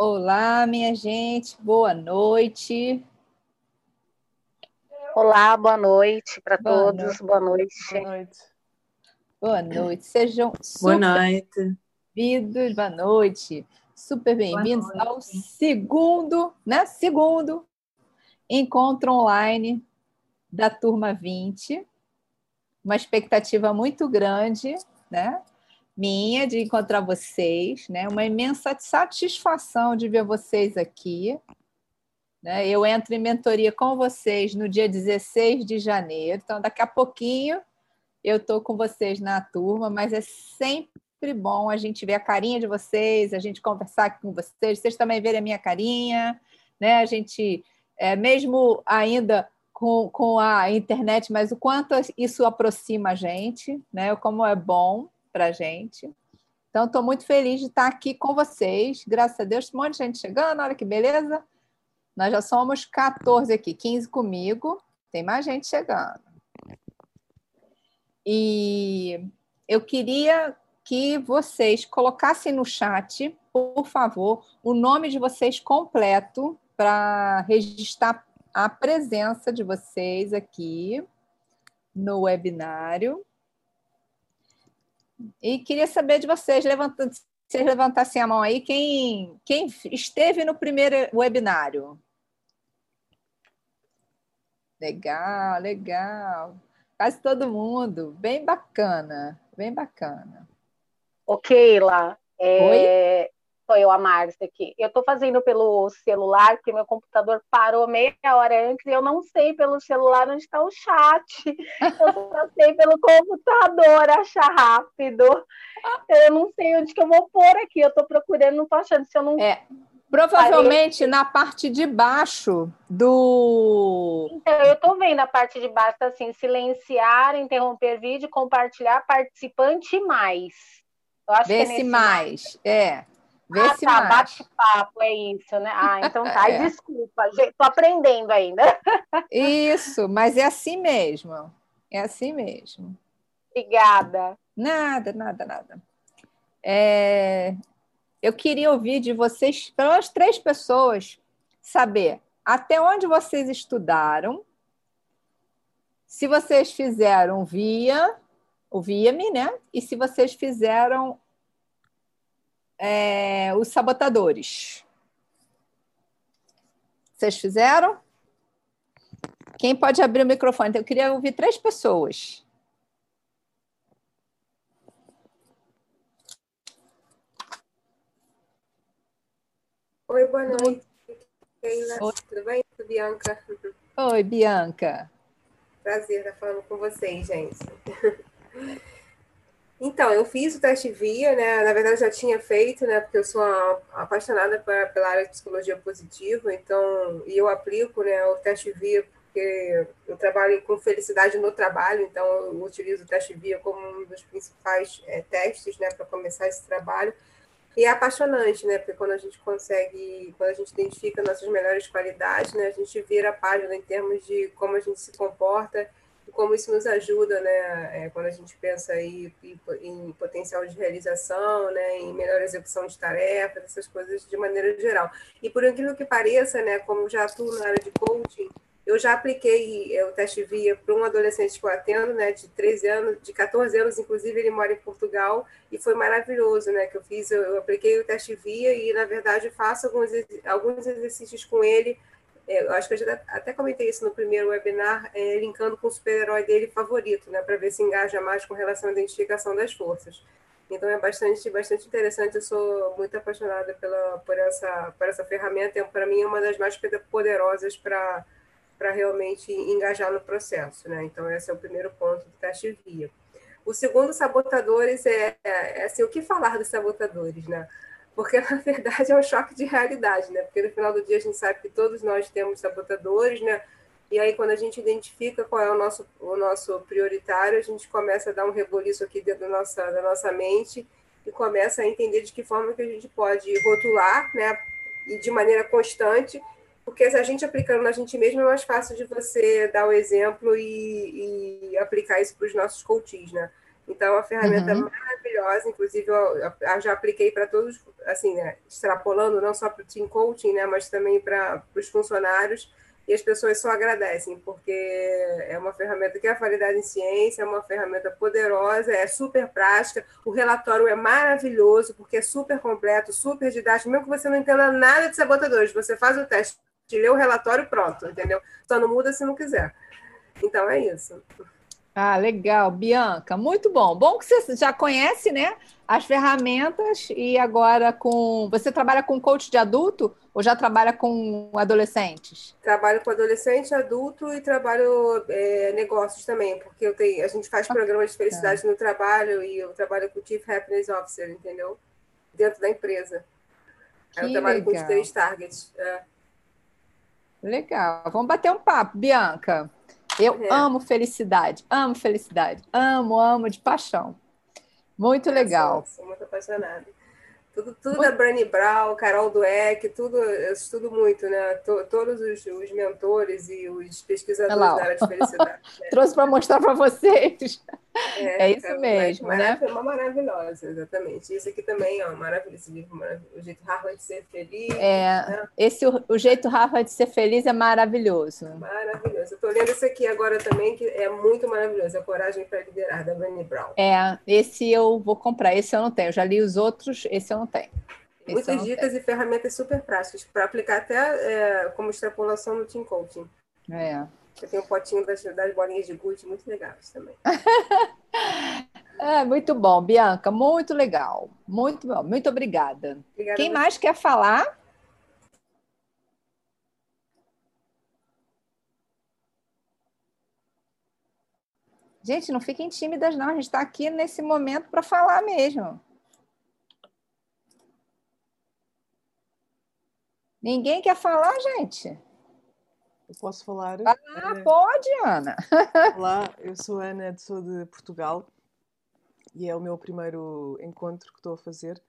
Olá, minha gente, boa noite. Olá, boa noite para todos, noite. boa noite. Boa noite. Boa noite, sejam boa noite. bem-vindos, boa noite, super bem-vindos ao segundo, né? Segundo encontro online da turma 20. Uma expectativa muito grande, né? Minha de encontrar vocês, né? Uma imensa satisfação de ver vocês aqui. Né? Eu entro em mentoria com vocês no dia 16 de janeiro, então daqui a pouquinho eu estou com vocês na turma, mas é sempre bom a gente ver a carinha de vocês, a gente conversar com vocês, vocês também verem a minha carinha, né? A gente, é, mesmo ainda com, com a internet, mas o quanto isso aproxima a gente, né? Como é bom para a gente. Então, estou muito feliz de estar aqui com vocês. Graças a Deus, um monte de gente chegando. Olha que beleza. Nós já somos 14 aqui, 15 comigo. Tem mais gente chegando. E eu queria que vocês colocassem no chat, por favor, o nome de vocês completo para registrar a presença de vocês aqui no webinário. E queria saber de vocês, levantando, vocês levantassem a mão aí, quem, quem esteve no primeiro webinário? Legal, legal. Quase todo mundo. Bem bacana, bem bacana. Ok, lá. É, Sou eu, a Márcia, aqui. Eu estou fazendo pelo celular, porque meu computador parou meia hora antes e eu não sei pelo celular onde está o chat. Eu só sei pelo computador achar rápido. Eu não sei onde que eu vou pôr aqui. Eu estou procurando, não estou achando. Se eu não. É. Provavelmente na parte de baixo do. Então, eu estou vendo a parte de baixo, tá assim, silenciar, interromper vídeo, compartilhar, participante mais. Eu acho Vê que é mais. mais. É. Vê ah, tá, bate-papo, é isso, né? Ah, então tá, é. desculpa, tô aprendendo ainda. Isso, mas é assim mesmo, é assim mesmo. Obrigada. Nada, nada, nada. É... Eu queria ouvir de vocês, pelas três pessoas, saber até onde vocês estudaram, se vocês fizeram via, o via-me, né? E se vocês fizeram é, os sabotadores. Vocês fizeram? Quem pode abrir o microfone? Eu queria ouvir três pessoas. Oi, boa noite. Oi. Tudo bem? Bianca. Oi, Bianca. Prazer estar falando com vocês, gente. Então, eu fiz o teste via, né? Na verdade, já tinha feito, né? Porque eu sou apaixonada pela área de psicologia positiva, então, e eu aplico, né, o teste via porque eu trabalho com felicidade no trabalho, então eu utilizo o teste via como um dos principais é, testes, né, para começar esse trabalho. E é apaixonante, né? Porque quando a gente consegue, quando a gente identifica nossas melhores qualidades, né, a gente vira a página em termos de como a gente se comporta como isso nos ajuda, né, é, quando a gente pensa aí em, potencial de realização, né, em melhor execução de tarefas, essas coisas de maneira geral. E por aquilo que pareça, né, como já atuo na área de coaching, eu já apliquei é, o teste via para um adolescente que eu atendo, né, de 13 anos, de 14 anos, inclusive ele mora em Portugal, e foi maravilhoso, né, que eu fiz, eu, eu apliquei o teste via e, na verdade, faço alguns, alguns exercícios com ele é, eu acho que eu já até comentei isso no primeiro webinar, é, linkando com o super-herói dele favorito, né, para ver se engaja mais com relação à identificação das forças. Então é bastante, bastante interessante. Eu sou muito apaixonada pela, por, essa, por essa ferramenta. Para mim é uma das mais poderosas para para realmente engajar no processo, né? Então esse é o primeiro ponto do teste via. O segundo, sabotadores, é, é, é assim, o que falar dos sabotadores, né? Porque na verdade é um choque de realidade, né? Porque no final do dia a gente sabe que todos nós temos sabotadores, né? E aí quando a gente identifica qual é o nosso o nosso prioritário, a gente começa a dar um reboliço aqui dentro da nossa da nossa mente e começa a entender de que forma que a gente pode rotular, né? E de maneira constante, porque se a gente aplicando na gente mesmo é mais fácil de você dar o exemplo e, e aplicar isso para os nossos coaches, né? Então, é uma ferramenta uhum. maravilhosa, inclusive eu, eu já apliquei para todos, assim, né, extrapolando não só para o team coaching, né, mas também para os funcionários, e as pessoas só agradecem, porque é uma ferramenta que é validada em ciência, é uma ferramenta poderosa, é super prática, o relatório é maravilhoso, porque é super completo, super didático, mesmo que você não entenda nada de sabotadores, você faz o teste, lê o relatório pronto, entendeu? Só não muda se não quiser. Então é isso. Ah, legal, Bianca, muito bom. Bom que você já conhece, né, as ferramentas e agora com você trabalha com coach de adulto ou já trabalha com adolescentes? Trabalho com adolescente, adulto e trabalho é, negócios também, porque eu tenho, a gente faz programas de felicidade no trabalho e eu trabalho com o Chief Happiness Officer, entendeu? Dentro da empresa. Que eu trabalho legal. com os três targets. É. Legal. Vamos bater um papo, Bianca. Eu é. amo felicidade, amo felicidade, amo, amo de paixão. Muito legal. Sou, sou muito apaixonada. Tudo, tudo da Brani Brown, Carol Dweck, tudo, eu estudo muito, né? todos os, os, mentores e os pesquisadores da área de felicidade. Né? Trouxe para mostrar para vocês. É, é isso é, mesmo, né? É uma maravilhosa, exatamente. Isso aqui também é uma maravilha, esse livro, o jeito Harvard de ser feliz. É, né? esse, o, o jeito Harvard de ser feliz é maravilhoso. Maravilhoso. Eu estou lendo esse aqui agora também, que é muito maravilhoso, A Coragem para Liderar, da Brené Brown. É, esse eu vou comprar, esse eu não tenho. Eu já li os outros, esse eu não tenho. Esse Muitas dicas tenho. e ferramentas super práticas para aplicar até é, como extrapolação no Team Coaching. É. Eu tenho um potinho das, das bolinhas de gude muito legais também. é, muito bom, Bianca, muito legal. Muito bom, muito obrigada. obrigada Quem mais quer falar? Gente, não fiquem tímidas, não. A gente está aqui nesse momento para falar mesmo. Ninguém quer falar, gente? Eu posso falar? Ah, é... pode, Ana. Olá, eu sou Ana, sou de Portugal e é o meu primeiro encontro que estou a fazer.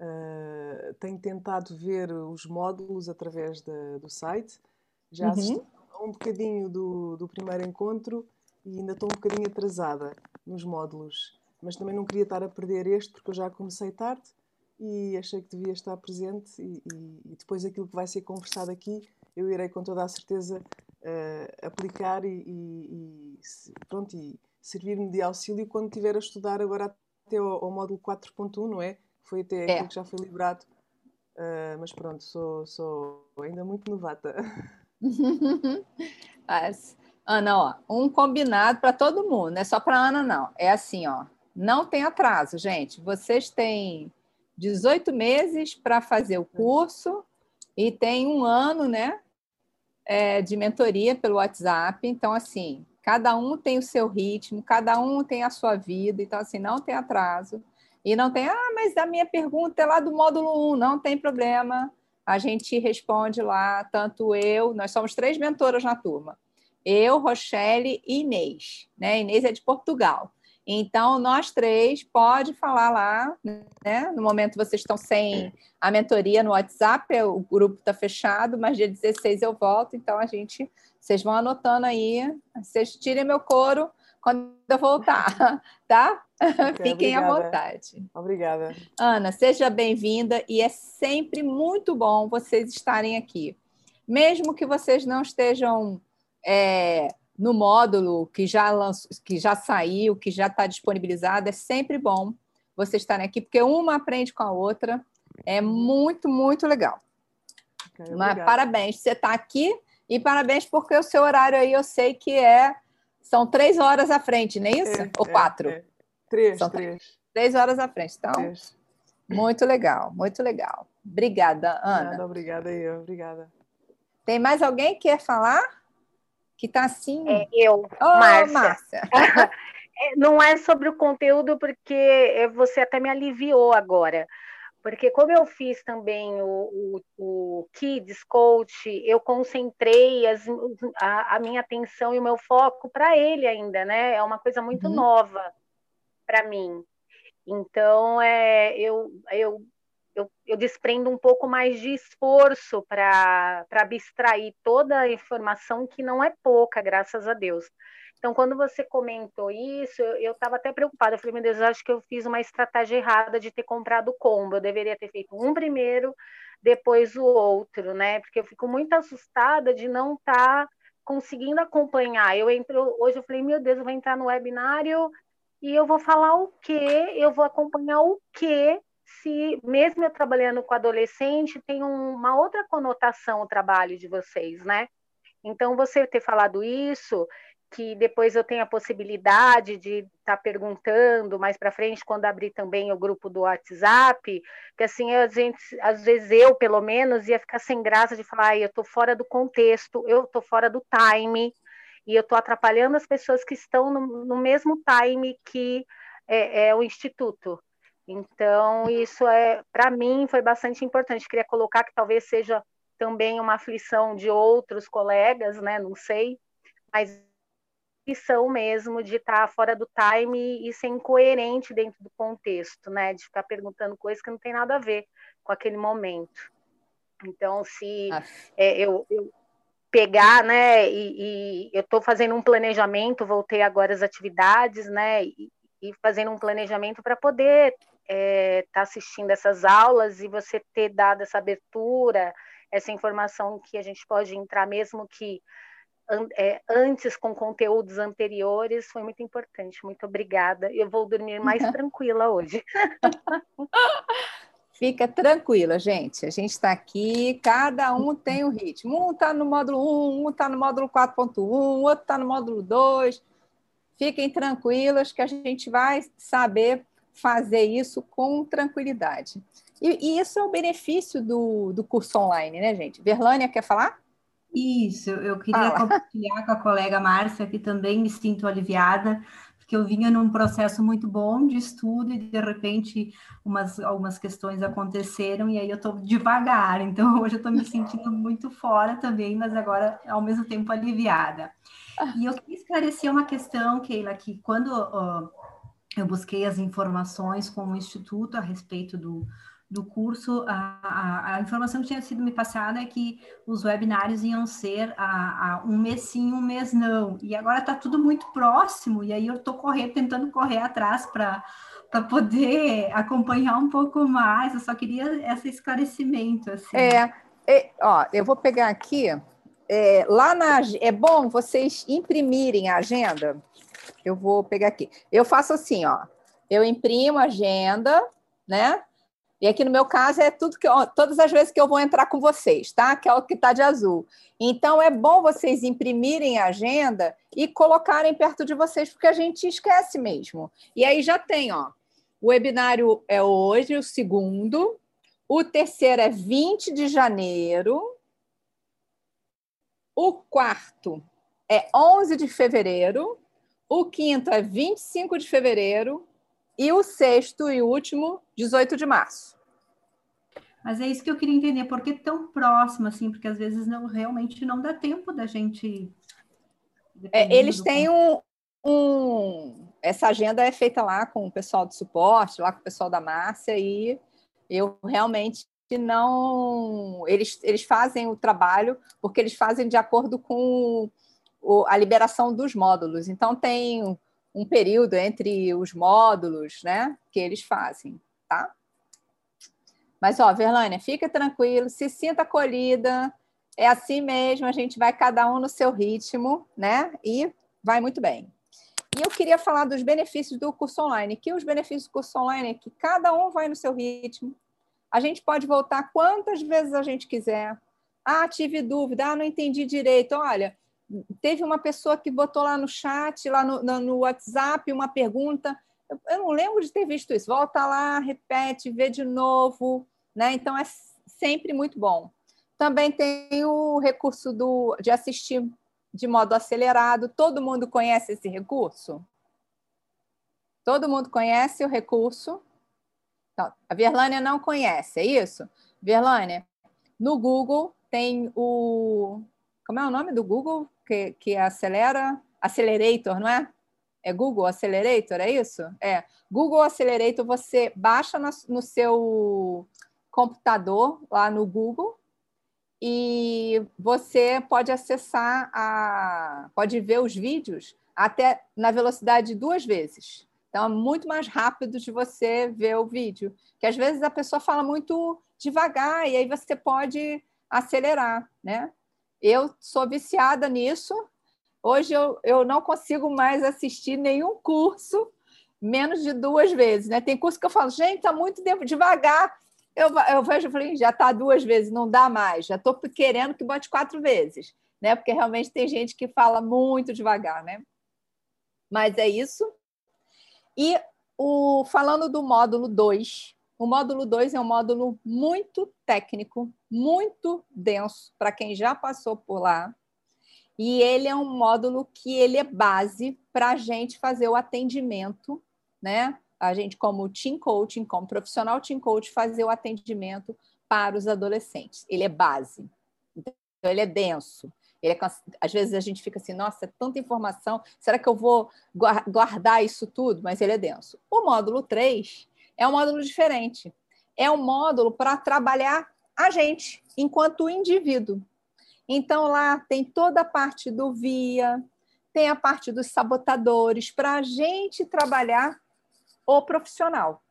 Uh, tenho tentado ver os módulos através da, do site. Já assisti uhum. um bocadinho do, do primeiro encontro e ainda estou um bocadinho atrasada nos módulos. Mas também não queria estar a perder este porque eu já comecei tarde e achei que devia estar presente e, e, e depois aquilo que vai ser conversado aqui eu irei com toda a certeza uh, aplicar e, e, e pronto, e servir-me de auxílio quando estiver a estudar agora até ao, ao módulo 4.1, não é? Foi até é. aquilo que já foi liberado. Uh, mas pronto, sou, sou ainda muito novata. mas, Ana, ó, um combinado para todo mundo, não é só para Ana, não. É assim, ó, não tem atraso, gente. Vocês têm 18 meses para fazer o curso e tem um ano, né, é, de mentoria pelo WhatsApp. Então, assim, cada um tem o seu ritmo, cada um tem a sua vida. Então, assim, não tem atraso. E não tem, ah, mas a minha pergunta é lá do módulo 1, não tem problema. A gente responde lá, tanto eu, nós somos três mentoras na turma. Eu, Rochelle e Inês. Né? Inês é de Portugal. Então, nós três, pode falar lá, né? No momento vocês estão sem a mentoria no WhatsApp, é, o grupo está fechado, mas dia 16 eu volto, então a gente, vocês vão anotando aí, vocês tirem meu couro quando eu voltar, tá? Okay, Fiquem obrigada. à vontade. Obrigada. Ana, seja bem-vinda e é sempre muito bom vocês estarem aqui. Mesmo que vocês não estejam é, no módulo que já, lançou, que já saiu, que já está disponibilizado, é sempre bom vocês estarem aqui, porque uma aprende com a outra. É muito, muito legal. Okay, Mas, parabéns, você está aqui e parabéns porque o seu horário aí eu sei que é são três horas à frente, não é isso? É, Ou é, quatro? É, Três, são três. Três horas à frente. Então, três. muito legal, muito legal. Obrigada, Ana. Nada, obrigada aí, obrigada. Tem mais alguém que quer falar? Que está assim. É, eu, oh, Márcia. Márcia. É, não é sobre o conteúdo, porque você até me aliviou agora. Porque como eu fiz também o, o, o Kids Coach, eu concentrei as, a, a, minha atenção e o meu foco para ele ainda, né? É uma coisa muito uhum. nova para mim. Então, é, eu, eu eu, eu desprendo um pouco mais de esforço para abstrair toda a informação que não é pouca, graças a Deus. Então, quando você comentou isso, eu estava até preocupada. Eu falei, meu Deus, eu acho que eu fiz uma estratégia errada de ter comprado o combo. Eu deveria ter feito um primeiro, depois o outro, né? Porque eu fico muito assustada de não estar tá conseguindo acompanhar. Eu entro hoje, eu falei, meu Deus, eu vou entrar no webinário e eu vou falar o quê? Eu vou acompanhar o quê? Se mesmo eu trabalhando com adolescente, tem uma outra conotação o trabalho de vocês, né? Então, você ter falado isso, que depois eu tenho a possibilidade de estar tá perguntando mais para frente quando abrir também o grupo do WhatsApp, que assim a gente, às vezes eu pelo menos ia ficar sem graça de falar, eu estou fora do contexto, eu estou fora do time e eu estou atrapalhando as pessoas que estão no, no mesmo time que é, é o instituto. Então isso é para mim foi bastante importante. Queria colocar que talvez seja também uma aflição de outros colegas, né? Não sei, mas opção mesmo de estar tá fora do time e ser incoerente dentro do contexto, né? De ficar perguntando coisas que não tem nada a ver com aquele momento. Então, se é, eu, eu, pegar, né? E, e eu estou fazendo um planejamento, voltei agora às atividades, né? E, e fazendo um planejamento para poder estar é, tá assistindo essas aulas e você ter dado essa abertura, essa informação que a gente pode entrar mesmo que é, antes com conteúdos anteriores foi muito importante. Muito obrigada. Eu vou dormir mais tranquila hoje. Fica tranquila, gente. A gente está aqui, cada um tem um ritmo. Um está no módulo 1, um está no módulo 4.1, outro está no módulo 2. Fiquem tranquilas que a gente vai saber fazer isso com tranquilidade. E, e isso é o benefício do, do curso online, né, gente? Verlânia, quer falar? Isso, eu queria Fala. compartilhar com a colega Márcia, que também me sinto aliviada, porque eu vinha num processo muito bom de estudo e de repente umas, algumas questões aconteceram e aí eu estou devagar, então hoje eu estou me sentindo muito fora também, mas agora ao mesmo tempo aliviada. E eu queria esclarecer uma questão, Keila, que quando uh, eu busquei as informações com o Instituto a respeito do, do curso, a, a, a, informação que tinha sido me passada é que os webinários iam ser a, a um mês sim, um mês não. E agora está tudo muito próximo, e aí eu estou tentando correr atrás para para poder acompanhar um pouco mais. Eu só queria esse esclarecimento. Assim. É, é ó, eu vou pegar aqui. É, lá na é bom vocês imprimirem a agenda. Eu vou pegar aqui. Eu faço assim, ó. Eu imprimo a agenda, né? E aqui no meu caso é tudo que todas as vezes que eu vou entrar com vocês, tá? Que é o que está de azul. Então é bom vocês imprimirem a agenda e colocarem perto de vocês, porque a gente esquece mesmo. E aí já tem, ó. O webinário é hoje, o segundo. O terceiro é 20 de janeiro. O quarto é 11 de fevereiro. O quinto é 25 de fevereiro. E o sexto e último, 18 de março. Mas é isso que eu queria entender, por que tão próximo, assim, porque às vezes não realmente não dá tempo da gente. É, eles têm um, um, Essa agenda é feita lá com o pessoal do suporte, lá com o pessoal da Márcia, e eu realmente não. Eles, eles fazem o trabalho porque eles fazem de acordo com o, a liberação dos módulos. Então, tem um período entre os módulos né, que eles fazem, tá? Mas, ó, Verlânia, fica tranquilo, se sinta acolhida, é assim mesmo, a gente vai cada um no seu ritmo, né? E vai muito bem. E eu queria falar dos benefícios do curso online, que os benefícios do curso online é que cada um vai no seu ritmo. A gente pode voltar quantas vezes a gente quiser. Ah, tive dúvida, ah, não entendi direito. Olha, teve uma pessoa que botou lá no chat, lá no, no WhatsApp, uma pergunta. Eu, eu não lembro de ter visto isso. Volta lá, repete, vê de novo né? Então é sempre muito bom. Também tem o recurso do, de assistir de modo acelerado. Todo mundo conhece esse recurso? Todo mundo conhece o recurso? Então, a Verlânia não conhece, é isso? Verlânia, no Google tem o. Como é o nome do Google que, que acelera? Accelerator, não é? É Google Accelerator, é isso? É. Google Accelerator, você baixa no, no seu computador lá no Google e você pode acessar a pode ver os vídeos até na velocidade duas vezes. Então, é muito mais rápido de você ver o vídeo. Que às vezes a pessoa fala muito devagar e aí você pode acelerar, né? Eu sou viciada nisso. Hoje eu, eu não consigo mais assistir nenhum curso menos de duas vezes, né? Tem curso que eu falo, gente, está muito devagar. Eu, eu vejo, eu falei, já está duas vezes, não dá mais. Já estou querendo que bote quatro vezes, né? Porque realmente tem gente que fala muito devagar, né? Mas é isso. E o, falando do módulo 2, o módulo 2 é um módulo muito técnico, muito denso para quem já passou por lá. E ele é um módulo que ele é base para a gente fazer o atendimento, né? A gente, como team coaching, como profissional team coach, fazer o atendimento para os adolescentes. Ele é base. Então, ele é denso. Ele é, às vezes a gente fica assim, nossa, tanta informação, será que eu vou guardar isso tudo? Mas ele é denso. O módulo 3 é um módulo diferente. É um módulo para trabalhar a gente, enquanto indivíduo. Então, lá tem toda a parte do VIA, tem a parte dos sabotadores, para a gente trabalhar o profissional.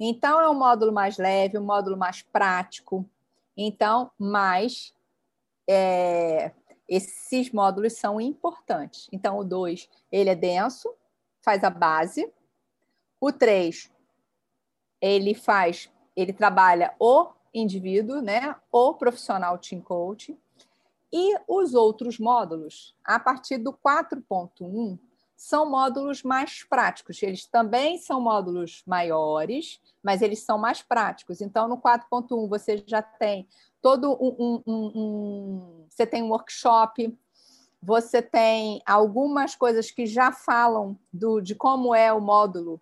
Então, é um módulo mais leve, um módulo mais prático. Então, mais é, esses módulos são importantes. Então, o 2, ele é denso, faz a base. O 3, ele faz, ele trabalha o indivíduo, né? O profissional team coach. E os outros módulos, a partir do 4.1, são módulos mais práticos. Eles também são módulos maiores, mas eles são mais práticos. Então, no 4.1, você já tem todo um, um, um, você tem um workshop, você tem algumas coisas que já falam do, de como é o módulo,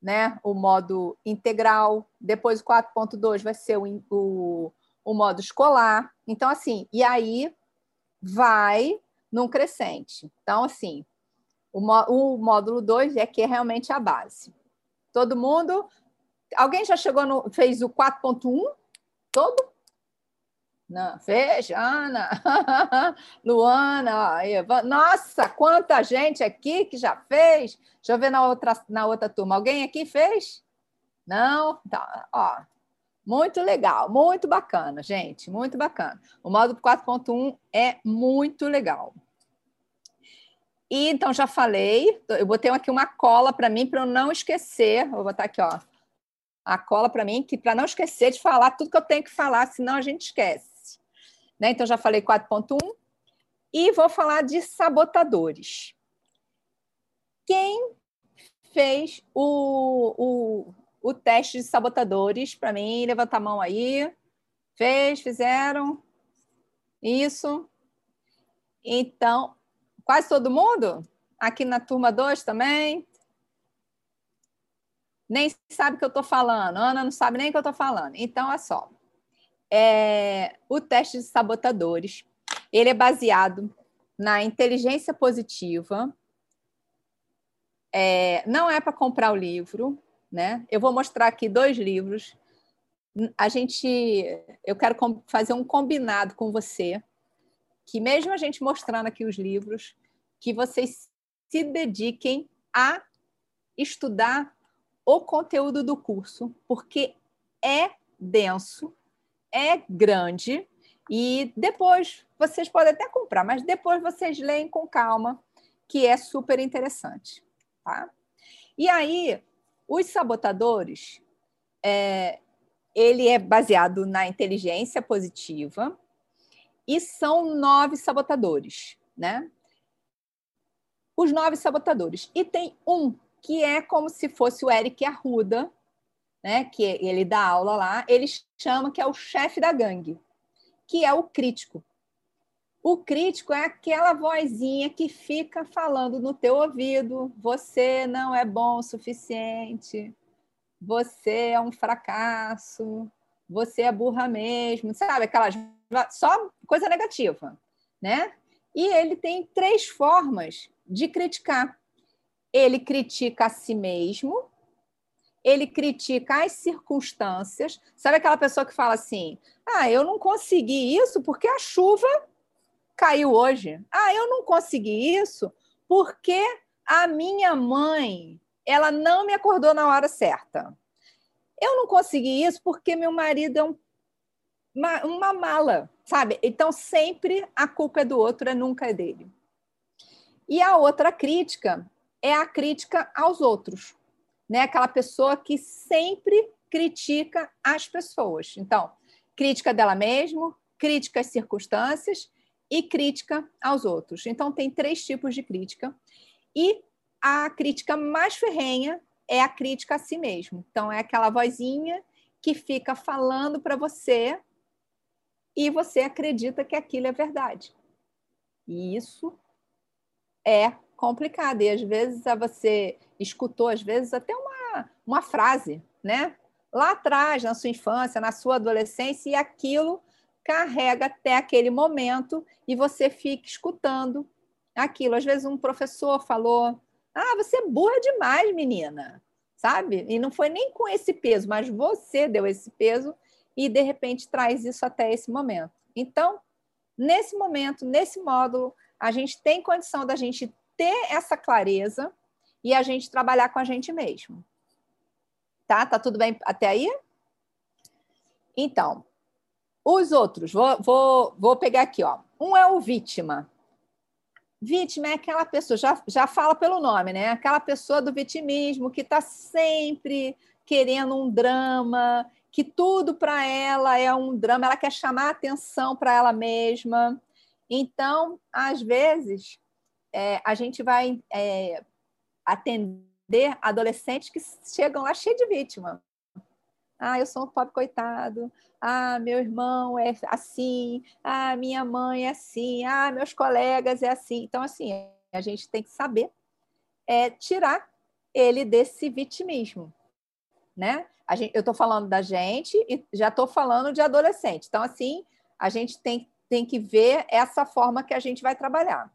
né? O modo integral. Depois o 4.2 vai ser o, o, o modo escolar. Então, assim, e aí vai num crescente. Então, assim, o, o módulo 2 é que é realmente a base. Todo mundo. Alguém já chegou no. fez o 4.1? Todo? Não, fez, Ana, Luana. Nossa, quanta gente aqui que já fez. Deixa eu ver na outra, na outra turma. Alguém aqui fez? Não? Tá, ó. Muito legal, muito bacana, gente, muito bacana. O módulo 4.1 é muito legal. E então já falei, eu botei aqui uma cola para mim para eu não esquecer. Vou botar aqui, ó, a cola para mim, que para não esquecer de falar tudo que eu tenho que falar, senão a gente esquece. Né? Então, já falei 4.1. E vou falar de sabotadores. Quem fez o, o, o teste de sabotadores para mim? Levanta a mão aí. Fez, fizeram? Isso. Então, quase todo mundo? Aqui na turma 2 também? Nem sabe o que eu estou falando. Ana não sabe nem o que eu estou falando. Então, é só é, o teste de sabotadores. Ele é baseado na inteligência positiva. É, não é para comprar o livro, né? Eu vou mostrar aqui dois livros. A gente, eu quero fazer um combinado com você, que mesmo a gente mostrando aqui os livros, que vocês se dediquem a estudar o conteúdo do curso, porque é denso, é grande e depois vocês podem até comprar, mas depois vocês leem com calma, que é super interessante, tá? E aí, os sabotadores, é, ele é baseado na inteligência positiva e são nove sabotadores, né? Os nove sabotadores. E tem um que é como se fosse o Eric Arruda, né, que ele dá aula lá, ele chama que é o chefe da gangue, que é o crítico. O crítico é aquela vozinha que fica falando no teu ouvido: você não é bom o suficiente, você é um fracasso, você é burra mesmo, sabe? Aquelas só coisa negativa, né? E ele tem três formas de criticar. Ele critica a si mesmo, ele critica as circunstâncias. Sabe aquela pessoa que fala assim: ah, eu não consegui isso porque a chuva caiu hoje. Ah, eu não consegui isso porque a minha mãe, ela não me acordou na hora certa. Eu não consegui isso porque meu marido é um, uma, uma mala, sabe? Então sempre a culpa é do outro, é nunca é dele. E a outra crítica é a crítica aos outros, né? Aquela pessoa que sempre critica as pessoas. Então, crítica dela mesma, crítica às circunstâncias e crítica aos outros. Então, tem três tipos de crítica. E a crítica mais ferrenha é a crítica a si mesmo. Então, é aquela vozinha que fica falando para você e você acredita que aquilo é verdade. E isso é complicado. E às vezes você escutou, às vezes, até uma, uma frase, né? Lá atrás, na sua infância, na sua adolescência, e aquilo carrega até aquele momento e você fica escutando aquilo. Às vezes um professor falou: "Ah, você é burra demais, menina". Sabe? E não foi nem com esse peso, mas você deu esse peso e de repente traz isso até esse momento. Então, nesse momento, nesse módulo, a gente tem condição da gente ter essa clareza e a gente trabalhar com a gente mesmo. Tá? Tá tudo bem até aí? Então, os outros, vou, vou, vou pegar aqui, ó. Um é o vítima. Vítima é aquela pessoa, já, já fala pelo nome, né? Aquela pessoa do vitimismo que está sempre querendo um drama, que tudo para ela é um drama, ela quer chamar atenção para ela mesma. Então, às vezes, é, a gente vai é, atender adolescentes que chegam lá cheios de vítima. Ah, eu sou um pobre coitado. Ah, meu irmão é assim. Ah, minha mãe é assim. Ah, meus colegas é assim. Então, assim, a gente tem que saber é, tirar ele desse vitimismo, né? Gente, eu estou falando da gente e já estou falando de adolescente. Então, assim, a gente tem, tem que ver essa forma que a gente vai trabalhar,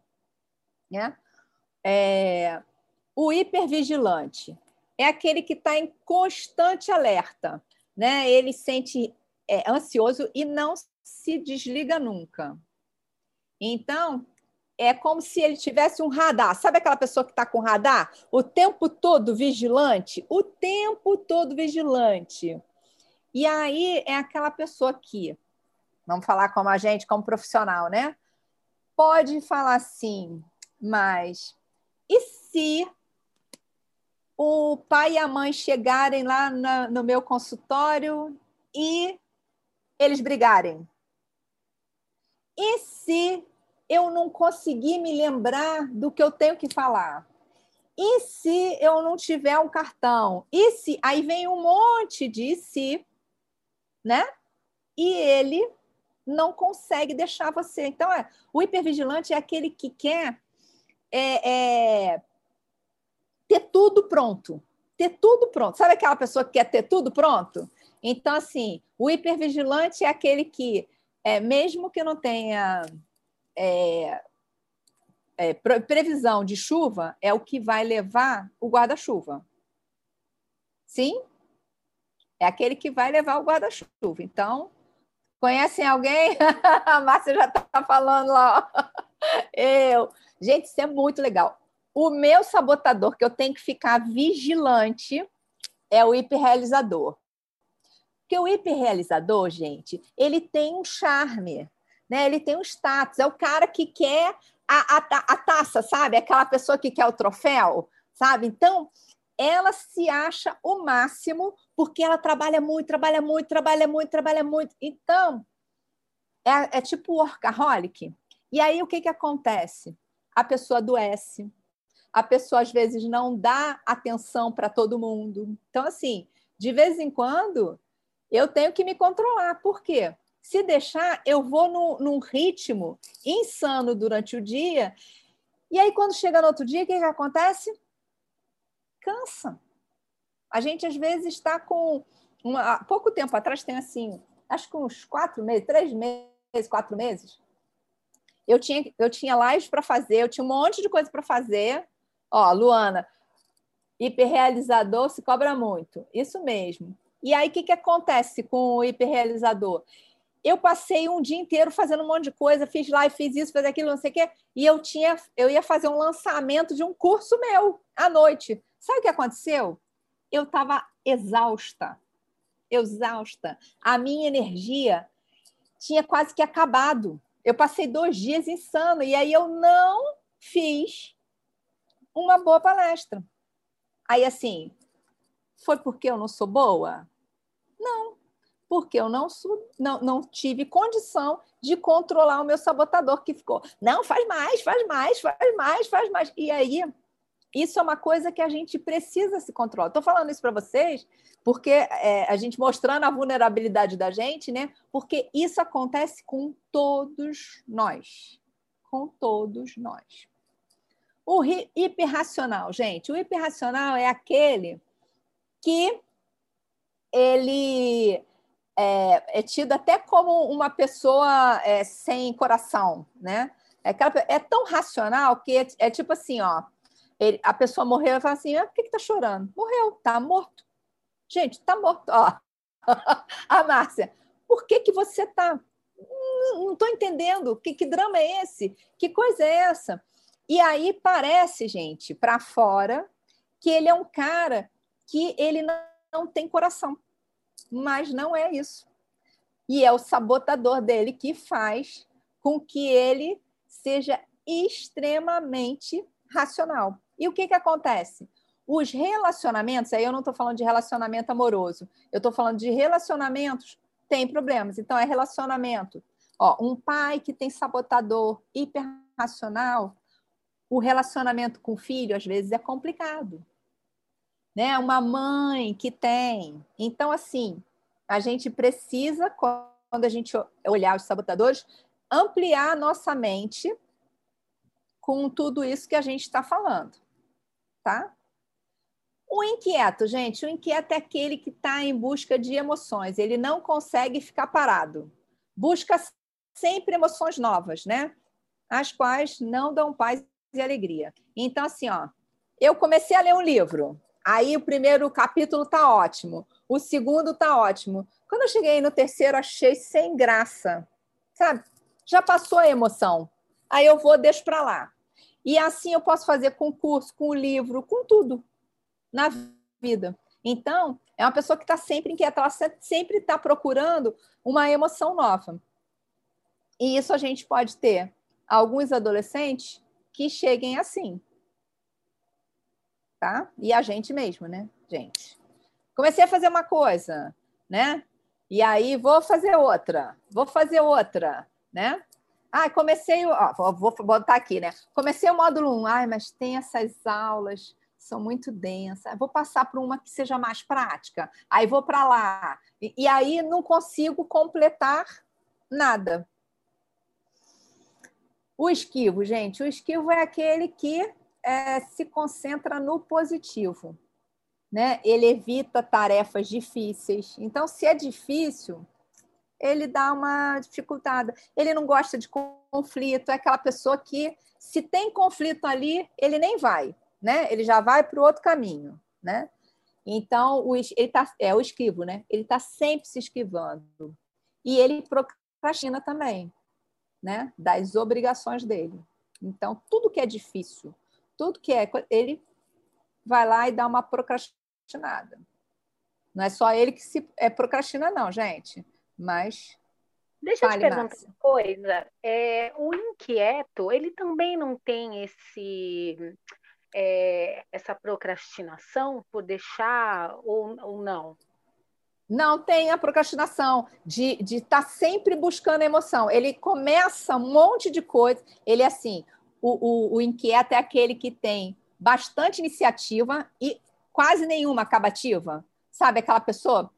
né? É, o hipervigilante é aquele que está em constante alerta né? Ele sente é, ansioso e não se desliga nunca. Então, é como se ele tivesse um radar. Sabe aquela pessoa que está com radar? O tempo todo vigilante? O tempo todo vigilante. E aí é aquela pessoa que, vamos falar como a gente, como profissional, né? Pode falar assim, mas e se o pai e a mãe chegarem lá na, no meu consultório e eles brigarem? E se eu não conseguir me lembrar do que eu tenho que falar? E se eu não tiver um cartão? E se aí vem um monte de se, né? E ele não consegue deixar você. Então, é, o hipervigilante é aquele que quer é, é, ter tudo pronto. Ter tudo pronto. Sabe aquela pessoa que quer ter tudo pronto? Então, assim, o hipervigilante é aquele que, é, mesmo que não tenha é, é, previsão de chuva, é o que vai levar o guarda-chuva. Sim? É aquele que vai levar o guarda-chuva. Então, conhecem alguém? A Márcia já está falando lá. Eu. Gente, isso é muito legal. O meu sabotador, que eu tenho que ficar vigilante, é o hiperrealizador. Porque o hiperrealizador, gente, ele tem um charme, né? ele tem um status. É o cara que quer a, a, a taça, sabe? Aquela pessoa que quer o troféu, sabe? Então, ela se acha o máximo porque ela trabalha muito, trabalha muito, trabalha muito, trabalha muito. Então, é, é tipo workaholic. E aí, o que, que acontece? A pessoa adoece, a pessoa às vezes não dá atenção para todo mundo. Então, assim, de vez em quando, eu tenho que me controlar. Por quê? Se deixar, eu vou no, num ritmo insano durante o dia. E aí, quando chega no outro dia, o que, que acontece? Cansa. A gente, às vezes, está com. Uma, há pouco tempo atrás, tem assim, acho que uns quatro meses, três meses, quatro meses. Eu tinha, eu tinha lives para fazer, eu tinha um monte de coisa para fazer. Ó, Luana, hiperrealizador se cobra muito. Isso mesmo. E aí, o que, que acontece com o hiperrealizador? eu passei um dia inteiro fazendo um monte de coisa, fiz live, fiz isso, fiz aquilo, não sei o quê, e eu tinha, eu ia fazer um lançamento de um curso meu à noite. Sabe o que aconteceu? Eu estava exausta, exausta. A minha energia tinha quase que acabado. Eu passei dois dias insano e aí eu não fiz uma boa palestra. Aí assim, foi porque eu não sou boa? Não, porque eu não, não, não tive condição de controlar o meu sabotador que ficou. Não, faz mais, faz mais, faz mais, faz mais. E aí, isso é uma coisa que a gente precisa se controlar. Estou falando isso para vocês porque é, a gente mostrando a vulnerabilidade da gente, né? Porque isso acontece com todos nós. Com todos nós. O hiperracional, gente, o hiperracional é aquele que ele é, é tido até como uma pessoa é, sem coração, né? É, é tão racional que é, é tipo assim, ó, ele, a pessoa morreu e fala assim, ah, por que, que tá chorando? Morreu, tá morto. Gente, tá morto. Ó, a Márcia, por que, que você tá... Não estou entendendo. Que, que drama é esse? Que coisa é essa? E aí parece, gente, para fora, que ele é um cara que ele não, não tem coração mas não é isso. E é o sabotador dele que faz com que ele seja extremamente racional. E o que, que acontece? Os relacionamentos, aí eu não estou falando de relacionamento amoroso, eu estou falando de relacionamentos, tem problemas. Então, é relacionamento. Ó, um pai que tem sabotador hiperracional, o relacionamento com o filho, às vezes, é complicado né? Uma mãe que tem. Então, assim, a gente precisa, quando a gente olhar os sabotadores, ampliar a nossa mente com tudo isso que a gente está falando, tá? O inquieto, gente, o inquieto é aquele que está em busca de emoções, ele não consegue ficar parado. Busca sempre emoções novas, né? As quais não dão paz e alegria. Então, assim, ó, eu comecei a ler um livro, Aí o primeiro capítulo tá ótimo, o segundo tá ótimo. Quando eu cheguei no terceiro, achei sem graça, sabe? Já passou a emoção. Aí eu vou, deixo para lá. E assim eu posso fazer com o curso, com o livro, com tudo na vida. Então, é uma pessoa que está sempre inquieta, ela sempre está procurando uma emoção nova. E isso a gente pode ter alguns adolescentes que cheguem assim tá? E a gente mesmo, né, gente? Comecei a fazer uma coisa, né? E aí vou fazer outra, vou fazer outra, né? Ah, comecei, ó, vou botar aqui, né? Comecei o módulo 1, ai, mas tem essas aulas, são muito densas. Vou passar para uma que seja mais prática. Aí vou para lá. E, e aí não consigo completar nada. O esquivo, gente, o esquivo é aquele que é, se concentra no positivo. Né? Ele evita tarefas difíceis. Então, se é difícil, ele dá uma dificultada. Ele não gosta de conflito, é aquela pessoa que, se tem conflito ali, ele nem vai, né? Ele já vai para o outro caminho, né? Então, o, ele tá, é o esquivo, né? Ele está sempre se esquivando. E ele procrastina também, né? Das obrigações dele. Então, tudo que é difícil, tudo que é, ele vai lá e dá uma procrastinada. Não é só ele que se é, procrastina, não, gente. Mas. Deixa eu te perguntar uma coisa. É, o inquieto, ele também não tem esse. É, essa procrastinação por deixar ou, ou não? Não tem a procrastinação de estar de tá sempre buscando emoção. Ele começa um monte de coisa. Ele é assim: o, o, o inquieto é aquele que tem bastante iniciativa e quase nenhuma acabativa. Sabe aquela pessoa?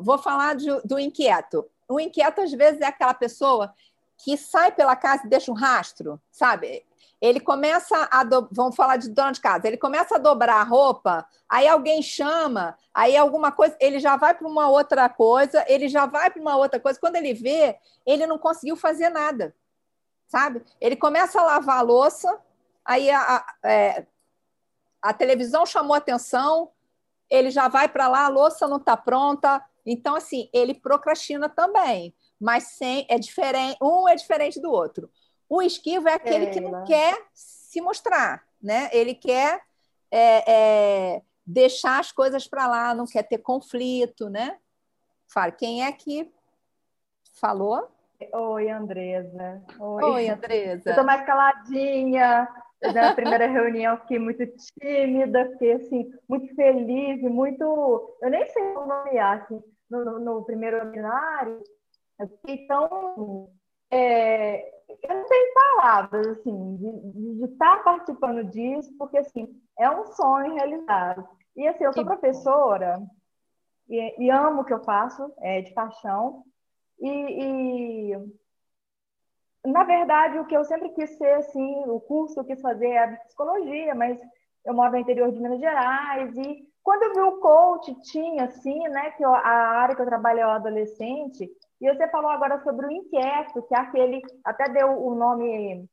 Vou falar do, do inquieto. O inquieto, às vezes, é aquela pessoa que sai pela casa e deixa um rastro, sabe? Ele começa a. Do... Vamos falar de dona de casa. Ele começa a dobrar a roupa, aí alguém chama, aí alguma coisa. Ele já vai para uma outra coisa, ele já vai para uma outra coisa. Quando ele vê, ele não conseguiu fazer nada sabe? Ele começa a lavar a louça, aí a, a, é, a televisão chamou atenção, ele já vai para lá, a louça não está pronta. Então, assim, ele procrastina também, mas sem, é diferente, um é diferente do outro. O esquivo é aquele que não quer se mostrar, né? Ele quer é, é, deixar as coisas para lá, não quer ter conflito, né? Fala, quem é que falou? Oi, Andresa. Oi, Oi Andresa. Eu estou mais caladinha. Na primeira reunião fiquei muito tímida, fiquei assim, muito feliz e muito. Eu nem sei como nomear, assim, no, no, no primeiro seminário, eu fiquei tão. É, eu não tenho palavras, assim, de, de, estar participando disso, porque, assim, é um sonho realizado. E, assim, eu sou professora e, e amo o que eu faço, é, de paixão, e, e, na verdade, o que eu sempre quis ser, assim, o curso que eu quis fazer é psicologia, mas eu moro no interior de Minas Gerais e quando eu vi o coach tinha, assim, né, que a área que eu trabalho é o adolescente, e você falou agora sobre o inquieto, que é aquele, até deu o nome,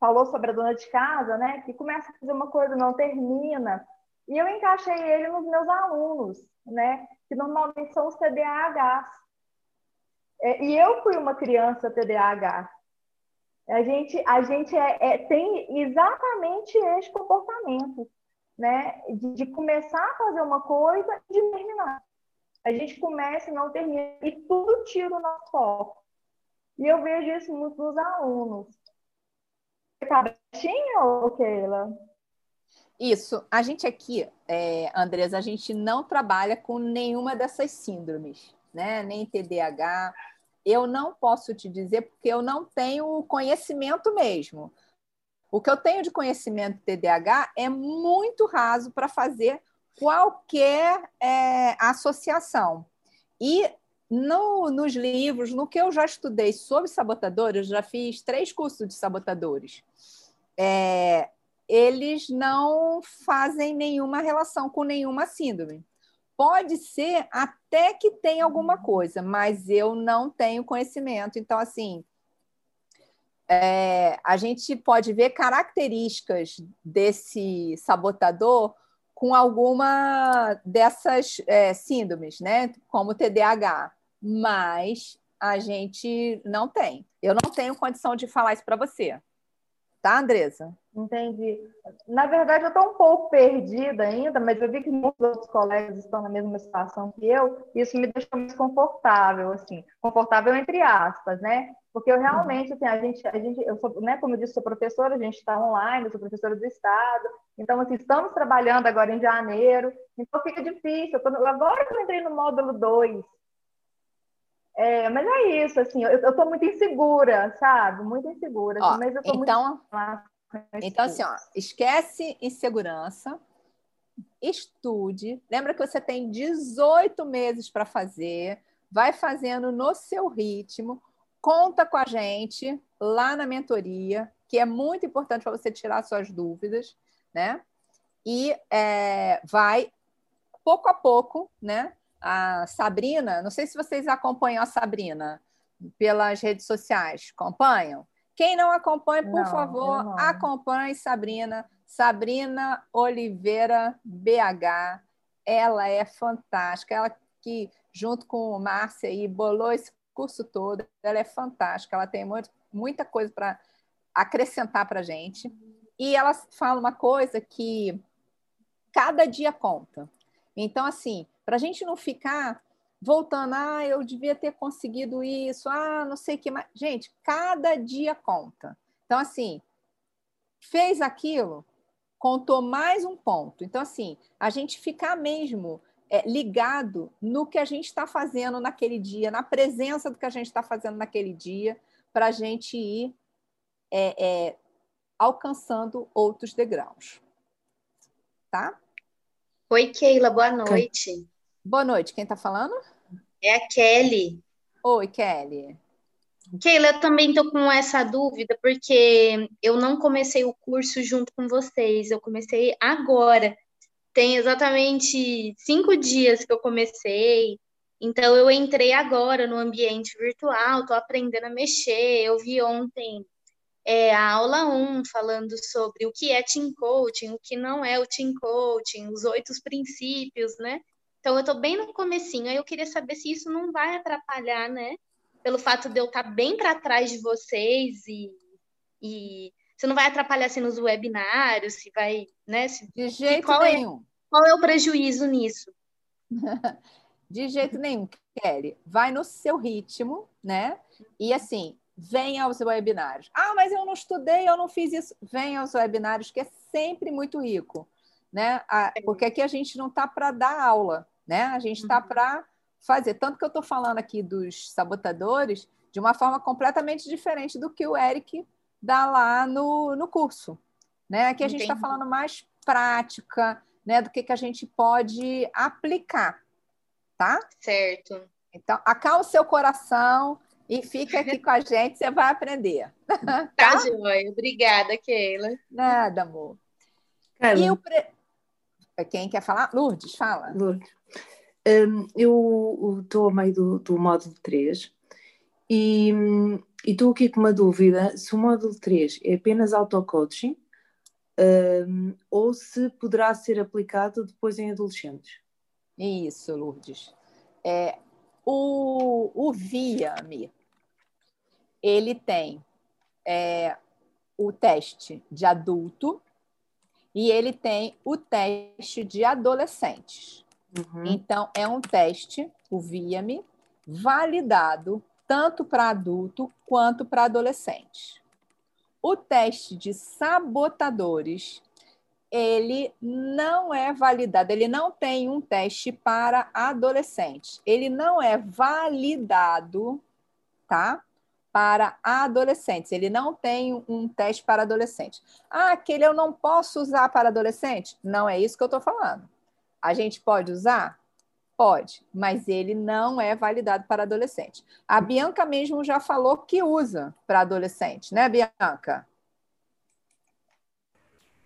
falou sobre a dona de casa, né, que começa a fazer uma coisa, não termina, e eu encaixei ele nos meus alunos, né, que normalmente são os TDAHs. É, e eu fui uma criança TDAH. A gente, a gente é, é, tem exatamente esse comportamento, né? De, de, começar a fazer uma coisa e de terminar. A gente começa e não termina, e tudo tira o nosso foco. E eu vejo isso muito nos alunos. Tá baixinho, Keila? Isso. A gente aqui, é, Andresa, a gente não trabalha com nenhuma dessas síndromes, né? Nem TDAH, eu não posso te dizer porque eu não tenho conhecimento mesmo. O que eu tenho de conhecimento TDAH é muito raso para fazer qualquer é, associação. E no, nos livros, no que eu já estudei sobre sabotadores, já fiz três cursos de sabotadores. É, eles não fazem nenhuma relação com nenhuma síndrome. Pode ser até que tenha alguma coisa, mas eu não tenho conhecimento. Então, assim, é, a gente pode ver características desse sabotador com alguma dessas é, síndromes, né? Como TDAH, mas a gente não tem. Eu não tenho condição de falar isso para você. Tá, Andresa? Entendi. Na verdade, eu estou um pouco perdida ainda, mas eu vi que muitos outros colegas estão na mesma situação que eu, e isso me deixa mais confortável, assim, confortável entre aspas, né? Porque eu realmente, assim, a gente, a gente eu sou, né, como eu disse, sou professora, a gente está online, eu sou professora do Estado, então, assim, estamos trabalhando agora em janeiro, então fica difícil. Eu tô, agora eu entrei no módulo 2, é, mas é isso, assim, eu, estou muito insegura, sabe? Muito insegura. Ó, assim, mas eu tô então, muito... então, assim, ó, esquece insegurança, estude. Lembra que você tem 18 meses para fazer, vai fazendo no seu ritmo, conta com a gente lá na mentoria, que é muito importante para você tirar suas dúvidas, né? E é, vai pouco a pouco, né? A Sabrina, não sei se vocês acompanham a Sabrina pelas redes sociais. Acompanham? Quem não acompanha, por não, favor, acompanhe Sabrina. Sabrina Oliveira BH. Ela é fantástica. Ela que, junto com Márcia, aí, bolou esse curso todo. Ela é fantástica. Ela tem muito, muita coisa para acrescentar para a gente. E ela fala uma coisa que cada dia conta. Então, assim, para a gente não ficar voltando, ah, eu devia ter conseguido isso, ah, não sei o que mais. Gente, cada dia conta. Então, assim, fez aquilo, contou mais um ponto. Então, assim, a gente ficar mesmo é, ligado no que a gente está fazendo naquele dia, na presença do que a gente está fazendo naquele dia, para a gente ir é, é, alcançando outros degraus. Tá? Oi, Keila, boa noite. Boa noite, quem está falando? É a Kelly. Oi, Kelly. Keila, eu também estou com essa dúvida, porque eu não comecei o curso junto com vocês, eu comecei agora. Tem exatamente cinco dias que eu comecei, então eu entrei agora no ambiente virtual, estou aprendendo a mexer. Eu vi ontem é, a aula 1 falando sobre o que é team coaching, o que não é o team coaching, os oito princípios, né? Então eu estou bem no comecinho, aí eu queria saber se isso não vai atrapalhar, né? pelo fato de eu estar bem para trás de vocês e, e você não vai atrapalhar assim nos webinários, se vai, né? Se, de jeito qual nenhum. É, qual é o prejuízo nisso? de jeito nenhum, Kelly. Vai no seu ritmo, né? E assim, venha aos webinários. Ah, mas eu não estudei, eu não fiz isso. Venha aos webinários, que é sempre muito rico, né? Porque aqui a gente não está para dar aula, né? A gente está uhum. para fazer. Tanto que eu estou falando aqui dos sabotadores de uma forma completamente diferente do que o Eric dá lá no, no curso. Né? Aqui a gente está falando mais prática, né? Do que, que a gente pode aplicar, tá? Certo. Então, acalma o seu coração e fica aqui com a gente, você vai aprender. tá, tá joia. Obrigada, Keila. Nada, amor. E o pre... Quem quer falar? Lourdes, fala. Lourdes. Um, eu estou a meio do, do módulo 3 e estou aqui com uma dúvida se o módulo 3 é apenas auto-coaching um, ou se poderá ser aplicado depois em adolescentes. Isso, Lourdes. É, o, o VIA-ME, ele tem é, o teste de adulto e ele tem o teste de adolescentes. Uhum. Então, é um teste, o VIAME, validado tanto para adulto quanto para adolescente. O teste de sabotadores, ele não é validado, ele não tem um teste para adolescente. Ele não é validado, tá? Para adolescentes. Ele não tem um teste para adolescente. Ah, aquele eu não posso usar para adolescente? Não é isso que eu estou falando. A gente pode usar? Pode, mas ele não é validado para adolescente. A Bianca mesmo já falou que usa para adolescente, né, Bianca?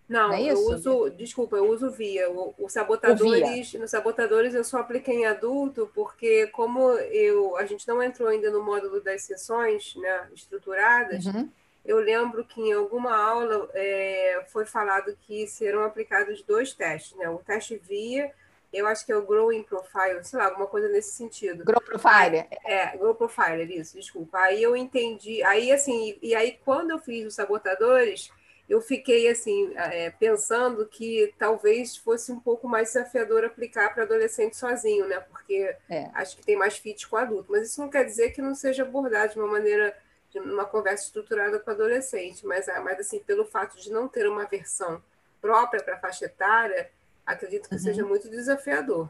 Não, não é eu uso, desculpa, eu uso via. O, o sabotadores, nos sabotadores eu só apliquei em adulto, porque como eu, a gente não entrou ainda no módulo das sessões né, estruturadas, uhum. eu lembro que em alguma aula é, foi falado que serão aplicados dois testes, né? O teste via, eu acho que é o Growing Profile, sei lá, alguma coisa nesse sentido. Grow Profiler. É, Grow Profiler, isso, desculpa. Aí eu entendi, aí assim, e aí quando eu fiz os sabotadores eu fiquei assim é, pensando que talvez fosse um pouco mais desafiador aplicar para adolescente sozinho, né? Porque é. acho que tem mais fit com adulto. Mas isso não quer dizer que não seja abordado de uma maneira, de uma conversa estruturada com adolescente. Mas, ah, mas assim, pelo fato de não ter uma versão própria para faixa etária, acredito que uhum. seja muito desafiador.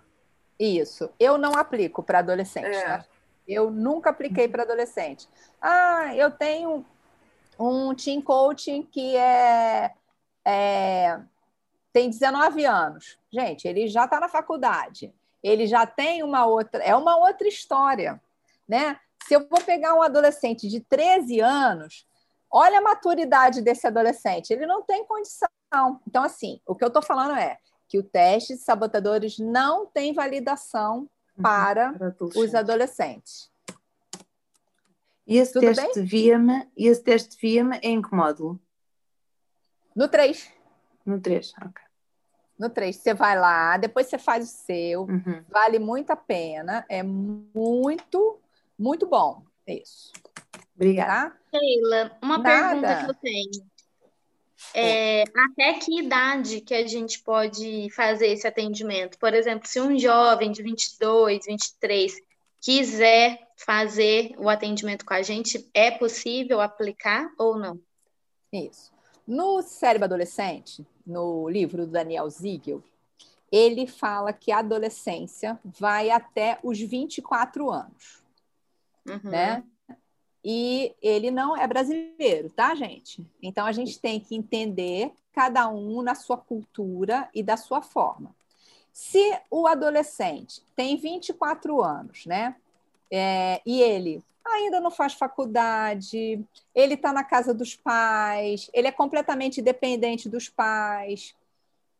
Isso. Eu não aplico para adolescente. É. Tá? Eu nunca apliquei para adolescente. Ah, eu tenho um team coaching que é, é tem 19 anos. Gente, ele já está na faculdade. Ele já tem uma outra, é uma outra história, né? Se eu vou pegar um adolescente de 13 anos, olha a maturidade desse adolescente, ele não tem condição. Então, assim, o que eu estou falando é que o teste de sabotadores não tem validação uhum. para, para os adolescentes. E esse Tudo teste via-me, esse teste via-me é em que módulo? No 3. No 3, ok. No 3, você vai lá, depois você faz o seu, uhum. vale muito a pena, é muito, muito bom. Isso. Obrigada. Tá? Sheila, uma Nada. pergunta que eu tenho. É, até que idade que a gente pode fazer esse atendimento? Por exemplo, se um jovem de 22, 23 quiser fazer o atendimento com a gente, é possível aplicar ou não? Isso. No Cérebro Adolescente, no livro do Daniel Ziegel, ele fala que a adolescência vai até os 24 anos, uhum. né? E ele não é brasileiro, tá, gente? Então a gente tem que entender cada um na sua cultura e da sua forma. Se o adolescente tem 24 anos, né? É, e ele ainda não faz faculdade, ele está na casa dos pais, ele é completamente dependente dos pais.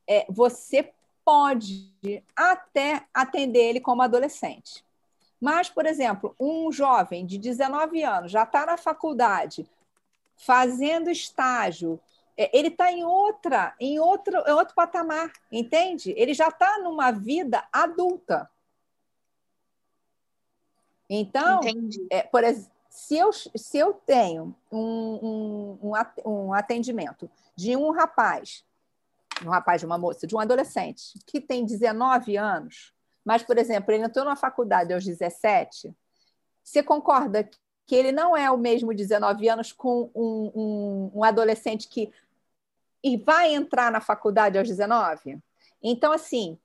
É, você pode até atender ele como adolescente. Mas, por exemplo, um jovem de 19 anos já está na faculdade, fazendo estágio, ele está em outra, em outro, em outro patamar, entende? Ele já está numa vida adulta. Então, é, por, Se eu, se eu tenho um, um, um atendimento de um rapaz, um rapaz, de uma moça, de um adolescente que tem 19 anos, mas, por exemplo, ele entrou na faculdade aos 17, você concorda que ele não é o mesmo 19 anos com um, um, um adolescente que e vai entrar na faculdade aos 19? Então, assim,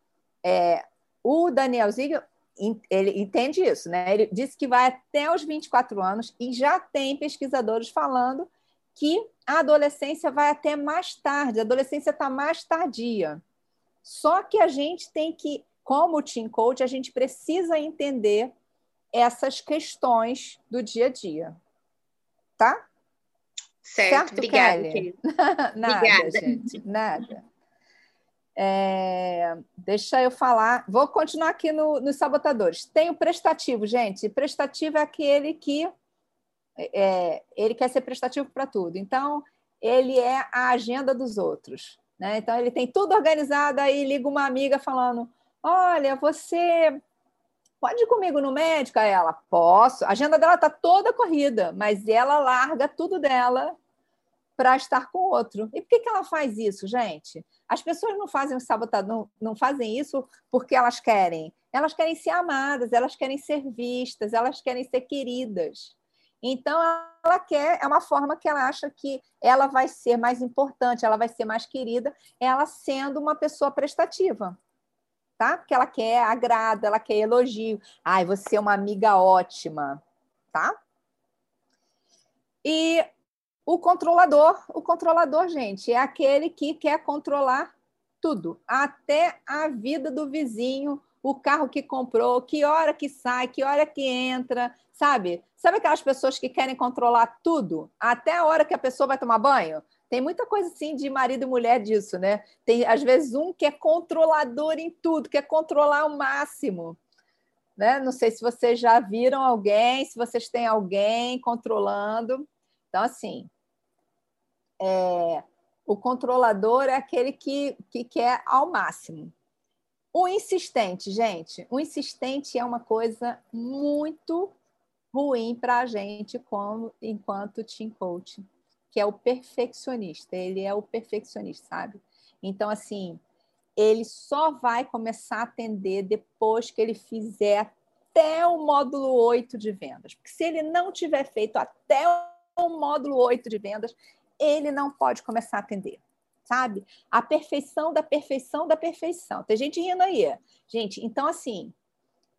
é, o Daniel Ziegler, ele entende isso, né? Ele disse que vai até os 24 anos e já tem pesquisadores falando que a adolescência vai até mais tarde, a adolescência está mais tardia. Só que a gente tem que, como team coach, a gente precisa entender essas questões do dia a dia. Tá? Certo, certo obrigada. nada, obrigada. gente, nada. É, deixa eu falar. Vou continuar aqui no, nos sabotadores. Tem o prestativo, gente. Prestativo é aquele que é, ele quer ser prestativo para tudo. Então, ele é a agenda dos outros. Né? Então, ele tem tudo organizado, aí liga uma amiga falando: Olha, você pode ir comigo no médico? Aí ela, posso. A agenda dela está toda corrida, mas ela larga tudo dela para estar com outro. E por que, que ela faz isso, gente? As pessoas não fazem o sabotador, não, não fazem isso porque elas querem. Elas querem ser amadas, elas querem ser vistas, elas querem ser queridas. Então, ela quer, é uma forma que ela acha que ela vai ser mais importante, ela vai ser mais querida, ela sendo uma pessoa prestativa tá? Porque ela quer agrado, ela quer elogio. Ai, você é uma amiga ótima, tá? E o controlador, o controlador, gente, é aquele que quer controlar tudo, até a vida do vizinho, o carro que comprou, que hora que sai, que hora que entra, sabe? Sabe aquelas pessoas que querem controlar tudo, até a hora que a pessoa vai tomar banho? Tem muita coisa assim de marido e mulher disso, né? Tem às vezes um que é controlador em tudo, quer controlar ao máximo. Né? Não sei se vocês já viram alguém, se vocês têm alguém controlando. Então, assim, é, o controlador é aquele que, que quer ao máximo. O insistente, gente, o insistente é uma coisa muito ruim para a gente como enquanto team coach que é o perfeccionista. Ele é o perfeccionista, sabe? Então, assim, ele só vai começar a atender depois que ele fizer até o módulo 8 de vendas. Porque se ele não tiver feito até o módulo 8 de vendas, ele não pode começar a atender, sabe? A perfeição da perfeição da perfeição. Tem gente rindo aí. Gente, então assim,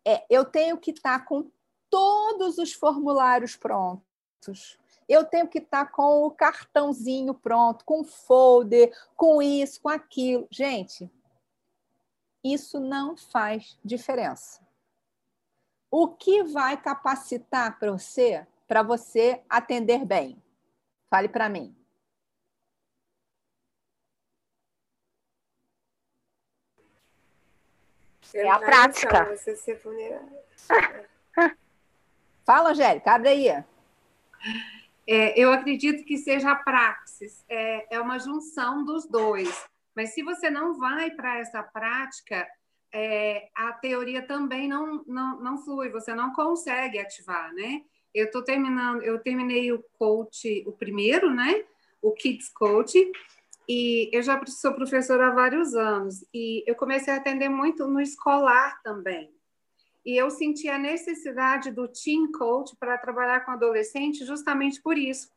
é, eu tenho que estar tá com todos os formulários prontos, eu tenho que estar com o cartãozinho pronto, com folder, com isso, com aquilo. Gente, isso não faz diferença. O que vai capacitar para você, para você atender bem? Fale para mim. É a prática. Fala, Angélica, abre aí. É, eu acredito que seja a praxis, é, é uma junção dos dois. Mas se você não vai para essa prática, é, a teoria também não, não, não flui, você não consegue ativar, né? Eu estou terminando, eu terminei o coach, o primeiro, né? O Kids Coach, e eu já sou professora há vários anos, e eu comecei a atender muito no escolar também e eu senti a necessidade do Teen Coach para trabalhar com adolescente justamente por isso.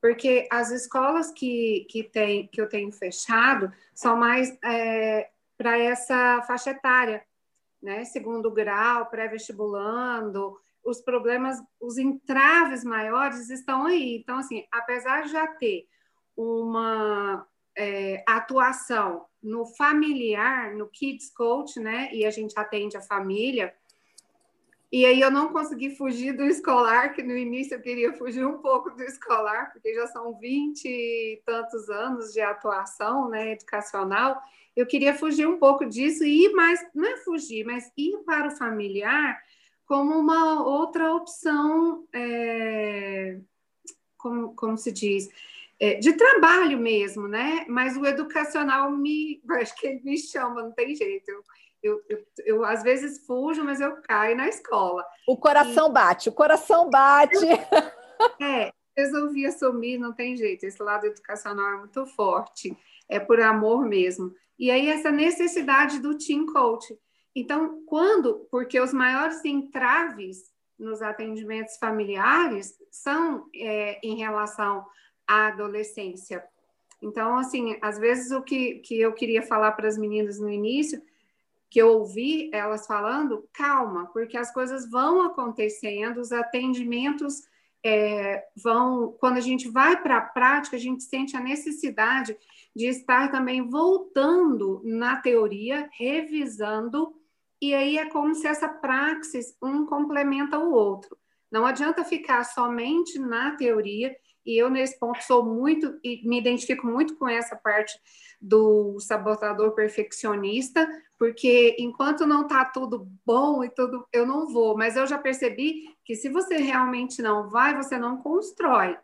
Porque as escolas que, que, tem, que eu tenho fechado são mais é, para essa faixa etária, né? Segundo grau, pré-vestibulando, os problemas, os entraves maiores estão aí. Então, assim, apesar de já ter uma é, atuação no familiar, no Kids Coach, né? E a gente atende a família, e aí eu não consegui fugir do escolar, que no início eu queria fugir um pouco do escolar, porque já são 20 e tantos anos de atuação né, educacional. Eu queria fugir um pouco disso e ir mais, não é fugir, mas ir para o familiar como uma outra opção, é, como, como se diz, é, de trabalho mesmo, né? Mas o educacional me, acho que ele me chama, não tem jeito. Eu, eu, eu, eu, às vezes fujo, mas eu caio na escola. O coração e... bate, o coração bate. É, resolvi assumir, não tem jeito, esse lado educacional é muito forte, é por amor mesmo. E aí, essa necessidade do team coach. Então, quando, porque os maiores entraves nos atendimentos familiares são é, em relação à adolescência. Então, assim, às vezes o que, que eu queria falar para as meninas no início, que eu ouvi elas falando, calma, porque as coisas vão acontecendo, os atendimentos é, vão. Quando a gente vai para a prática, a gente sente a necessidade de estar também voltando na teoria, revisando, e aí é como se essa praxis um complementa o outro. Não adianta ficar somente na teoria e eu, nesse ponto, sou muito e me identifico muito com essa parte do sabotador perfeccionista, porque enquanto não está tudo bom e tudo, eu não vou. Mas eu já percebi que se você realmente não vai, você não constrói.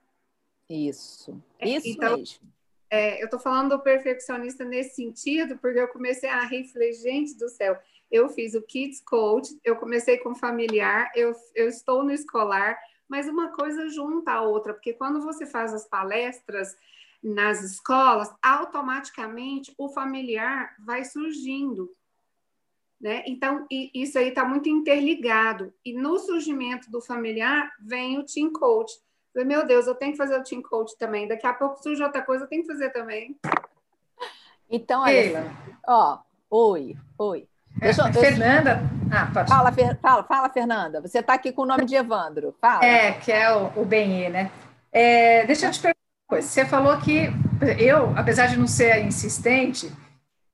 Isso, é, isso então, mesmo. É, eu estou falando do perfeccionista nesse sentido, porque eu comecei a refletir, gente do céu, eu fiz o Kids Coach, eu comecei com familiar, eu, eu estou no escolar, mas uma coisa junta a outra, porque quando você faz as palestras nas escolas, automaticamente o familiar vai surgindo. Né? Então, isso aí está muito interligado. E no surgimento do familiar vem o team coach. Meu Deus, eu tenho que fazer o team coach também. Daqui a pouco surge outra coisa, eu tenho que fazer também. Então, olha, ó, oi, oi. Deixa, é, Fernanda. Ah, pode. Fala, fala, fala, Fernanda. Você está aqui com o nome de Evandro. Fala. É, que é o, o BNE, né? É, deixa eu te perguntar uma coisa. Você falou que eu, apesar de não ser insistente,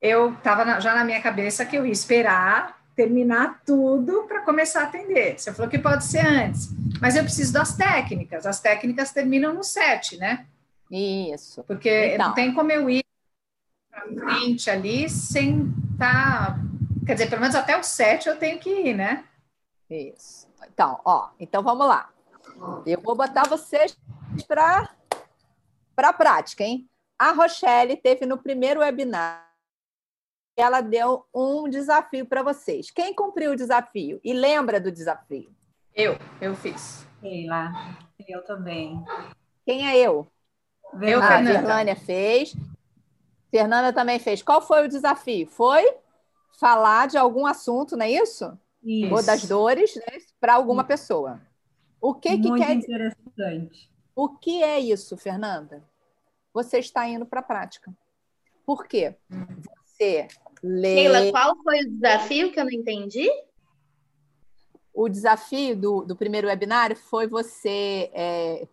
eu estava já na minha cabeça que eu ia esperar terminar tudo para começar a atender. Você falou que pode ser antes, mas eu preciso das técnicas. As técnicas terminam no 7, né? Isso. Porque então. não tem como eu ir para frente ali sem estar tá Quer dizer, pelo menos até o 7 eu tenho que ir, né? Isso. Então, ó, então vamos lá. Eu vou botar vocês para a prática, hein? A Rochelle teve no primeiro webinar, ela deu um desafio para vocês. Quem cumpriu o desafio e lembra do desafio? Eu, eu fiz. Sei lá, eu também. Quem é eu? Eu, ah, Fernanda. Fernanda fez. Fernanda também fez. Qual foi o desafio? Foi? falar de algum assunto, não é isso? isso. Ou das dores, né, para alguma isso. pessoa. O que Muito que quer interessante. O que é isso, Fernanda? Você está indo para a prática. Por quê? Você Sheila, qual foi o desafio que eu não entendi? O desafio do, do primeiro webinário foi você é,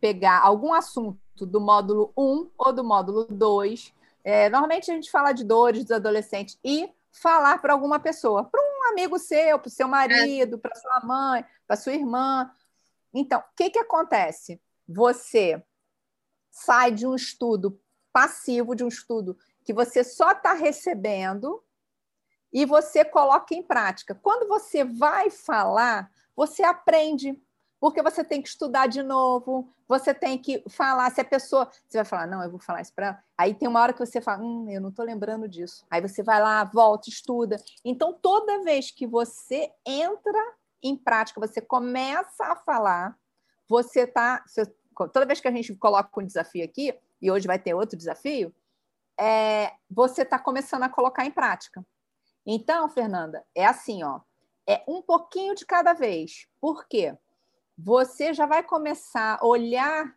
pegar algum assunto do módulo 1 ou do módulo 2. É, normalmente a gente fala de dores dos adolescentes e falar para alguma pessoa, para um amigo seu, para o seu marido, para sua mãe, para sua irmã. Então, o que, que acontece? Você sai de um estudo passivo, de um estudo que você só está recebendo e você coloca em prática. Quando você vai falar, você aprende porque você tem que estudar de novo, você tem que falar. Se a pessoa. Você vai falar, não, eu vou falar isso para ela. Aí tem uma hora que você fala, hum, eu não estou lembrando disso. Aí você vai lá, volta, estuda. Então, toda vez que você entra em prática, você começa a falar, você está. Toda vez que a gente coloca um desafio aqui, e hoje vai ter outro desafio, é, você está começando a colocar em prática. Então, Fernanda, é assim, ó. É um pouquinho de cada vez. Por quê? você já vai começar a olhar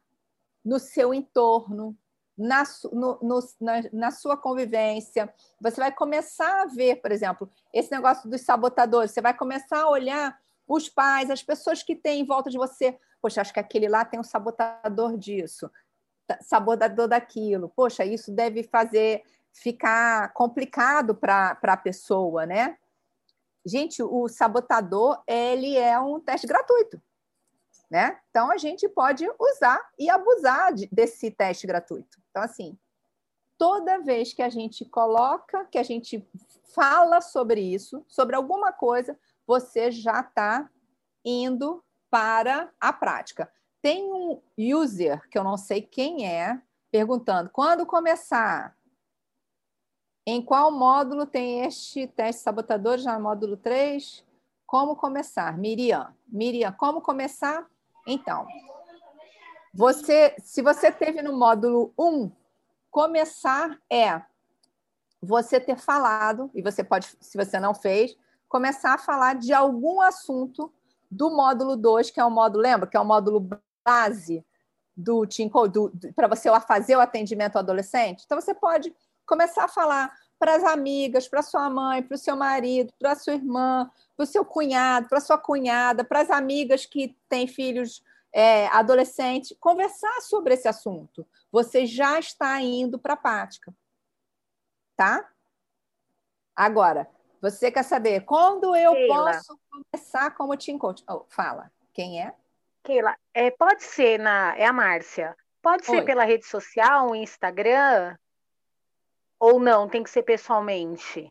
no seu entorno, na, no, no, na, na, sua convivência. Você vai começar a ver, por exemplo, esse negócio dos sabotadores. Você vai começar a olhar os pais, as pessoas que têm em volta de você. Poxa, acho que aquele lá tem um sabotador disso, sabotador daquilo. Poxa, isso deve fazer ficar complicado para a pessoa, né? Gente, o sabotador ele é um teste gratuito. Né? Então, a gente pode usar e abusar de, desse teste gratuito. Então, assim, toda vez que a gente coloca, que a gente fala sobre isso, sobre alguma coisa, você já está indo para a prática. Tem um user, que eu não sei quem é, perguntando: quando começar? Em qual módulo tem este teste sabotador? Já no módulo 3? Como começar? Miriam. Miriam, como começar? Então, você, se você teve no módulo 1, começar é você ter falado, e você pode, se você não fez, começar a falar de algum assunto do módulo 2, que é o módulo, lembra? Que é o módulo base do Team para você fazer o atendimento ao adolescente. Então, você pode começar a falar para as amigas, para sua mãe, para o seu marido, para a sua irmã, para o seu cunhado, para a sua cunhada, para as amigas que têm filhos é, adolescentes, conversar sobre esse assunto. Você já está indo para a prática. Tá? Agora, você quer saber quando eu Keila. posso começar como team coach? Oh, fala, quem é? Keila, é, pode ser na. É a Márcia. Pode ser Oi. pela rede social, Instagram, ou não, tem que ser pessoalmente?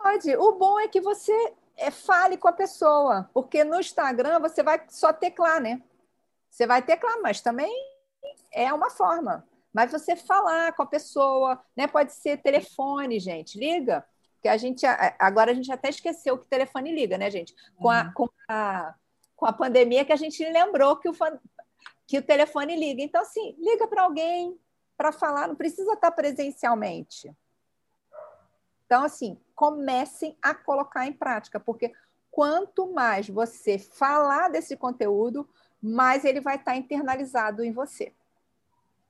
pode. O bom é que você é, fale com a pessoa, porque no Instagram você vai só teclar, né? Você vai teclar, mas também é uma forma. Mas você falar com a pessoa, né? Pode ser telefone, gente, liga. Que a gente agora a gente até esqueceu que telefone liga, né, gente? Com a, uhum. com a, com a pandemia que a gente lembrou que o, que o telefone liga. Então, assim, liga para alguém, para falar, não precisa estar presencialmente. Então, assim, comecem a colocar em prática, porque quanto mais você falar desse conteúdo, mais ele vai estar internalizado em você.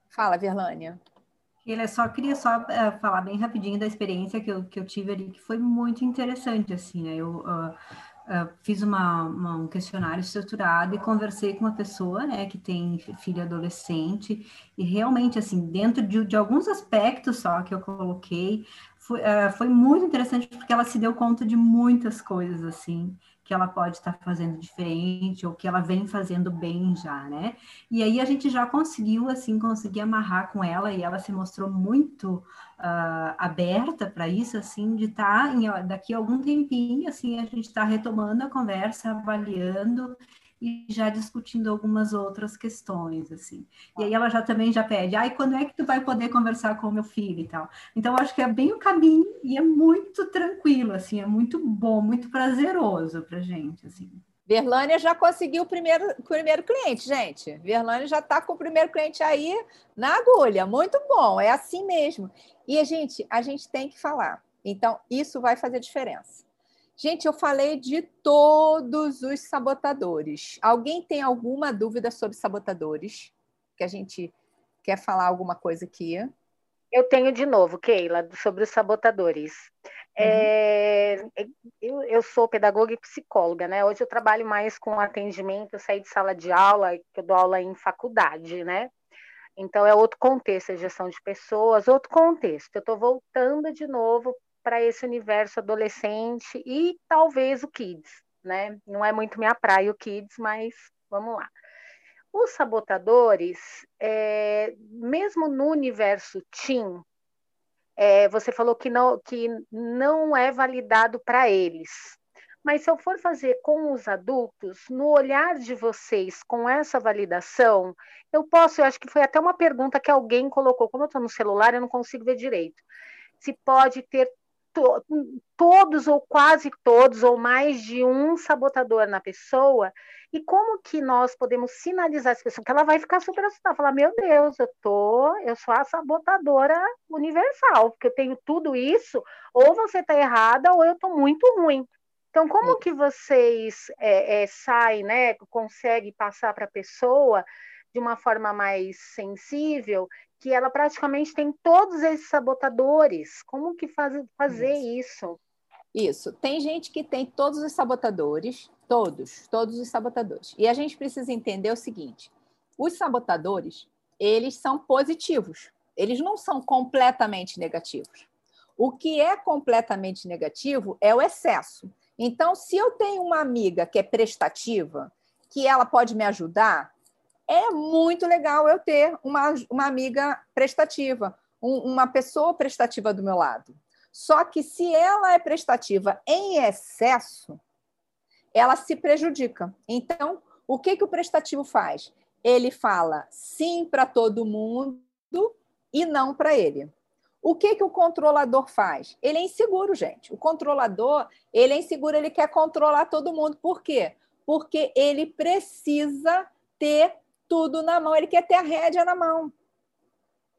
Fala, Verlânia. Ele só queria só uh, falar bem rapidinho da experiência que eu, que eu tive ali, que foi muito interessante, assim, né? Eu uh, uh, fiz uma, uma, um questionário estruturado e conversei com uma pessoa, né, que tem filho adolescente, e realmente, assim, dentro de, de alguns aspectos só que eu coloquei, foi, uh, foi muito interessante porque ela se deu conta de muitas coisas, assim, que ela pode estar fazendo diferente ou que ela vem fazendo bem já, né? E aí a gente já conseguiu, assim, conseguir amarrar com ela e ela se mostrou muito uh, aberta para isso, assim, de estar tá daqui a algum tempinho, assim, a gente está retomando a conversa, avaliando e já discutindo algumas outras questões, assim. E aí ela já também já pede, ai, quando é que tu vai poder conversar com o meu filho e tal? Então, acho que é bem o caminho e é muito tranquilo, assim, é muito bom, muito prazeroso pra gente, assim. Verlânia já conseguiu o primeiro, primeiro cliente, gente. Verlânia já está com o primeiro cliente aí na agulha. Muito bom, é assim mesmo. E, a gente, a gente tem que falar. Então, isso vai fazer diferença. Gente, eu falei de todos os sabotadores. Alguém tem alguma dúvida sobre sabotadores? Que a gente quer falar alguma coisa aqui? Eu tenho de novo, Keila, sobre os sabotadores. Uhum. É, eu, eu, sou pedagoga e psicóloga, né? Hoje eu trabalho mais com atendimento, eu saí de sala de aula, que eu dou aula em faculdade, né? Então é outro contexto, a gestão de pessoas, outro contexto. Eu estou voltando de novo para esse universo adolescente e talvez o kids, né? Não é muito minha praia o kids, mas vamos lá. Os sabotadores, é, mesmo no universo teen, é, você falou que não, que não é validado para eles. Mas se eu for fazer com os adultos, no olhar de vocês com essa validação, eu posso, eu acho que foi até uma pergunta que alguém colocou, como eu estou no celular, eu não consigo ver direito. Se pode ter to, todos ou quase todos ou mais de um sabotador na pessoa e como que nós podemos sinalizar essa pessoa que ela vai ficar super assustada, falar meu Deus, eu tô, eu sou a sabotadora universal, porque eu tenho tudo isso, ou você está errada ou eu tô muito ruim. Então, como que vocês é, é, saem, né, conseguem passar para a pessoa de uma forma mais sensível que ela praticamente tem todos esses sabotadores. Como que faz, fazer isso. isso? Isso. Tem gente que tem todos os sabotadores, todos, todos os sabotadores. E a gente precisa entender o seguinte: os sabotadores, eles são positivos. Eles não são completamente negativos. O que é completamente negativo é o excesso. Então, se eu tenho uma amiga que é prestativa, que ela pode me ajudar, é muito legal eu ter uma, uma amiga prestativa, um, uma pessoa prestativa do meu lado. Só que se ela é prestativa em excesso, ela se prejudica. Então, o que, que o prestativo faz? Ele fala sim para todo mundo e não para ele. O que, que o controlador faz? Ele é inseguro, gente. O controlador, ele é inseguro, ele quer controlar todo mundo. Por quê? Porque ele precisa ter tudo na mão, ele quer ter a rédea na mão.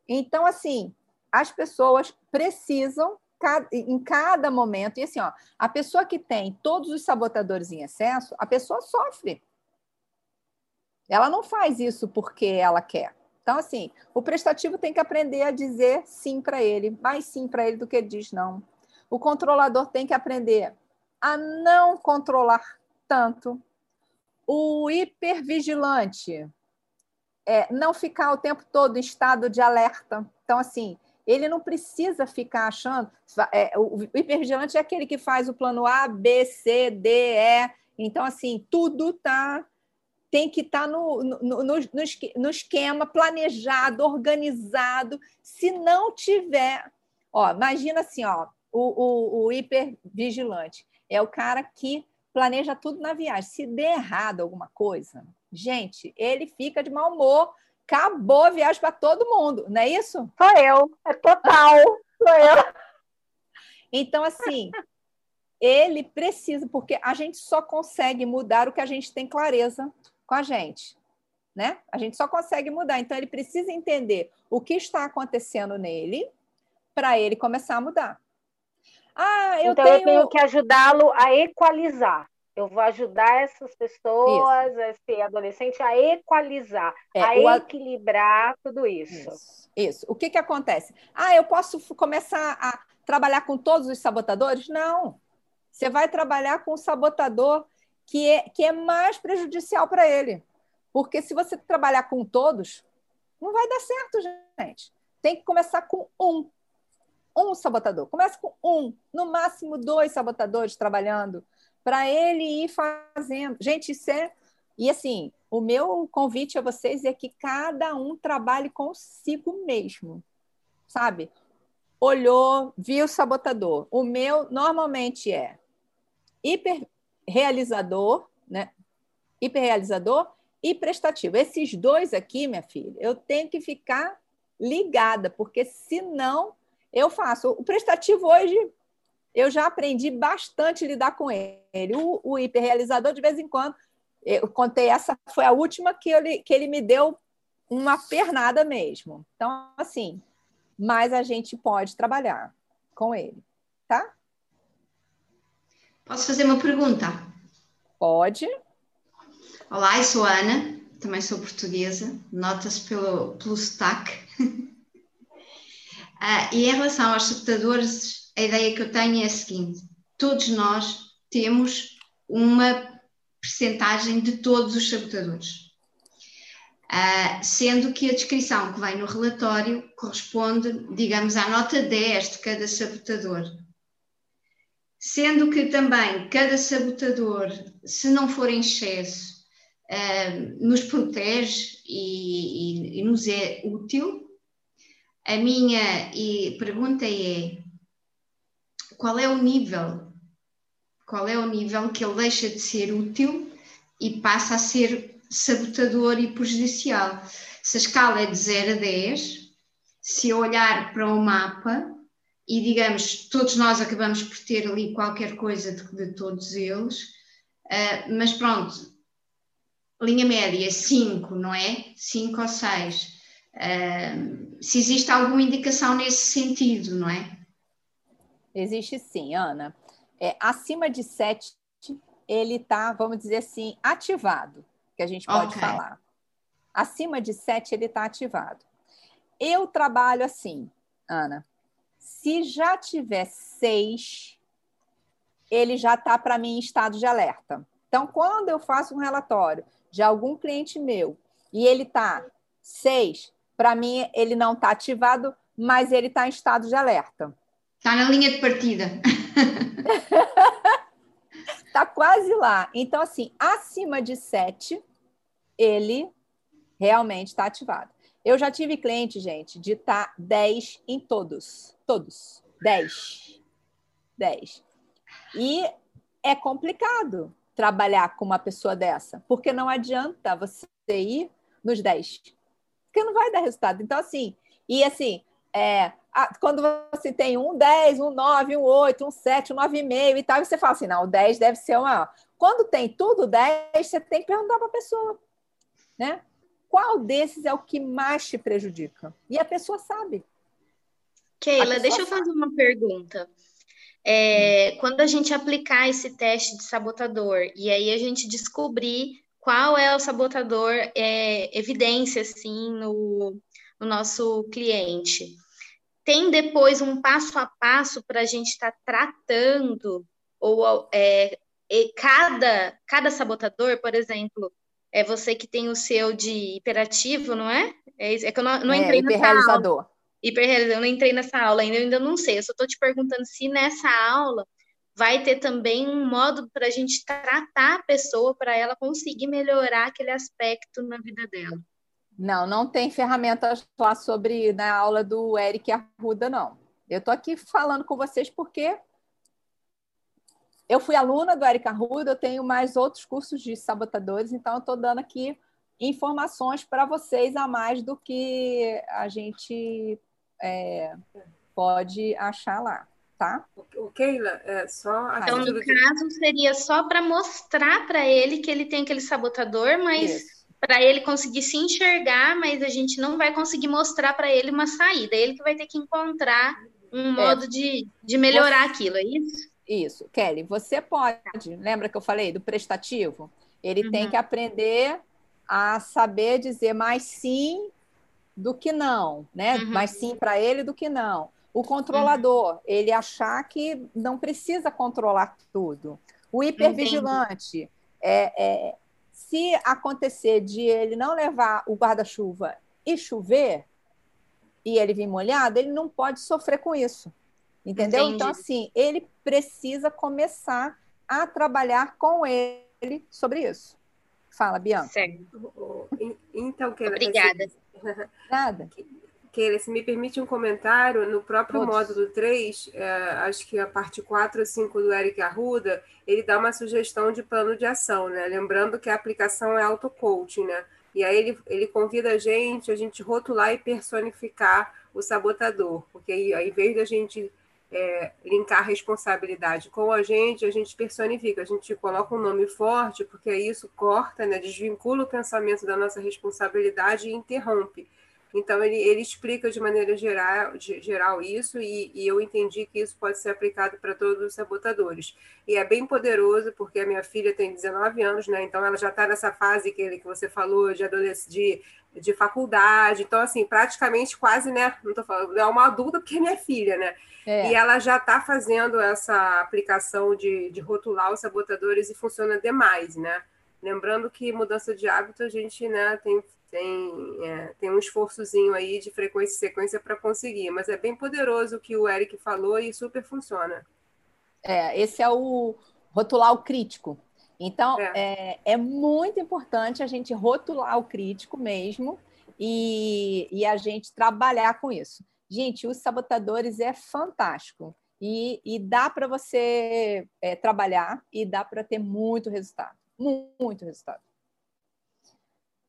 Então, assim, as pessoas precisam em cada momento. E assim, ó, a pessoa que tem todos os sabotadores em excesso, a pessoa sofre. Ela não faz isso porque ela quer. Então, assim, o prestativo tem que aprender a dizer sim para ele, mais sim para ele do que diz não. O controlador tem que aprender a não controlar tanto. O hipervigilante é não ficar o tempo todo em estado de alerta. Então, assim, ele não precisa ficar achando. É, o hipervigilante é aquele que faz o plano A, B, C, D, E. Então, assim, tudo está tem que estar tá no, no, no, no, esquema planejado, organizado. Se não tiver, ó, imagina assim, ó, o, o, o hipervigilante é o cara que planeja tudo na viagem. Se der errado alguma coisa, gente, ele fica de mau humor. Acabou a viagem para todo mundo, não é isso? Sou eu, é total, sou eu. Então, assim, ele precisa, porque a gente só consegue mudar o que a gente tem clareza com a gente. Né? A gente só consegue mudar. Então, ele precisa entender o que está acontecendo nele para ele começar a mudar. Ah, eu então, tenho... eu tenho que ajudá-lo a equalizar. Eu vou ajudar essas pessoas, isso. esse adolescente, a equalizar, é, a equilibrar tudo isso. isso. Isso. O que, que acontece? Ah, eu posso começar a trabalhar com todos os sabotadores? Não. Você vai trabalhar com o sabotador que é, que é mais prejudicial para ele. Porque se você trabalhar com todos, não vai dar certo, gente. Tem que começar com um. Um sabotador. Começa com um, no máximo dois sabotadores trabalhando, para ele ir fazendo. Gente, isso é. E assim, o meu convite a vocês é que cada um trabalhe consigo mesmo, sabe? Olhou, viu o sabotador. O meu normalmente é hiper realizador, né? hiperrealizador e prestativo. Esses dois aqui, minha filha, eu tenho que ficar ligada, porque senão eu faço. O prestativo hoje eu já aprendi bastante a lidar com ele. O, o hiperrealizador, de vez em quando, eu contei, essa foi a última que, eu, que ele me deu uma pernada mesmo. Então, assim, mas a gente pode trabalhar com ele, tá? Posso fazer uma pergunta? Pode. Olá, eu sou a Ana, também sou portuguesa, nota-se pelo, pelo sotaque. uh, e em relação aos sabotadores, a ideia que eu tenho é a seguinte: todos nós temos uma percentagem de todos os sabotadores. Uh, sendo que a descrição que vem no relatório corresponde, digamos, à nota 10 de cada sabotador. Sendo que também cada sabotador, se não for em excesso, uh, nos protege e, e, e, nos é útil. A minha pergunta é: qual é o nível? Qual é o nível que ele deixa de ser útil e passa a ser sabotador e prejudicial? Se a escala é de 0 a 10, se eu olhar para o mapa, e digamos, todos nós acabamos por ter ali qualquer coisa de, de todos eles, uh, mas pronto, linha média 5, não é? 5 ou 6. Uh, ah, se existe alguma indicação nesse sentido, não é? Existe sim, Ana. É, acima de 7, ele está, vamos dizer assim, ativado, que a gente pode okay. falar. Acima de 7, ele está ativado. Eu trabalho assim, Ana se já tiver seis, ele já está para mim em estado de alerta. Então, quando eu faço um relatório de algum cliente meu e ele está seis, para mim ele não está ativado, mas ele está em estado de alerta. Está na linha de partida. Está quase lá. Então, assim, acima de sete, ele realmente está ativado. Eu já tive cliente, gente, de estar tá 10 em todos. Todos. 10. 10. E é complicado trabalhar com uma pessoa dessa, porque não adianta você ir nos 10. Porque não vai dar resultado. Então, assim, e assim, é, quando você tem um 10, um 9, um 8, um 7, um 9,5 e tal, você fala assim, não, o 10 deve ser o maior. Quando tem tudo 10, você tem que perguntar para a pessoa, né? Qual desses é o que mais te prejudica? E a pessoa sabe. Keila, deixa eu fazer uma pergunta. É, hum. Quando a gente aplicar esse teste de sabotador e aí a gente descobrir qual é o sabotador, é, evidência, assim, no, no nosso cliente, tem depois um passo a passo para a gente estar tá tratando ou é, cada, cada sabotador, por exemplo, é você que tem o seu de hiperativo, não é? É, é que eu não, não é, entrei nessa aula. Hiperrealizador, eu não entrei nessa aula ainda, eu ainda não sei. Eu só estou te perguntando se nessa aula vai ter também um modo para a gente tratar a pessoa para ela conseguir melhorar aquele aspecto na vida dela. Não, não tem ferramentas lá sobre na aula do Eric Arruda, não. Eu estou aqui falando com vocês porque eu fui aluna do Eric Arruda, eu tenho mais outros cursos de sabotadores, então eu estou dando aqui informações para vocês a mais do que a gente é, pode achar lá, tá? O Keila, é só. Então, no caso, seria só para mostrar para ele que ele tem aquele sabotador, mas. Isso para ele conseguir se enxergar, mas a gente não vai conseguir mostrar para ele uma saída. Ele que vai ter que encontrar um é. modo é. de, de melhorar você, aquilo, é isso? Isso. Kelly, você pode, lembra que eu falei do prestativo? Ele uhum. tem que aprender a saber dizer mais sim do que não, né? Uhum. Mais sim para ele do que não. O controlador, uhum. ele achar que não precisa controlar tudo. O hipervigilante é, é se acontecer de ele não levar o guarda-chuva e chover, e ele vir molhado, ele não pode sofrer com isso. Entendeu? Entendi. Então, assim, ele precisa começar a trabalhar com ele sobre isso. Fala, Bianca. Certo. Então, que Obrigada. Nada. Keila, se me permite um comentário, no próprio Todos. módulo 3, é, acho que a parte 4 ou 5 do Eric Arruda, ele dá uma sugestão de plano de ação, né? Lembrando que a aplicação é auto-coaching, né? E aí ele, ele convida a gente, a gente rotular e personificar o sabotador, porque aí, ao invés da gente é, linkar a responsabilidade com a gente, a gente personifica, a gente coloca um nome forte, porque isso corta, né, desvincula o pensamento da nossa responsabilidade e interrompe. Então, ele, ele explica de maneira geral, geral isso, e, e eu entendi que isso pode ser aplicado para todos os sabotadores. E é bem poderoso, porque a minha filha tem 19 anos, né? Então, ela já está nessa fase que, que você falou de adolescente, de, de faculdade. Então, assim, praticamente quase, né? Não estou falando, é uma adulta porque é minha filha, né? É. E ela já está fazendo essa aplicação de, de rotular os sabotadores e funciona demais, né? Lembrando que mudança de hábito a gente né, tem tem, é, tem um esforçozinho aí de frequência e sequência para conseguir, mas é bem poderoso o que o Eric falou e super funciona. É, esse é o rotular o crítico. Então, é. é, é muito importante a gente rotular o crítico mesmo e, e a gente trabalhar com isso. Gente, os sabotadores é fantástico. E, e dá para você é, trabalhar e dá para ter muito resultado. Muito resultado.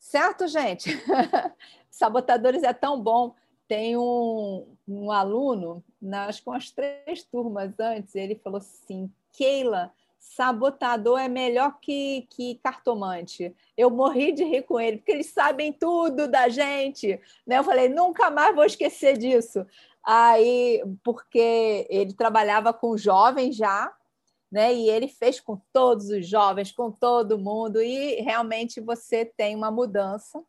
Certo, gente? Sabotadores é tão bom. Tem um, um aluno, acho que umas três turmas antes, ele falou assim: Keila, sabotador é melhor que, que cartomante. Eu morri de rir com ele, porque eles sabem tudo da gente. Né? Eu falei, nunca mais vou esquecer disso. Aí, porque ele trabalhava com jovens já, né? E ele fez com todos os jovens, com todo mundo, e realmente você tem uma mudança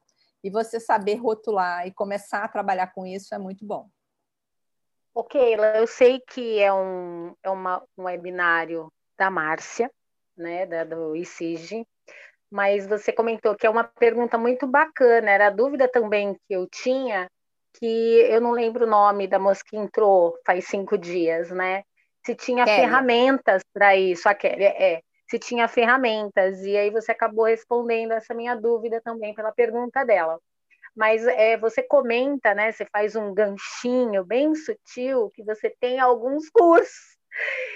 e você saber rotular e começar a trabalhar com isso é muito bom. Ok, eu sei que é um, é uma, um webinário da Márcia, né, da, do ICIG, mas você comentou que é uma pergunta muito bacana, era a dúvida também que eu tinha, que eu não lembro o nome da moça que entrou faz cinco dias, né? Se tinha Kelly. ferramentas para isso, a Kelly, é, se tinha ferramentas, e aí você acabou respondendo essa minha dúvida também pela pergunta dela. Mas é, você comenta, né? Você faz um ganchinho bem sutil que você tem alguns cursos.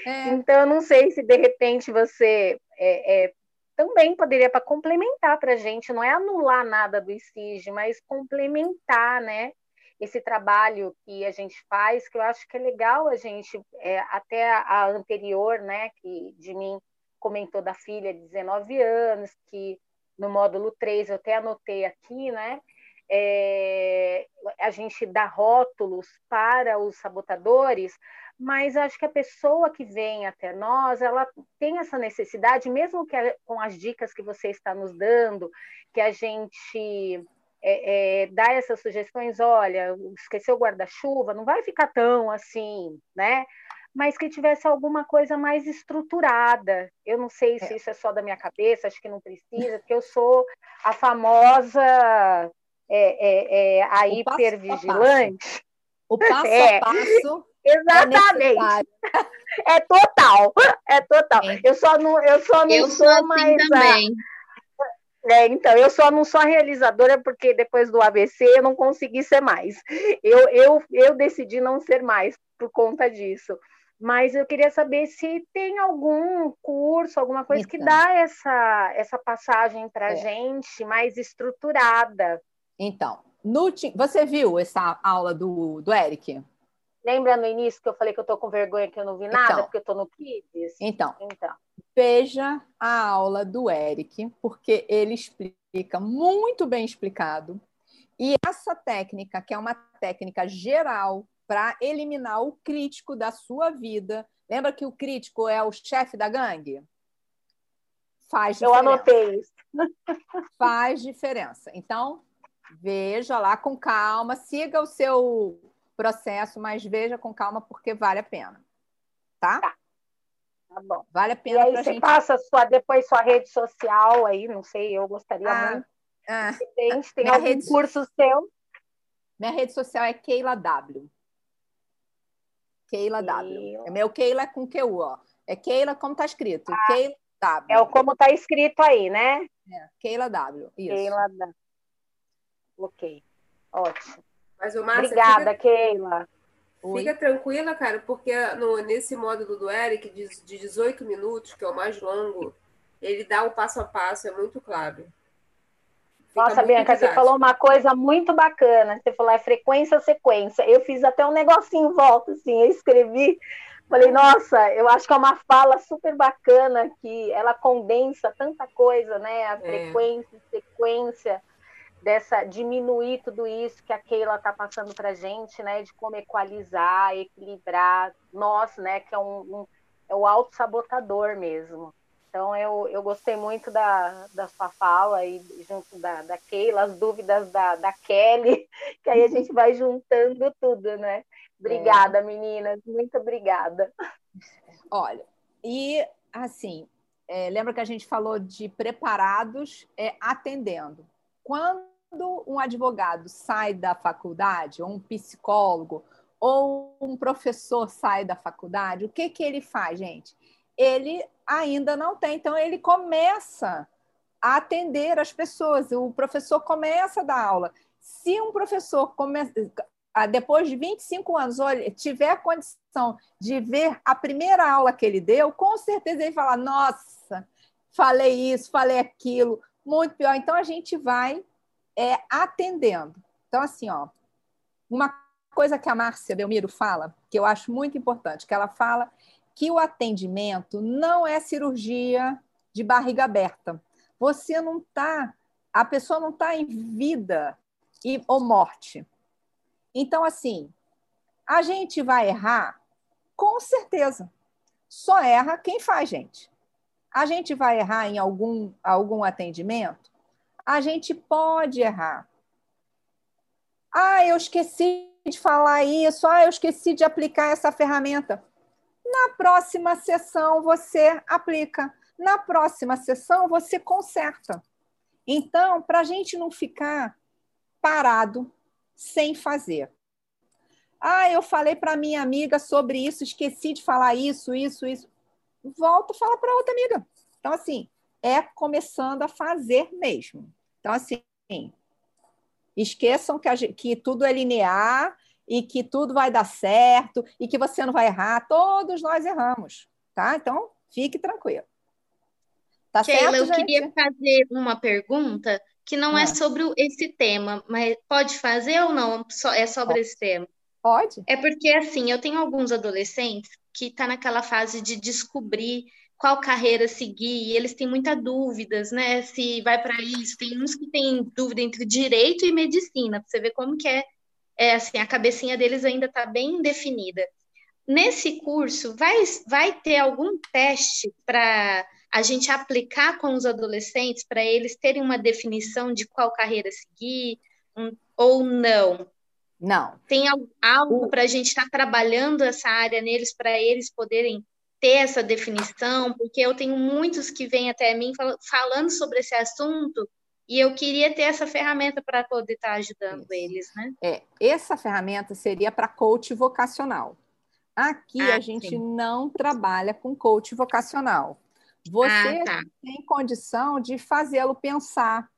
É. Então, eu não sei se de repente você é, é também poderia para complementar para a gente, não é anular nada do ICIG, mas complementar, né? Esse trabalho que a gente faz, que eu acho que é legal a gente, é, até a, anterior, né, que de mim comentou da filha de 19 anos, que no módulo 3 eu até anotei aqui, né, é, a gente dá rótulos para os sabotadores, mas acho que a pessoa que vem até nós, ela tem essa necessidade, mesmo que com as dicas que você está nos dando, que a gente é, é, dá essas sugestões, olha, esqueceu o guarda-chuva, não vai ficar tão assim, né? Mas que tivesse alguma coisa mais estruturada. Eu não sei se é. isso é só da minha cabeça, acho que não precisa, porque eu sou a famosa é, é, é a hipervigilante. O passo a passo. Exatamente. É, total, é total. Eu só não, eu só não eu sou, sou assim mais. Também. A é, então, eu só não sou realizadora porque depois do ABC eu não consegui ser mais. Eu, eu, eu decidi não ser mais por conta disso. Mas eu queria saber se tem algum curso, alguma coisa então. que dá essa, essa passagem para a é. gente mais estruturada. Então, no, você viu essa aula do, do Eric? Lembra no início que eu falei que eu estou com vergonha que eu não vi nada, então, porque eu estou no Kids? Então, então, veja a aula do Eric, porque ele explica muito bem explicado. E essa técnica, que é uma técnica geral para eliminar o crítico da sua vida. Lembra que o crítico é o chefe da gangue? Faz diferença. Eu anotei isso. Faz diferença. Então, veja lá com calma, siga o seu processo, mas veja com calma porque vale a pena. Tá? Tá, tá bom. Vale a pena. E aí você gente... passa sua, depois sua rede social aí, não sei, eu gostaria ah, muito. Ah, tem, tem algum rede... curso seu? Minha rede social é Keila W. Keila W. É meu Keila com QU, ó. É Keila como está escrito. Ah, Keila W. É o como está escrito aí, né? É, Keila W. Isso. Keila W. Ok. Ótimo. Mas o Márcia, Obrigada, fica... Keila. Fica tranquila, cara, porque no, nesse módulo do Eric, de, de 18 minutos, que é o mais longo, ele dá o passo a passo, é muito claro. Fica Nossa, Bianca, você falou uma coisa muito bacana. Você falou é frequência, sequência. Eu fiz até um negocinho em volta, assim, eu escrevi. Falei, nossa, eu acho que é uma fala super bacana que ela condensa tanta coisa, né? A é. frequência, sequência dessa diminuir tudo isso que a Keila está passando para a gente, né, de como equalizar, equilibrar nós, né, que é um, um é o auto sabotador mesmo. Então eu, eu gostei muito da, da sua fala e junto da, da Keila, as dúvidas da, da Kelly, que aí a gente vai juntando tudo, né? Obrigada, é. meninas, muito obrigada. Olha, e assim, é, lembra que a gente falou de preparados é, atendendo. Quando quando um advogado sai da faculdade, ou um psicólogo, ou um professor sai da faculdade, o que, que ele faz, gente? Ele ainda não tem, então ele começa a atender as pessoas, o professor começa a dar aula. Se um professor come... depois de 25 anos olha, tiver a condição de ver a primeira aula que ele deu, com certeza ele fala: Nossa, falei isso, falei aquilo, muito pior. Então a gente vai é atendendo. Então, assim, ó, uma coisa que a Márcia Belmiro fala, que eu acho muito importante, que ela fala que o atendimento não é cirurgia de barriga aberta. Você não está, a pessoa não está em vida e, ou morte. Então, assim, a gente vai errar? Com certeza. Só erra quem faz, gente. A gente vai errar em algum, algum atendimento? A gente pode errar. Ah, eu esqueci de falar isso, ah, eu esqueci de aplicar essa ferramenta. Na próxima sessão você aplica, na próxima sessão você conserta. Então, para a gente não ficar parado sem fazer. Ah, eu falei para minha amiga sobre isso, esqueci de falar isso, isso, isso. Volto, fala para outra amiga. Então, assim, é começando a fazer mesmo. Então, assim, esqueçam que, gente, que tudo é linear e que tudo vai dar certo e que você não vai errar. Todos nós erramos, tá? Então, fique tranquilo. Tá Sheila, certo, eu gente? queria fazer uma pergunta que não é sobre esse tema, mas pode fazer ou não? É sobre esse tema? Pode. É porque, assim, eu tenho alguns adolescentes que estão tá naquela fase de descobrir qual carreira seguir, e eles têm muitas dúvidas, né? Se vai para isso. Tem uns que têm dúvida entre direito e medicina, para você ver como que é, é assim, a cabecinha deles ainda está bem definida. Nesse curso, vai, vai ter algum teste para a gente aplicar com os adolescentes para eles terem uma definição de qual carreira seguir um, ou não? Não. Tem algo para a gente estar tá trabalhando essa área neles para eles poderem ter essa definição? Porque eu tenho muitos que vêm até mim falando sobre esse assunto e eu queria ter essa ferramenta para poder estar tá ajudando Isso. eles, né? É, essa ferramenta seria para coach vocacional. Aqui ah, a gente sim. não trabalha com coach vocacional. Você ah, tá. tem condição de fazê-lo pensar,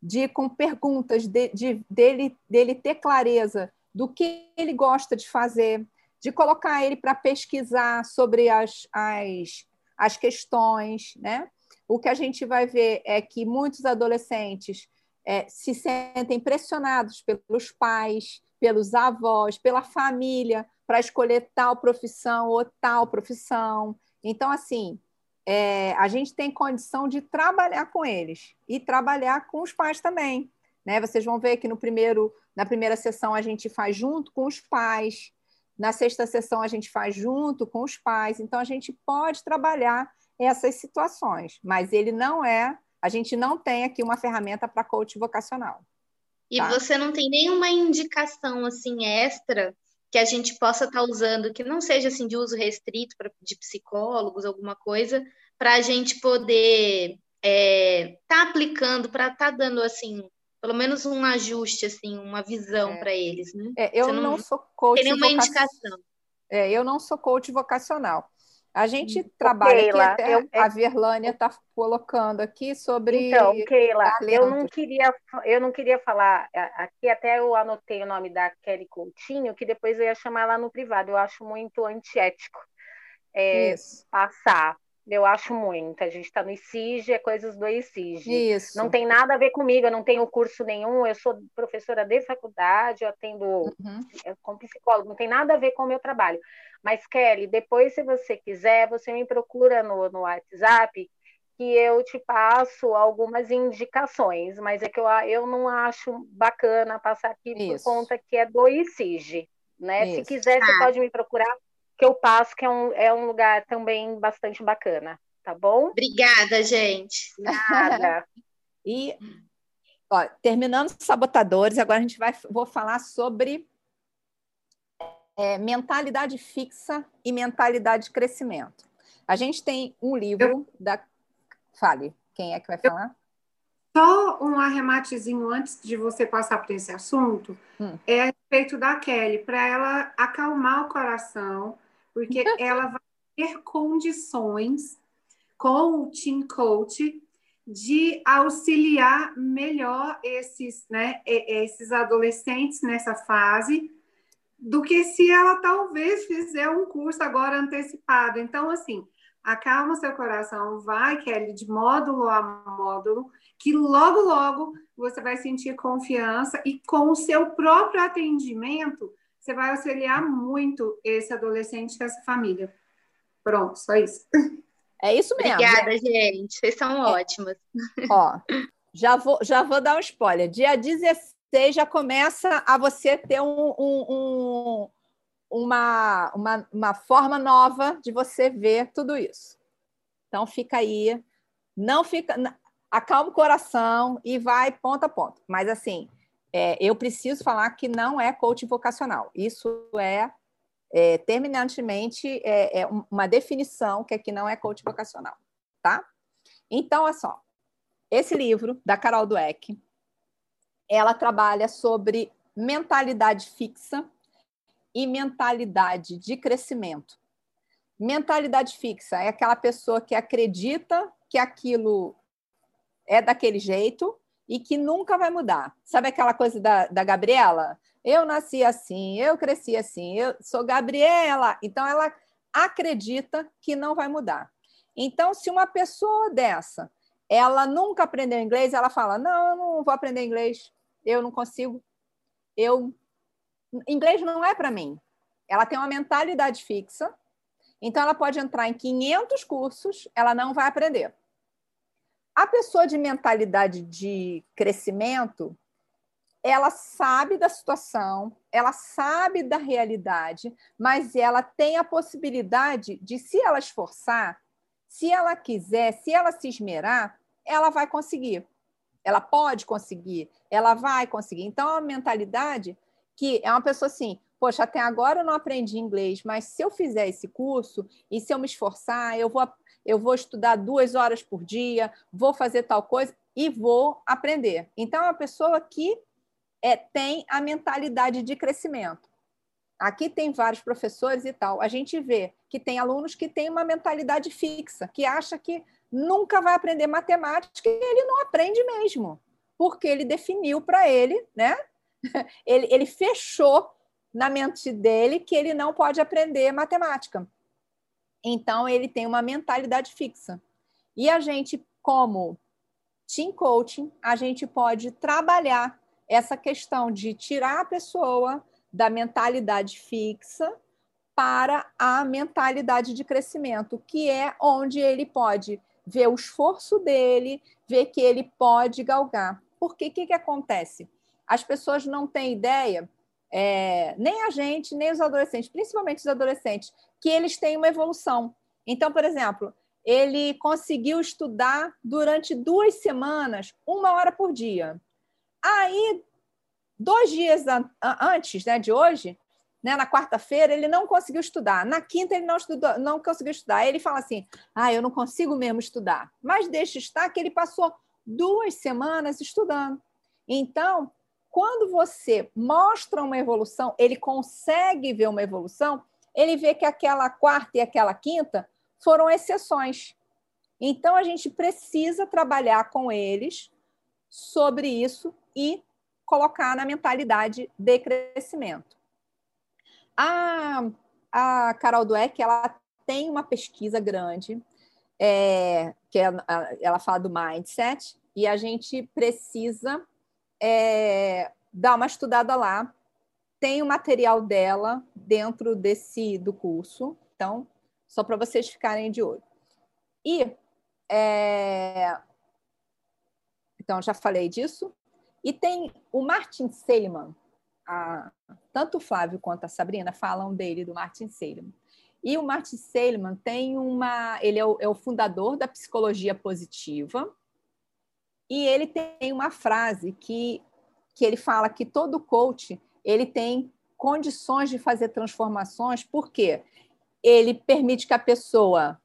de com perguntas de, de, dele, dele ter clareza do que ele gosta de fazer, de colocar ele para pesquisar sobre as, as, as questões, né? O que a gente vai ver é que muitos adolescentes é, se sentem pressionados pelos pais, pelos avós, pela família, para escolher tal profissão ou tal profissão. Então, assim, é, a gente tem condição de trabalhar com eles e trabalhar com os pais também. Né? Vocês vão ver que no primeiro, na primeira sessão a gente faz junto com os pais, na sexta sessão a gente faz junto com os pais. Então a gente pode trabalhar essas situações, mas ele não é, a gente não tem aqui uma ferramenta para coach vocacional. E tá? você não tem nenhuma indicação assim extra que a gente possa estar tá usando, que não seja assim de uso restrito pra, de psicólogos, alguma coisa, para a gente poder estar é, tá aplicando, para estar tá dando assim, pelo menos um ajuste, assim, uma visão é. para eles, né? É, eu não, não, sou coach. Tem nenhuma vocac... indicação. É, eu não sou coach vocacional. A gente hum, trabalha Keila, aqui, até eu, a Verlânia está colocando aqui sobre. Então, Keila, eu não queria, eu não queria falar aqui, até eu anotei o nome da Kelly Coutinho, que depois eu ia chamar ela no privado. Eu acho muito antiético é, passar. Eu acho muito. A gente está no ICIG, é coisas do ICIG. Isso. Não tem nada a ver comigo, eu não tenho curso nenhum, eu sou professora de faculdade, eu atendo uhum. como psicólogo, não tem nada a ver com o meu trabalho. Mas, Kelly, depois, se você quiser, você me procura no, no WhatsApp que eu te passo algumas indicações, mas é que eu, eu não acho bacana passar aqui Isso. por conta que é do ICIG, né? Isso. Se quiser, ah. você pode me procurar, que eu passo, que é um, é um lugar também bastante bacana, tá bom? Obrigada, gente. Nada. e, ó, terminando os sabotadores, agora a gente vai vou falar sobre é, mentalidade fixa e mentalidade de crescimento. A gente tem um livro Eu... da. Fale, quem é que vai falar? Só um arrematezinho antes de você passar por esse assunto, hum. é a respeito da Kelly, para ela acalmar o coração, porque ela vai ter condições com o Team Coach de auxiliar melhor esses, né, esses adolescentes nessa fase do que se ela talvez fizer um curso agora antecipado. Então, assim, acalma seu coração, vai, Kelly, de módulo a módulo, que logo, logo você vai sentir confiança e com o seu próprio atendimento, você vai auxiliar muito esse adolescente e essa família. Pronto, só isso. É isso mesmo. Obrigada, gente. Vocês são é. ótimas. Ó, já vou, já vou dar um spoiler. Dia 16 você já começa a você ter um, um, um, uma, uma, uma forma nova de você ver tudo isso. Então fica aí, não fica, acalma o coração e vai ponto a ponto. Mas assim, é, eu preciso falar que não é coaching vocacional. Isso é, é terminantemente é, é, uma definição que aqui não é coaching vocacional, tá? Então, olha só, esse livro da Carol Dweck, ela trabalha sobre mentalidade fixa e mentalidade de crescimento. Mentalidade fixa é aquela pessoa que acredita que aquilo é daquele jeito e que nunca vai mudar. Sabe aquela coisa da, da Gabriela? Eu nasci assim, eu cresci assim, eu sou Gabriela. Então, ela acredita que não vai mudar. Então, se uma pessoa dessa ela nunca aprendeu inglês, ela fala: Não, eu não vou aprender inglês, eu não consigo. Eu inglês não é para mim. Ela tem uma mentalidade fixa, então ela pode entrar em 500 cursos, ela não vai aprender. A pessoa de mentalidade de crescimento, ela sabe da situação, ela sabe da realidade, mas ela tem a possibilidade de, se ela esforçar, se ela quiser, se ela se esmerar, ela vai conseguir. Ela pode conseguir, ela vai conseguir. Então, é uma mentalidade que é uma pessoa assim, poxa, até agora eu não aprendi inglês, mas se eu fizer esse curso e se eu me esforçar, eu vou, eu vou estudar duas horas por dia, vou fazer tal coisa e vou aprender. Então, é uma pessoa que é, tem a mentalidade de crescimento. Aqui tem vários professores e tal. A gente vê que tem alunos que têm uma mentalidade fixa, que acha que nunca vai aprender matemática e ele não aprende mesmo, porque ele definiu para ele, né? Ele, ele fechou na mente dele que ele não pode aprender matemática. Então, ele tem uma mentalidade fixa. E a gente, como team coaching, a gente pode trabalhar essa questão de tirar a pessoa da mentalidade fixa para a mentalidade de crescimento, que é onde ele pode ver o esforço dele, ver que ele pode galgar. Porque o que, que acontece? As pessoas não têm ideia, é, nem a gente, nem os adolescentes, principalmente os adolescentes, que eles têm uma evolução. Então, por exemplo, ele conseguiu estudar durante duas semanas, uma hora por dia. Aí, dois dias antes né, de hoje, né, na quarta-feira, ele não conseguiu estudar. Na quinta, ele não, estudou, não conseguiu estudar. Aí ele fala assim: ah, eu não consigo mesmo estudar. Mas deixa estar que ele passou duas semanas estudando. Então, quando você mostra uma evolução, ele consegue ver uma evolução, ele vê que aquela quarta e aquela quinta foram exceções. Então, a gente precisa trabalhar com eles sobre isso e colocar na mentalidade de crescimento. A, a Carol Dweck, ela tem uma pesquisa grande, é, que é, ela fala do mindset, e a gente precisa é, dar uma estudada lá. Tem o material dela dentro desse do curso, então, só para vocês ficarem de olho. E, é, então, já falei disso. E tem o Martin Seligman, a, tanto o Flávio quanto a Sabrina falam dele, do Martin Seligman. E o Martin Seligman tem uma. Ele é o, é o fundador da psicologia positiva, e ele tem uma frase que, que ele fala que todo coach ele tem condições de fazer transformações, porque ele permite que a pessoa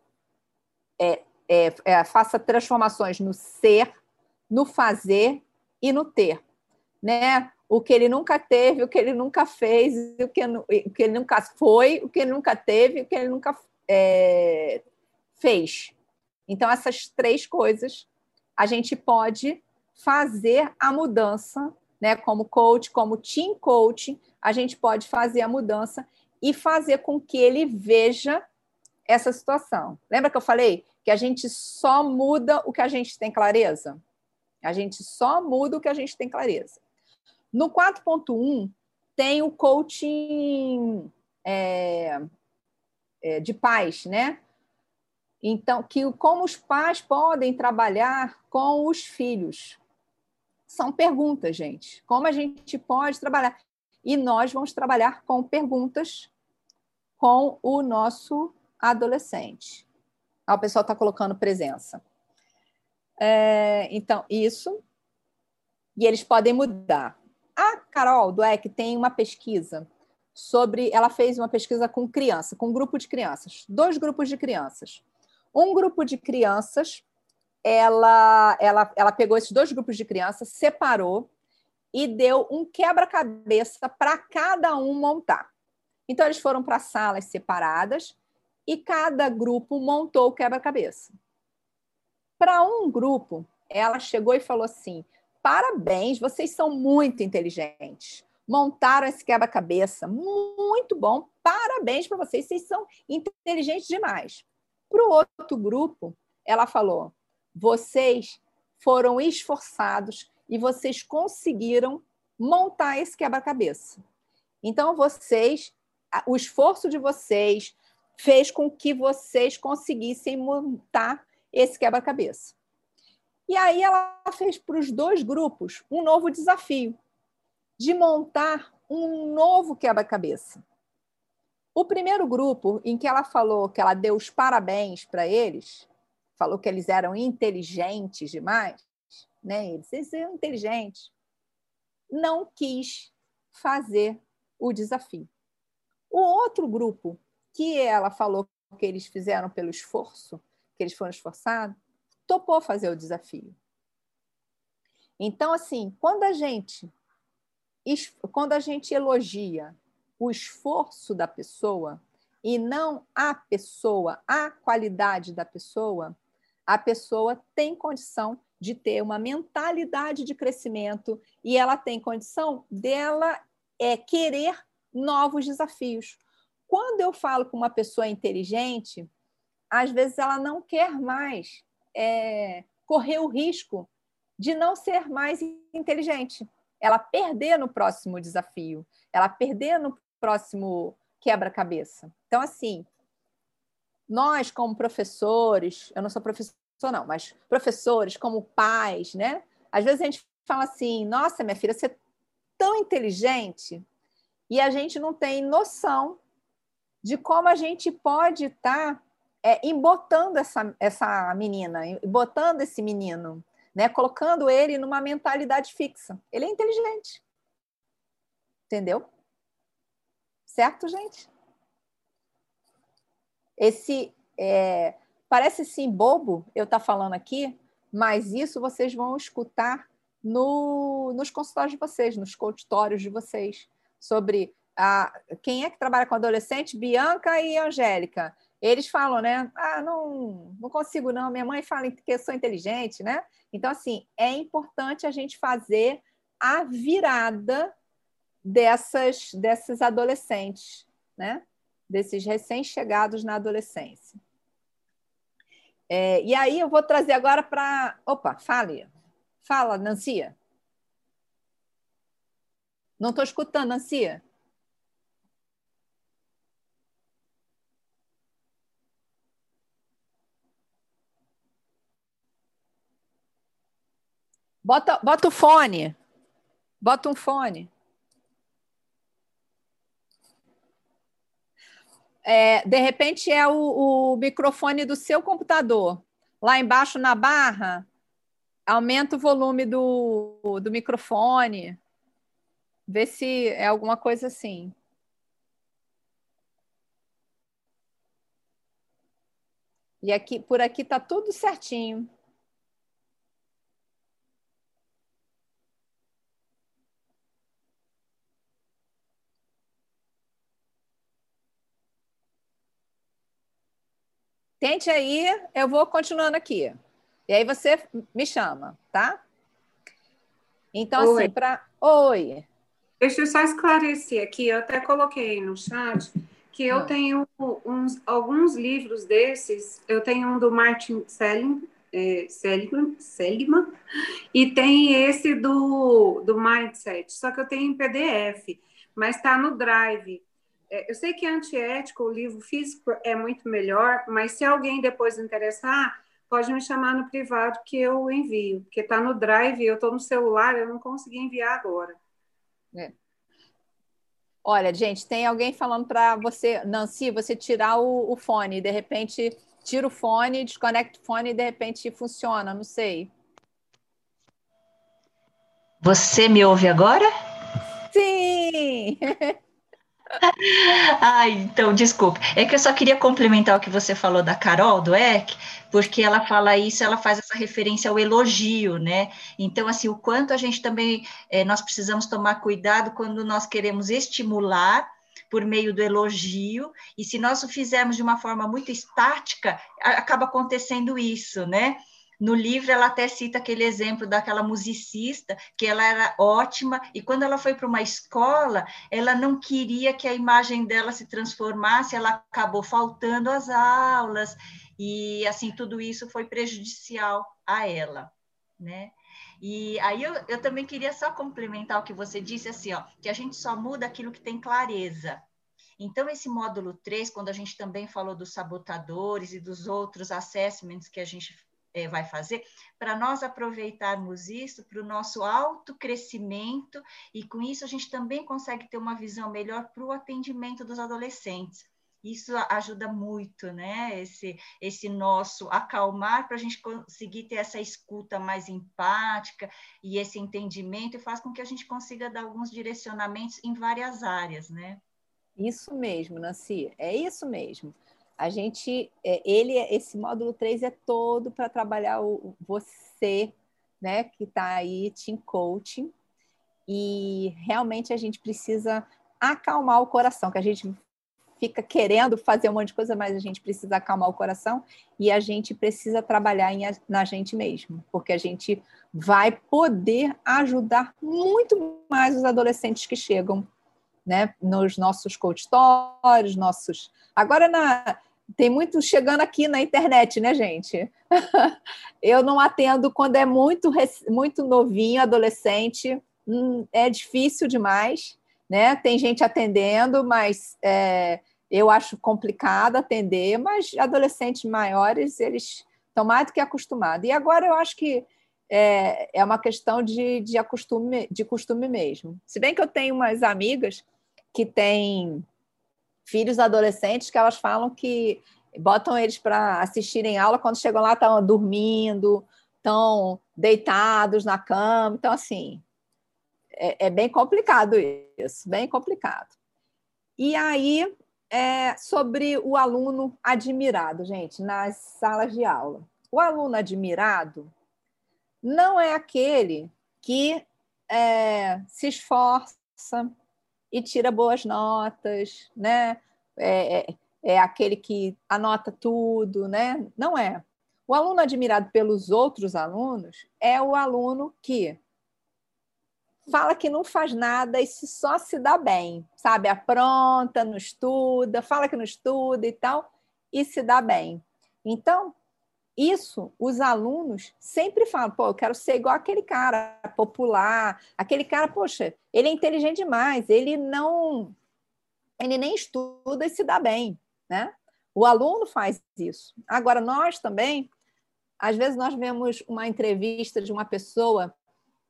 é, é, é, faça transformações no ser, no fazer e no ter, né? O que ele nunca teve, o que ele nunca fez, o que, o que ele nunca foi, o que ele nunca teve, o que ele nunca é, fez. Então, essas três coisas a gente pode fazer a mudança, né? Como coach, como team coach, a gente pode fazer a mudança e fazer com que ele veja essa situação. Lembra que eu falei que a gente só muda o que a gente tem clareza? A gente só muda o que a gente tem clareza. No 4.1, tem o coaching é, é, de paz, né? Então, que como os pais podem trabalhar com os filhos. São perguntas, gente. Como a gente pode trabalhar? E nós vamos trabalhar com perguntas com o nosso adolescente. Ah, o pessoal está colocando presença. É, então, isso. E eles podem mudar. A Carol do EC tem uma pesquisa sobre. Ela fez uma pesquisa com criança, com um grupo de crianças, dois grupos de crianças. Um grupo de crianças, ela, ela, ela pegou esses dois grupos de crianças, separou e deu um quebra-cabeça para cada um montar. Então, eles foram para salas separadas e cada grupo montou o quebra-cabeça. Para um grupo, ela chegou e falou assim: parabéns, vocês são muito inteligentes. Montaram esse quebra-cabeça, muito bom, parabéns para vocês, vocês são inteligentes demais. Para o outro grupo, ela falou: vocês foram esforçados e vocês conseguiram montar esse quebra-cabeça. Então, vocês, o esforço de vocês fez com que vocês conseguissem montar esse quebra-cabeça. E aí ela fez para os dois grupos um novo desafio de montar um novo quebra-cabeça. O primeiro grupo, em que ela falou que ela deu os parabéns para eles, falou que eles eram inteligentes demais, né? Eles, eles eram inteligentes. Não quis fazer o desafio. O outro grupo, que ela falou que eles fizeram pelo esforço, que eles foram esforçados, topou fazer o desafio. Então, assim, quando a gente quando a gente elogia o esforço da pessoa e não a pessoa, a qualidade da pessoa, a pessoa tem condição de ter uma mentalidade de crescimento e ela tem condição dela é, querer novos desafios. Quando eu falo com uma pessoa inteligente, às vezes ela não quer mais é, correr o risco de não ser mais inteligente. Ela perder no próximo desafio, ela perder no próximo quebra-cabeça. Então, assim, nós, como professores, eu não sou professor, não, mas professores, como pais, né? Às vezes a gente fala assim: nossa, minha filha, você é tão inteligente, e a gente não tem noção de como a gente pode estar tá, é, embotando essa, essa menina, botando esse menino, né? colocando ele numa mentalidade fixa. Ele é inteligente. Entendeu? Certo, gente? Esse é, parece sim bobo eu estar tá falando aqui, mas isso vocês vão escutar no, nos consultórios de vocês, nos consultórios de vocês, sobre a, quem é que trabalha com adolescente, Bianca e Angélica. Eles falam, né? Ah, não, não consigo, não. Minha mãe fala que eu sou inteligente, né? Então, assim, é importante a gente fazer a virada dessas, desses adolescentes, né? Desses recém-chegados na adolescência. É, e aí eu vou trazer agora para. Opa, fale. Fala, Nancia. Não estou escutando, Nancia. Bota, bota o fone. Bota um fone. É, de repente é o, o microfone do seu computador. Lá embaixo na barra, aumenta o volume do, do microfone. Vê se é alguma coisa assim. E aqui, por aqui tá tudo certinho. Tente aí, eu vou continuando aqui. E aí você me chama, tá? Então, Oi. assim, para. Oi. Deixa eu só esclarecer aqui, eu até coloquei no chat que eu ah. tenho uns, alguns livros desses. Eu tenho um do Martin Selim, é, Seligman, Seligman, e tem esse do, do Mindset, só que eu tenho em PDF, mas está no Drive. É, eu sei que é antiético, o livro físico é muito melhor, mas se alguém depois interessar, pode me chamar no privado que eu envio, porque está no Drive, eu estou no celular, eu não consegui enviar agora. É. Olha, gente, tem alguém falando para você, Nancy, você tirar o, o, fone, de repente tira o fone, desconecta o fone e de repente funciona, não sei. Você me ouve agora? Sim! Ai, então, desculpe. É que eu só queria complementar o que você falou da Carol, do EC, porque ela fala isso, ela faz essa referência ao elogio, né? Então, assim, o quanto a gente também, é, nós precisamos tomar cuidado quando nós queremos estimular por meio do elogio, e se nós o fizermos de uma forma muito estática, acaba acontecendo isso, né? No livro, ela até cita aquele exemplo daquela musicista, que ela era ótima, e quando ela foi para uma escola, ela não queria que a imagem dela se transformasse, ela acabou faltando às aulas. E assim, tudo isso foi prejudicial a ela, né? E aí eu, eu também queria só complementar o que você disse, assim, ó, que a gente só muda aquilo que tem clareza. Então, esse módulo 3, quando a gente também falou dos sabotadores e dos outros assessments que a gente é, vai fazer, para nós aproveitarmos isso para o nosso autocrescimento, e com isso a gente também consegue ter uma visão melhor para o atendimento dos adolescentes. Isso ajuda muito, né? Esse, esse nosso acalmar para a gente conseguir ter essa escuta mais empática e esse entendimento e faz com que a gente consiga dar alguns direcionamentos em várias áreas, né? Isso mesmo, Nancy, é isso mesmo. A gente, é, ele, esse módulo 3 é todo para trabalhar o, você, né, que está aí, team coaching, e realmente a gente precisa acalmar o coração, que a gente fica querendo fazer um monte de coisa, mas a gente precisa acalmar o coração e a gente precisa trabalhar em, na gente mesmo, porque a gente vai poder ajudar muito mais os adolescentes que chegam né, nos nossos consultórios, nossos. Agora na tem muito chegando aqui na internet, né, gente? Eu não atendo quando é muito muito novinho, adolescente, hum, é difícil demais, né? Tem gente atendendo, mas é, eu acho complicado atender, mas adolescentes maiores, eles estão mais do que acostumados. E agora eu acho que é, é uma questão de, de, acostume, de costume mesmo. Se bem que eu tenho umas amigas que têm filhos adolescentes que elas falam que botam eles para assistirem aula, quando chegam lá estão dormindo, estão deitados na cama. Então, assim, é, é bem complicado isso, bem complicado. E aí, é, sobre o aluno admirado, gente, nas salas de aula. O aluno admirado não é aquele que é, se esforça e tira boas notas, né? É, é, é aquele que anota tudo, né? Não é. O aluno admirado pelos outros alunos é o aluno que fala que não faz nada e só se dá bem, sabe? Apronta, não estuda, fala que não estuda e tal, e se dá bem. Então, isso os alunos sempre falam, pô, eu quero ser igual aquele cara popular, aquele cara, poxa, ele é inteligente demais, ele não ele nem estuda e se dá bem, né? O aluno faz isso. Agora nós também, às vezes nós vemos uma entrevista de uma pessoa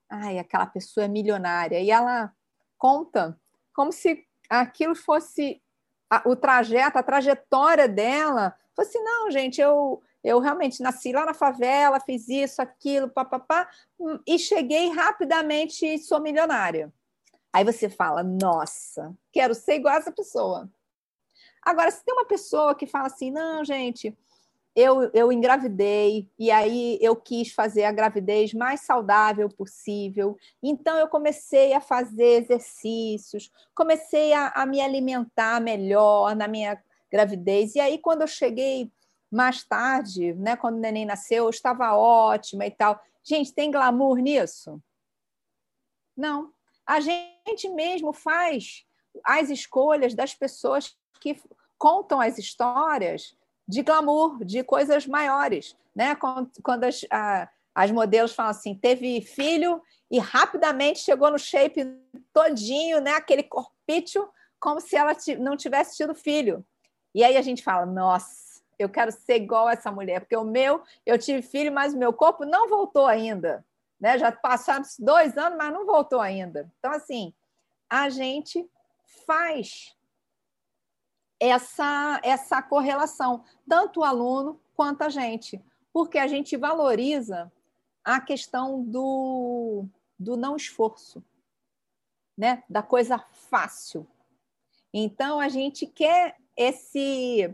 ai, aquela pessoa é milionária. E ela conta como se aquilo fosse o trajeto, a trajetória dela. Fosse, assim, não, gente, eu, eu realmente nasci lá na favela, fiz isso, aquilo, papapá, e cheguei rapidamente e sou milionária. Aí você fala, nossa, quero ser igual essa pessoa. Agora, se tem uma pessoa que fala assim, não, gente, eu, eu engravidei e aí eu quis fazer a gravidez mais saudável possível. Então eu comecei a fazer exercícios, comecei a, a me alimentar melhor na minha gravidez. E aí, quando eu cheguei mais tarde, né, quando o neném nasceu, eu estava ótima e tal. Gente, tem glamour nisso? Não. A gente mesmo faz as escolhas das pessoas que contam as histórias de glamour, de coisas maiores. Né? Quando, as, a, as modelos falam assim, teve filho e rapidamente chegou no shape todinho, né? aquele corpício, como se ela não tivesse tido filho. E aí a gente fala, nossa, eu quero ser igual essa mulher, porque o meu, eu tive filho, mas o meu corpo não voltou ainda. Né? Já passaram dois anos, mas não voltou ainda. Então, assim, a gente faz essa, essa correlação, tanto o aluno quanto a gente, porque a gente valoriza a questão do, do não esforço, né? da coisa fácil. Então, a gente quer esse,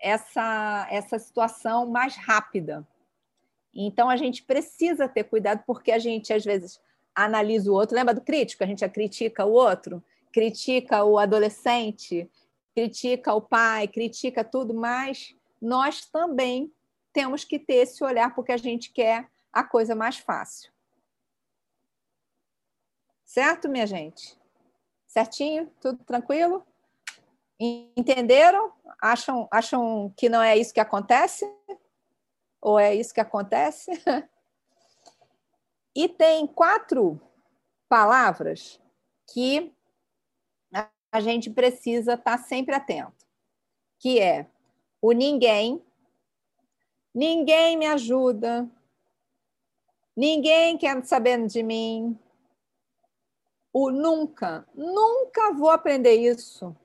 essa, essa situação mais rápida. Então, a gente precisa ter cuidado, porque a gente, às vezes, analisa o outro. Lembra do crítico? A gente critica o outro, critica o adolescente, critica o pai, critica tudo, mas nós também temos que ter esse olhar porque a gente quer a coisa mais fácil. Certo, minha gente? Certinho? Tudo tranquilo? Entenderam? Acham, acham que não é isso que acontece? Ou é isso que acontece? e tem quatro palavras que a gente precisa estar sempre atento, que é o ninguém, ninguém me ajuda, ninguém quer saber de mim, o nunca, nunca vou aprender isso,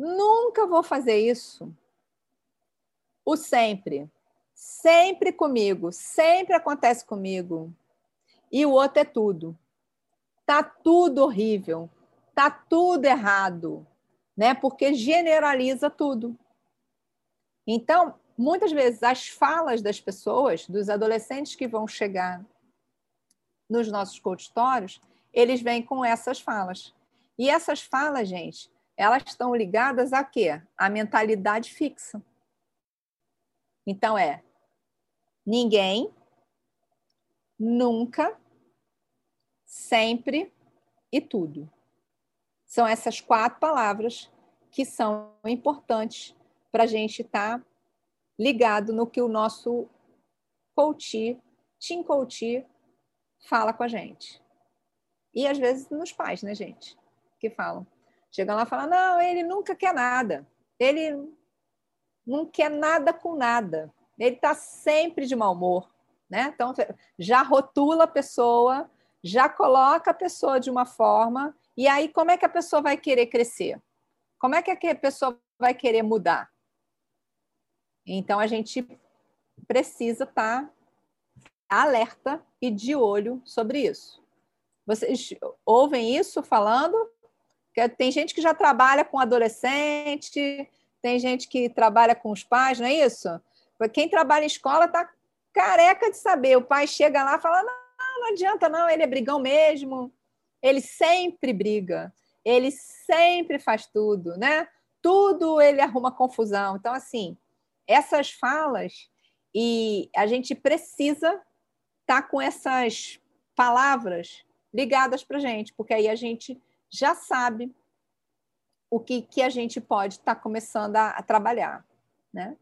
nunca vou fazer isso, o sempre, sempre comigo, sempre acontece comigo, e o outro é tudo. Tá tudo horrível, tá tudo errado, né? Porque generaliza tudo. Então, muitas vezes as falas das pessoas, dos adolescentes que vão chegar nos nossos consultórios, eles vêm com essas falas. E essas falas, gente, elas estão ligadas a quê? A mentalidade fixa. Então é ninguém, nunca, sempre e tudo. São essas quatro palavras que são importantes para a gente estar tá ligado no que o nosso coach, team coach, fala com a gente. E às vezes nos pais, né, gente? Que falam. Chegam lá e falam: não, ele nunca quer nada. Ele não quer nada com nada. Ele está sempre de mau humor. Né? Então, já rotula a pessoa já coloca a pessoa de uma forma, e aí como é que a pessoa vai querer crescer? Como é que a pessoa vai querer mudar? Então a gente precisa estar tá alerta e de olho sobre isso. Vocês ouvem isso falando? Tem gente que já trabalha com adolescente, tem gente que trabalha com os pais, não é isso? Quem trabalha em escola está careca de saber. O pai chega lá e fala: não, não adianta, não, ele é brigão mesmo. Ele sempre briga, ele sempre faz tudo, né? Tudo ele arruma confusão. Então, assim, essas falas, e a gente precisa estar tá com essas palavras ligadas para gente, porque aí a gente já sabe o que, que a gente pode estar tá começando a, a trabalhar, né?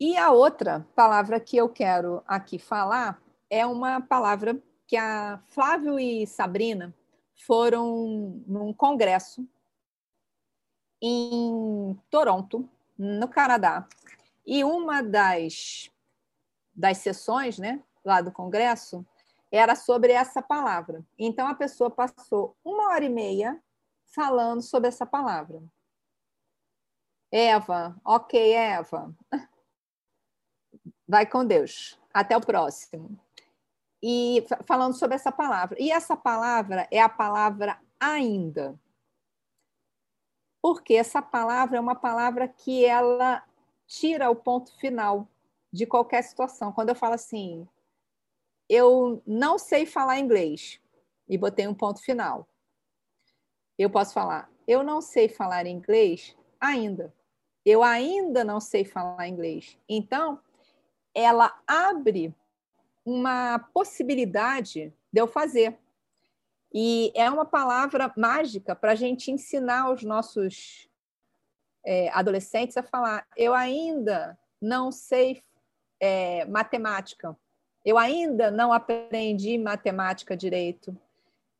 E a outra palavra que eu quero aqui falar é uma palavra que a Flávio e Sabrina foram num congresso em Toronto, no Canadá. E uma das, das sessões né, lá do congresso era sobre essa palavra. Então a pessoa passou uma hora e meia falando sobre essa palavra. Eva, ok, Eva. Vai com Deus. Até o próximo e falando sobre essa palavra. E essa palavra é a palavra ainda. Porque essa palavra é uma palavra que ela tira o ponto final de qualquer situação. Quando eu falo assim, eu não sei falar inglês e botei um ponto final. Eu posso falar, eu não sei falar inglês ainda. Eu ainda não sei falar inglês. Então, ela abre uma possibilidade de eu fazer. E é uma palavra mágica para a gente ensinar os nossos é, adolescentes a falar: eu ainda não sei é, matemática, eu ainda não aprendi matemática direito,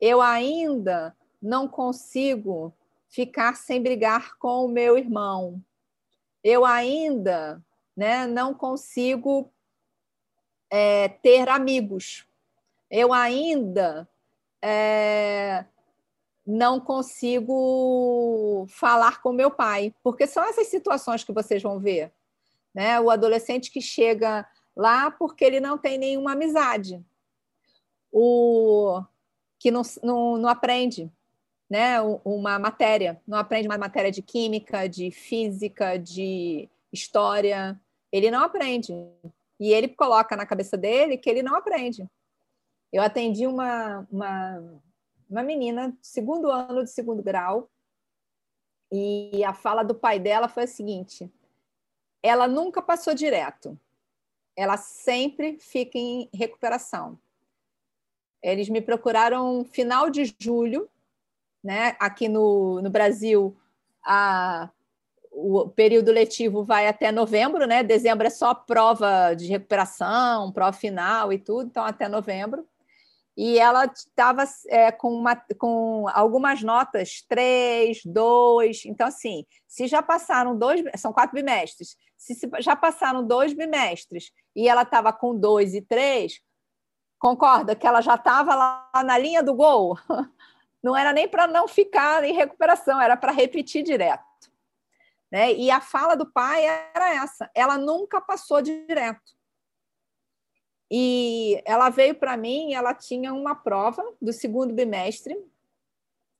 eu ainda não consigo ficar sem brigar com o meu irmão, eu ainda né, não consigo é, ter amigos. Eu ainda é, não consigo falar com meu pai, porque são essas situações que vocês vão ver. Né? O adolescente que chega lá porque ele não tem nenhuma amizade, o que não, não, não aprende né? uma matéria, não aprende uma matéria de química, de física, de história, ele não aprende. E ele coloca na cabeça dele que ele não aprende. Eu atendi uma, uma, uma menina, segundo ano de segundo grau, e a fala do pai dela foi a seguinte: ela nunca passou direto, ela sempre fica em recuperação. Eles me procuraram final de julho, né? Aqui no, no Brasil, a, o período letivo vai até novembro, né? Dezembro é só prova de recuperação, prova final e tudo, então até novembro. E ela estava é, com, uma, com algumas notas, três, dois. Então, assim, se já passaram dois, são quatro bimestres, se já passaram dois bimestres e ela estava com dois e três, concorda que ela já estava lá na linha do gol? Não era nem para não ficar em recuperação, era para repetir direto. Né? E a fala do pai era essa: ela nunca passou direto. E ela veio para mim, ela tinha uma prova do segundo bimestre,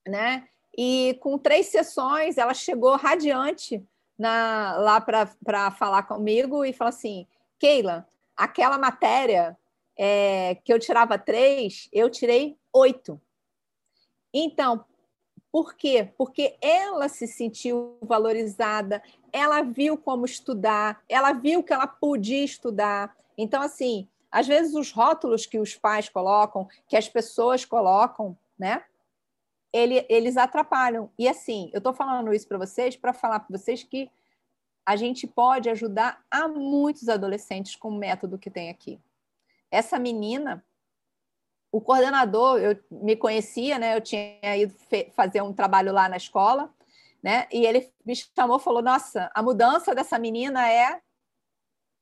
né? E com três sessões, ela chegou radiante na, lá para falar comigo e falou assim: Keila, aquela matéria é, que eu tirava três, eu tirei oito. Então, por quê? Porque ela se sentiu valorizada, ela viu como estudar, ela viu que ela podia estudar. Então, assim, às vezes os rótulos que os pais colocam, que as pessoas colocam, né? Ele, eles atrapalham. E assim, eu estou falando isso para vocês para falar para vocês que a gente pode ajudar a muitos adolescentes com o método que tem aqui. Essa menina, o coordenador, eu me conhecia, né? Eu tinha ido fazer um trabalho lá na escola, né? E ele me chamou, falou: "Nossa, a mudança dessa menina é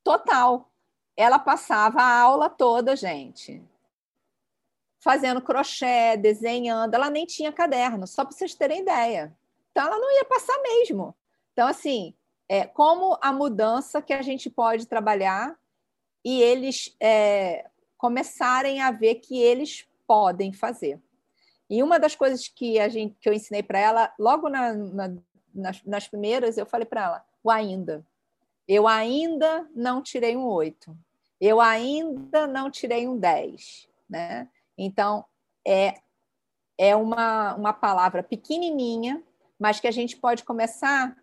total. Ela passava a aula toda, gente, fazendo crochê, desenhando. Ela nem tinha caderno, só para vocês terem ideia. Então, ela não ia passar mesmo. Então, assim, é, como a mudança que a gente pode trabalhar e eles é, começarem a ver que eles podem fazer. E uma das coisas que a gente que eu ensinei para ela, logo na, na, nas, nas, primeiras, eu falei para ela, o ainda. Eu ainda não tirei um oito. Eu ainda não tirei um 10. Né? Então, é, é uma, uma palavra pequenininha, mas que a gente pode começar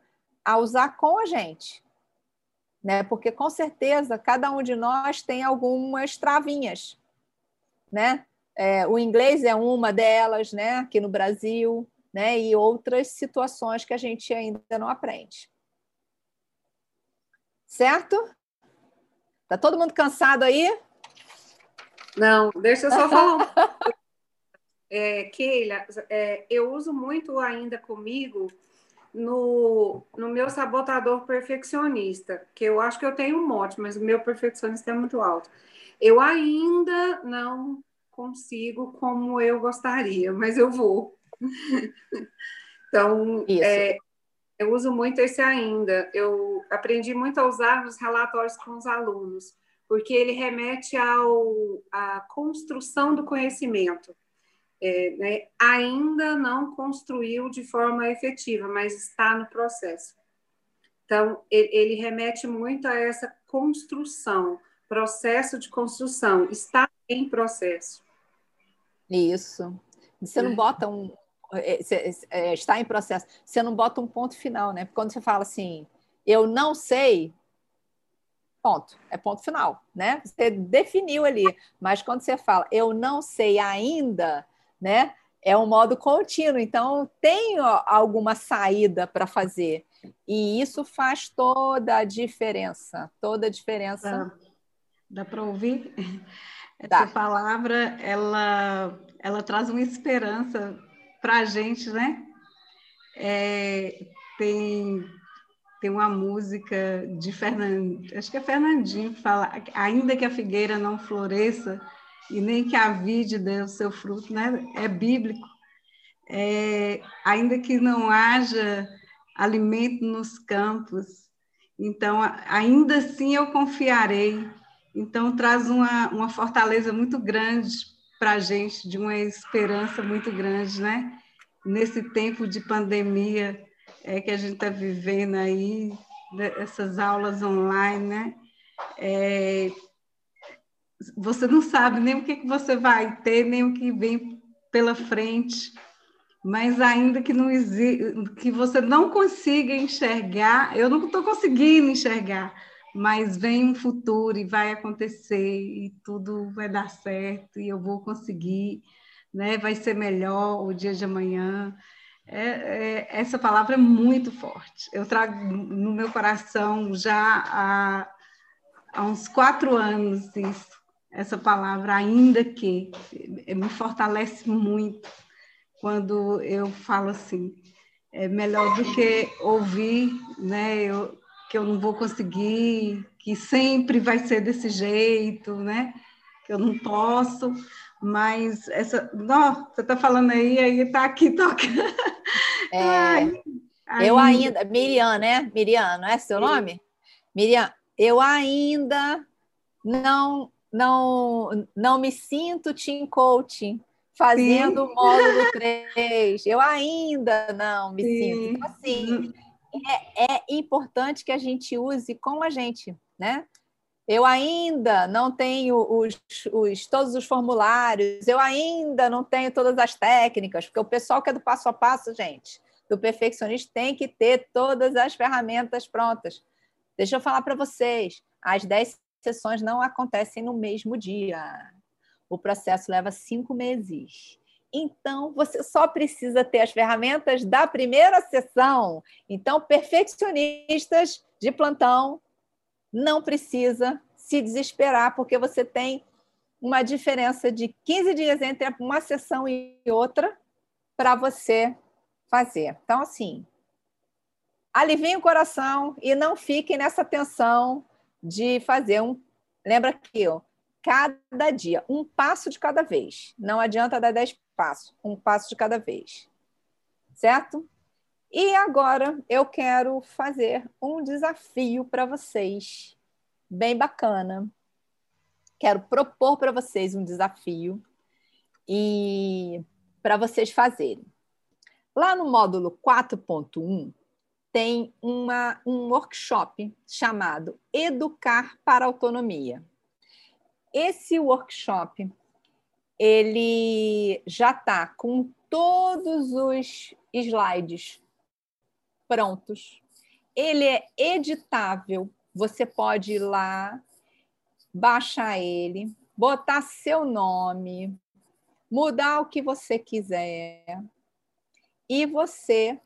a usar com a gente né? Porque com certeza cada um de nós tem algumas travinhas, né? É, o inglês é uma delas, né? Aqui no Brasil, né? E outras situações que a gente ainda não aprende. Certo? Tá todo mundo cansado aí? Não, deixa eu só falar. é, Keila, é, eu uso muito ainda comigo no, no meu sabotador perfeccionista, que eu acho que eu tenho um mote, mas o meu perfeccionista é muito alto. Eu ainda não consigo como eu gostaria, mas eu vou. então, é, eu uso muito esse ainda. Eu aprendi muito a usar nos relatórios com os alunos, porque ele remete ao, à construção do conhecimento é, né, ainda não construiu de forma efetiva, mas está no processo. Então, ele, ele remete muito a essa construção, processo de construção, está em processo. Isso. Você não bota um. É, é, está em processo, você não bota um ponto final, né? Porque quando você fala assim, eu não sei, ponto, é ponto final, né? Você definiu ali, mas quando você fala, eu não sei ainda, né? É um modo contínuo, então tem alguma saída para fazer. E isso faz toda a diferença, toda a diferença. Dá, dá para ouvir? Essa palavra, ela, ela traz uma esperança para a gente, né? É, tem, tem uma música de Fernandinho, acho que é Fernandinho, que fala, ainda que a figueira não floresça, e nem que a vide dê o seu fruto, né? É bíblico. É, ainda que não haja alimento nos campos, então ainda assim eu confiarei. Então traz uma, uma fortaleza muito grande para a gente, de uma esperança muito grande, né? Nesse tempo de pandemia é, que a gente está vivendo aí, né? essas aulas online, né? É, você não sabe nem o que, que você vai ter, nem o que vem pela frente, mas ainda que, não que você não consiga enxergar, eu não estou conseguindo enxergar, mas vem um futuro e vai acontecer e tudo vai dar certo e eu vou conseguir, né? vai ser melhor o dia de amanhã. É, é, essa palavra é muito forte. Eu trago no meu coração já há, há uns quatro anos isso, essa palavra, ainda que, me fortalece muito quando eu falo assim. É melhor do que ouvir, né? Eu, que eu não vou conseguir, que sempre vai ser desse jeito, né? Que eu não posso mas essa. Não, você está falando aí, aí está aqui tocando. É, Ai, eu ainda. Miriam, né? Miriam, não é seu nome? Miriam, eu ainda não, não, não me sinto team coaching fazendo o módulo 3. Eu ainda não me Sim. sinto. Então, assim, é, é importante que a gente use com a gente, né? Eu ainda não tenho os, os, todos os formulários, eu ainda não tenho todas as técnicas, porque o pessoal que é do passo a passo, gente, do perfeccionista, tem que ter todas as ferramentas prontas. Deixa eu falar para vocês: as 10 sessões não acontecem no mesmo dia. O processo leva cinco meses. Então, você só precisa ter as ferramentas da primeira sessão. Então, perfeccionistas de plantão, não precisa se desesperar, porque você tem uma diferença de 15 dias entre uma sessão e outra para você fazer. Então, assim, aliviem o coração e não fiquem nessa tensão de fazer um. Lembra que ó, cada dia, um passo de cada vez. Não adianta dar dez passos, um passo de cada vez. Certo? E agora eu quero fazer um desafio para vocês, bem bacana. Quero propor para vocês um desafio e para vocês fazerem. Lá no módulo 4.1 tem uma, um workshop chamado Educar para Autonomia. Esse workshop ele já está com todos os slides prontos. Ele é editável. Você pode ir lá, baixar ele, botar seu nome, mudar o que você quiser e você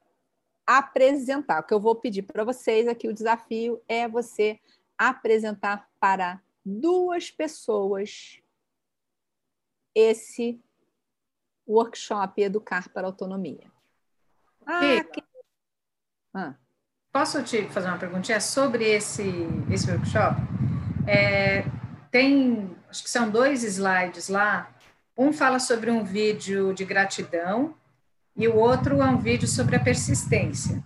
apresentar. O que eu vou pedir para vocês aqui, o desafio é você apresentar para duas pessoas esse workshop Educar para Autonomia. Ah, que ah. Posso te fazer uma perguntinha sobre esse, esse workshop? É, tem, acho que são dois slides lá. Um fala sobre um vídeo de gratidão e o outro é um vídeo sobre a persistência.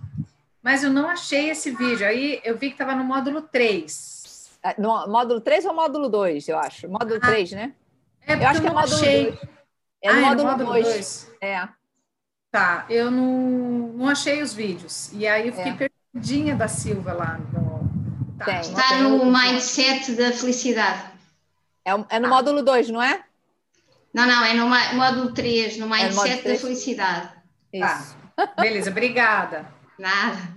Mas eu não achei esse vídeo. Aí eu vi que estava no módulo 3. É, no módulo 3 ou módulo 2, eu acho? Módulo ah, 3, né? É eu acho que é módulo achei. 2. É no ah, módulo, é no módulo 2. 2. É. Tá, eu não, não achei os vídeos. E aí eu fiquei é. perdidinha da Silva lá no. Tá, Está no mindset da felicidade. É, é no ah. módulo 2, não é? Não, não, é no módulo 3, no é mindset é da felicidade. Isso. Tá. Beleza, obrigada. Nada.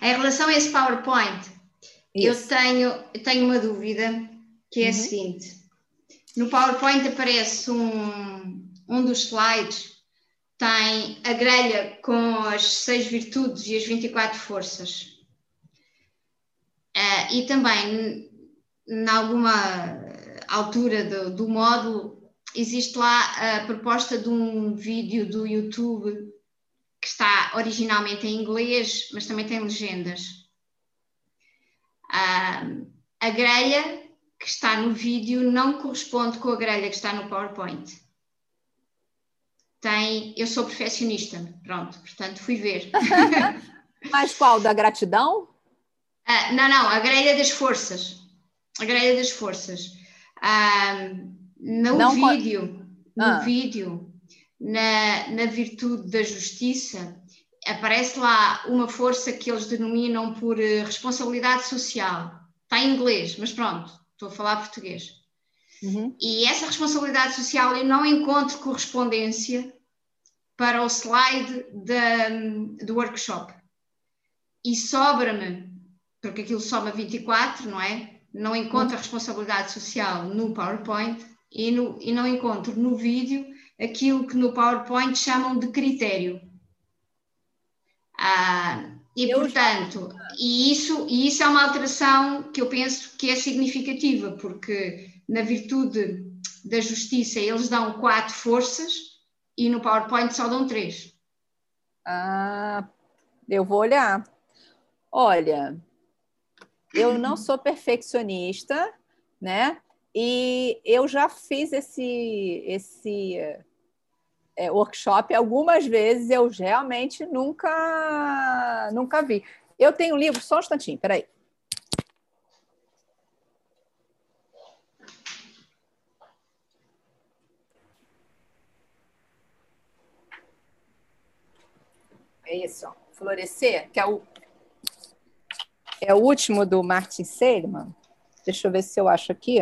Em relação a esse PowerPoint, eu tenho, eu tenho uma dúvida que é uhum. a seguinte: no PowerPoint aparece um, um dos slides tem a grelha com as seis virtudes e as 24 forças. Uh, e também, em alguma altura do, do módulo, existe lá a proposta de um vídeo do YouTube que está originalmente em inglês, mas também tem legendas. Uh, a grelha que está no vídeo não corresponde com a grelha que está no PowerPoint tem. Eu sou perfeccionista, pronto, portanto fui ver. Mas qual? Da gratidão? Uh, não, não, a grelha das forças. A grelha das forças. Uh, no não vídeo, no ah. vídeo, na, na virtude da justiça, aparece lá uma força que eles denominam por eh, responsabilidade social. Está em inglês, mas pronto, estou a falar português. Uhum. E essa responsabilidade social eu não encontro correspondência para o slide da, do workshop. E sobra-me, porque aquilo soma 24, não é? Não encontro a responsabilidade social no PowerPoint e, no, e não encontro no vídeo aquilo que no PowerPoint chamam de critério. Ah, e, eu portanto, já... e, isso, e isso é uma alteração que eu penso que é significativa, porque na virtude da justiça eles dão quatro forças e no PowerPoint só dão três. Ah, eu vou olhar. Olha, eu não sou perfeccionista, né? E eu já fiz esse, esse é, workshop algumas vezes, eu realmente nunca, nunca vi. Eu tenho um livro, só um instantinho, peraí. É isso, ó. Florescer, que é o, é o último do Martin Seligman. Deixa eu ver se eu acho aqui.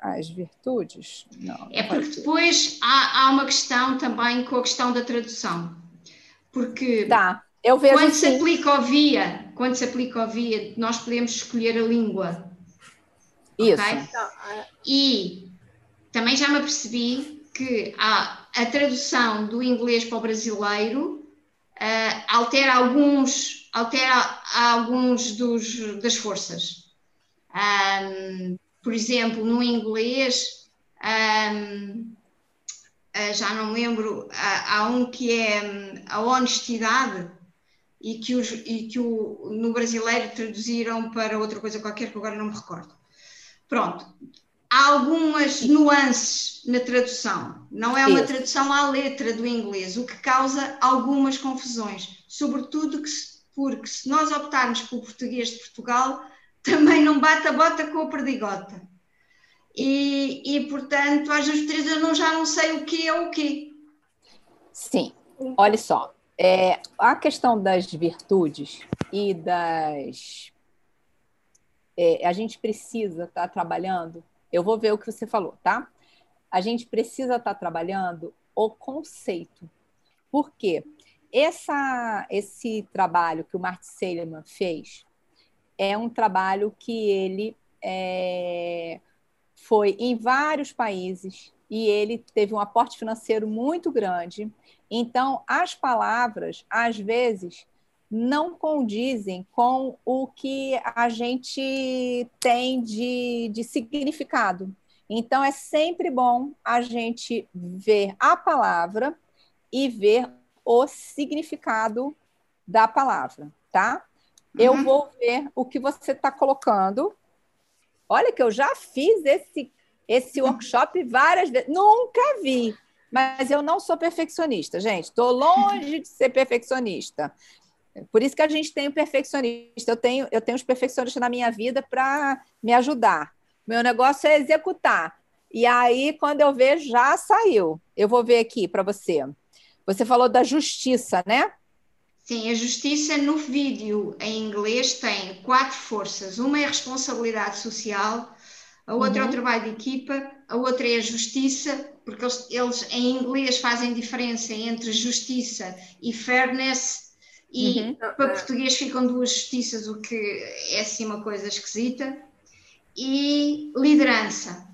As virtudes? Não. É porque depois há, há, uma questão também com a questão da tradução. Porque tá. eu vejo quando assim. se aplica o via, quando se aplica o via, nós podemos escolher a língua. Isso. Okay? E também já me apercebi que a, a tradução do inglês para o brasileiro uh, altera alguns, altera alguns dos, das forças. Um, por exemplo, no inglês, um, uh, já não lembro, há, há um que é um, a honestidade e que, os, e que o, no brasileiro traduziram para outra coisa qualquer que agora não me recordo. Pronto, há algumas nuances na tradução, não é uma tradução à letra do inglês, o que causa algumas confusões, sobretudo que, porque se nós optarmos pelo português de Portugal, também não bate a bota com a perdigota. E, e portanto, às vezes eu não, já não sei o que é o que. Sim, olha só, é, a questão das virtudes e das. É, a gente precisa estar tá trabalhando eu vou ver o que você falou, tá? A gente precisa estar tá trabalhando o conceito. Por quê? Essa, esse trabalho que o Martin Seligman fez é um trabalho que ele é, foi em vários países e ele teve um aporte financeiro muito grande. Então, as palavras, às vezes, não condizem com o que a gente tem de, de significado. Então, é sempre bom a gente ver a palavra e ver o significado da palavra, tá? Uhum. Eu vou ver o que você está colocando. Olha que eu já fiz esse, esse workshop várias vezes. Nunca vi, mas eu não sou perfeccionista, gente. Estou longe de ser perfeccionista. Por isso que a gente tem o perfeccionista. Eu tenho, eu tenho os perfeccionistas na minha vida para me ajudar. Meu negócio é executar. E aí, quando eu ver, já saiu. Eu vou ver aqui para você. Você falou da justiça, né? Sim, a justiça no vídeo em inglês tem quatro forças. Uma é a responsabilidade social, a outra uhum. é o uhum. trabalho de equipa, a outra é a justiça, porque eles, eles em inglês fazem diferença entre justiça e fairness e uhum. para português ficam duas justiças, o que é assim uma coisa esquisita, e liderança.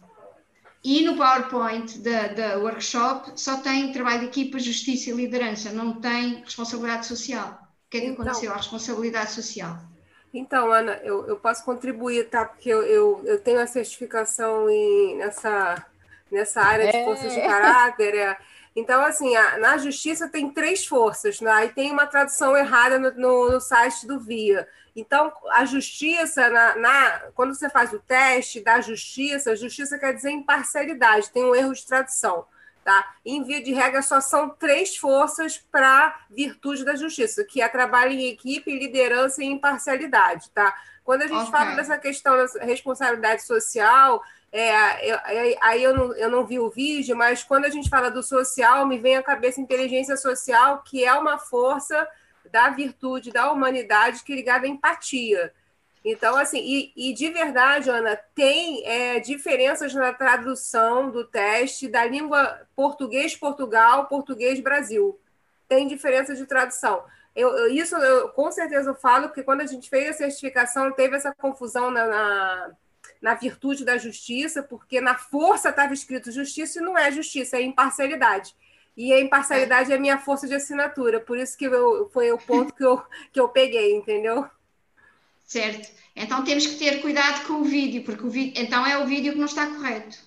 E no PowerPoint da, da workshop só tem trabalho de equipa, justiça e liderança, não tem responsabilidade social. O que é que então, aconteceu à responsabilidade social? Então, Ana, eu, eu posso contribuir, tá? Porque eu, eu, eu tenho a certificação em, nessa, nessa área de forças de é. caráter. É, então, assim, a, na justiça tem três forças, né? aí tem uma tradução errada no, no, no site do VIA. Então, a justiça, na, na, quando você faz o teste da justiça, justiça quer dizer imparcialidade, tem um erro de tradução. Tá? Em via de regra, só são três forças para virtude da justiça, que é trabalho em equipe, liderança e imparcialidade. Tá? Quando a gente okay. fala dessa questão da responsabilidade social, é, eu, aí eu não, eu não vi o vídeo, mas quando a gente fala do social, me vem à cabeça inteligência social, que é uma força da virtude da humanidade que ligada à empatia. Então, assim, e, e de verdade, Ana, tem é, diferenças na tradução do teste da língua português-Portugal, português-Brasil. Tem diferença de tradução. Eu, isso eu com certeza falo, porque quando a gente fez a certificação, teve essa confusão na, na na virtude da justiça, porque na força estava escrito justiça e não é justiça, é imparcialidade. E a imparcialidade é a minha força de assinatura, por isso que eu, foi o ponto que eu, que eu peguei, entendeu? Certo. Então temos que ter cuidado com o vídeo, porque o vídeo, então é o vídeo que não está correto.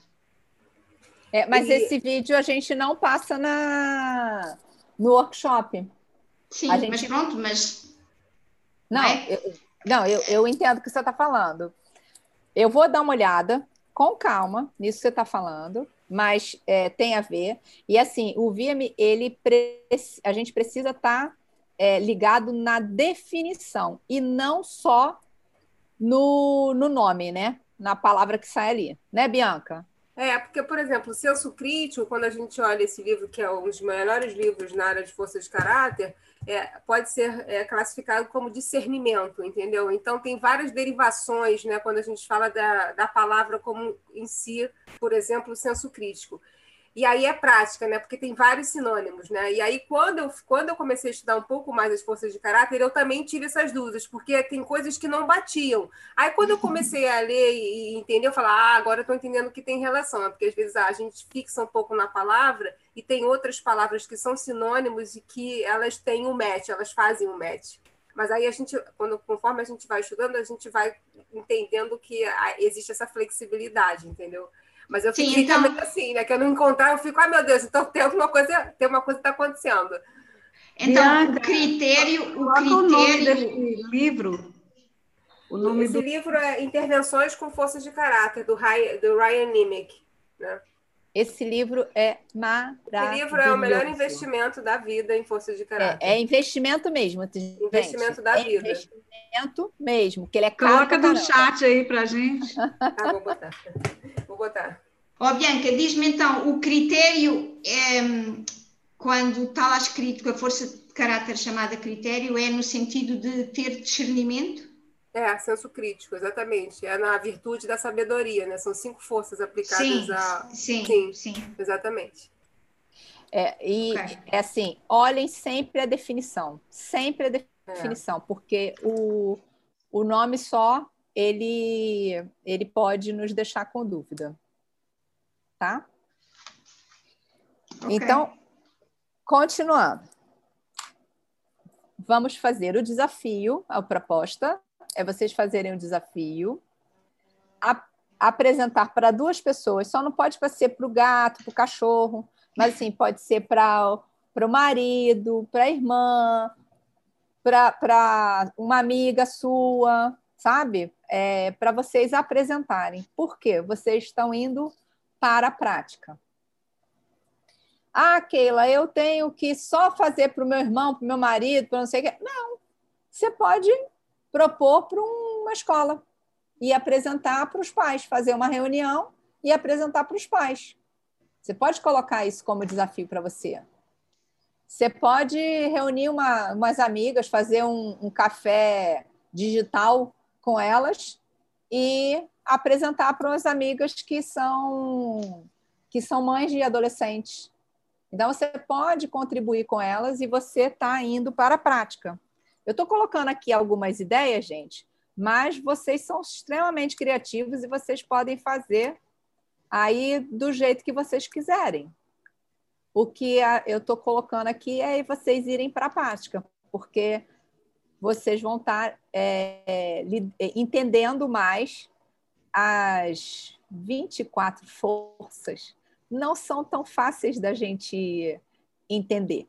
É, mas e... esse vídeo a gente não passa na no workshop. Sim, gente... mas pronto, mas. Não, não, é? eu, não eu, eu entendo o que você está falando. Eu vou dar uma olhada com calma nisso que você está falando, mas é, tem a ver. E assim, o VIAM, ele a gente precisa estar tá, é, ligado na definição e não só no, no nome, né? Na palavra que sai ali, né, Bianca? É, porque, por exemplo, o senso crítico, quando a gente olha esse livro, que é um dos melhores livros na área de força de caráter, é, pode ser é, classificado como discernimento, entendeu? Então, tem várias derivações, né, quando a gente fala da, da palavra como em si, por exemplo, senso crítico. E aí é prática, né? Porque tem vários sinônimos, né? E aí, quando eu, quando eu comecei a estudar um pouco mais as forças de caráter, eu também tive essas dúvidas, porque tem coisas que não batiam. Aí, quando eu comecei a ler e entender, eu falei, ah, agora eu estou entendendo que tem relação, né? porque às vezes ah, a gente fixa um pouco na palavra e tem outras palavras que são sinônimos e que elas têm um match, elas fazem um match. Mas aí a gente, quando, conforme a gente vai estudando, a gente vai entendendo que ah, existe essa flexibilidade, entendeu? Mas eu fiquei Sim, então... também assim, né? Que eu não encontrar, eu fico, ai meu Deus, então tem alguma coisa, tem uma coisa que está acontecendo. Então, Bianca, o critério, o critério. O nome desse livro? O nome Esse do... livro é Intervenções com Forças de Caráter, do Ryan, do Ryan Nimick. Né? Esse livro é maravilhoso. Esse livro é o melhor investimento da vida em forças de caráter. É, é investimento mesmo. Gente. Investimento da é vida. Investimento mesmo, que ele é caro Coloca no chat aí pra gente. Tá, vou botar. Vou botar. Ó, oh, Bianca, diz-me então, o critério é, quando está lá escrito que a força de caráter chamada critério é no sentido de ter discernimento? É, senso crítico, exatamente. É na virtude da sabedoria, né? São cinco forças aplicadas sim, a. Sim, sim, sim. Exatamente. É, e okay. é assim, olhem sempre a definição. Sempre a definição, é. porque o, o nome só ele, ele pode nos deixar com dúvida. Tá? Okay. Então, continuando. Vamos fazer o desafio, a proposta é vocês fazerem um desafio, a, apresentar para duas pessoas, só não pode ser para o gato, para o cachorro, mas assim, pode ser para o marido, para a irmã, para uma amiga sua, sabe? É, para vocês apresentarem. Por quê? Vocês estão indo para a prática. Ah, Keila, eu tenho que só fazer para o meu irmão, para o meu marido, para não sei o quê. Não. Você pode propor para uma escola e apresentar para os pais, fazer uma reunião e apresentar para os pais. Você pode colocar isso como desafio para você. Você pode reunir uma, umas amigas, fazer um, um café digital com elas e apresentar para as amigas que são que são mães de adolescentes. Então você pode contribuir com elas e você está indo para a prática. Eu estou colocando aqui algumas ideias, gente, mas vocês são extremamente criativos e vocês podem fazer aí do jeito que vocês quiserem. O que eu estou colocando aqui é vocês irem para a prática, porque vocês vão estar tá, é, entendendo mais as 24 forças. Não são tão fáceis da gente entender.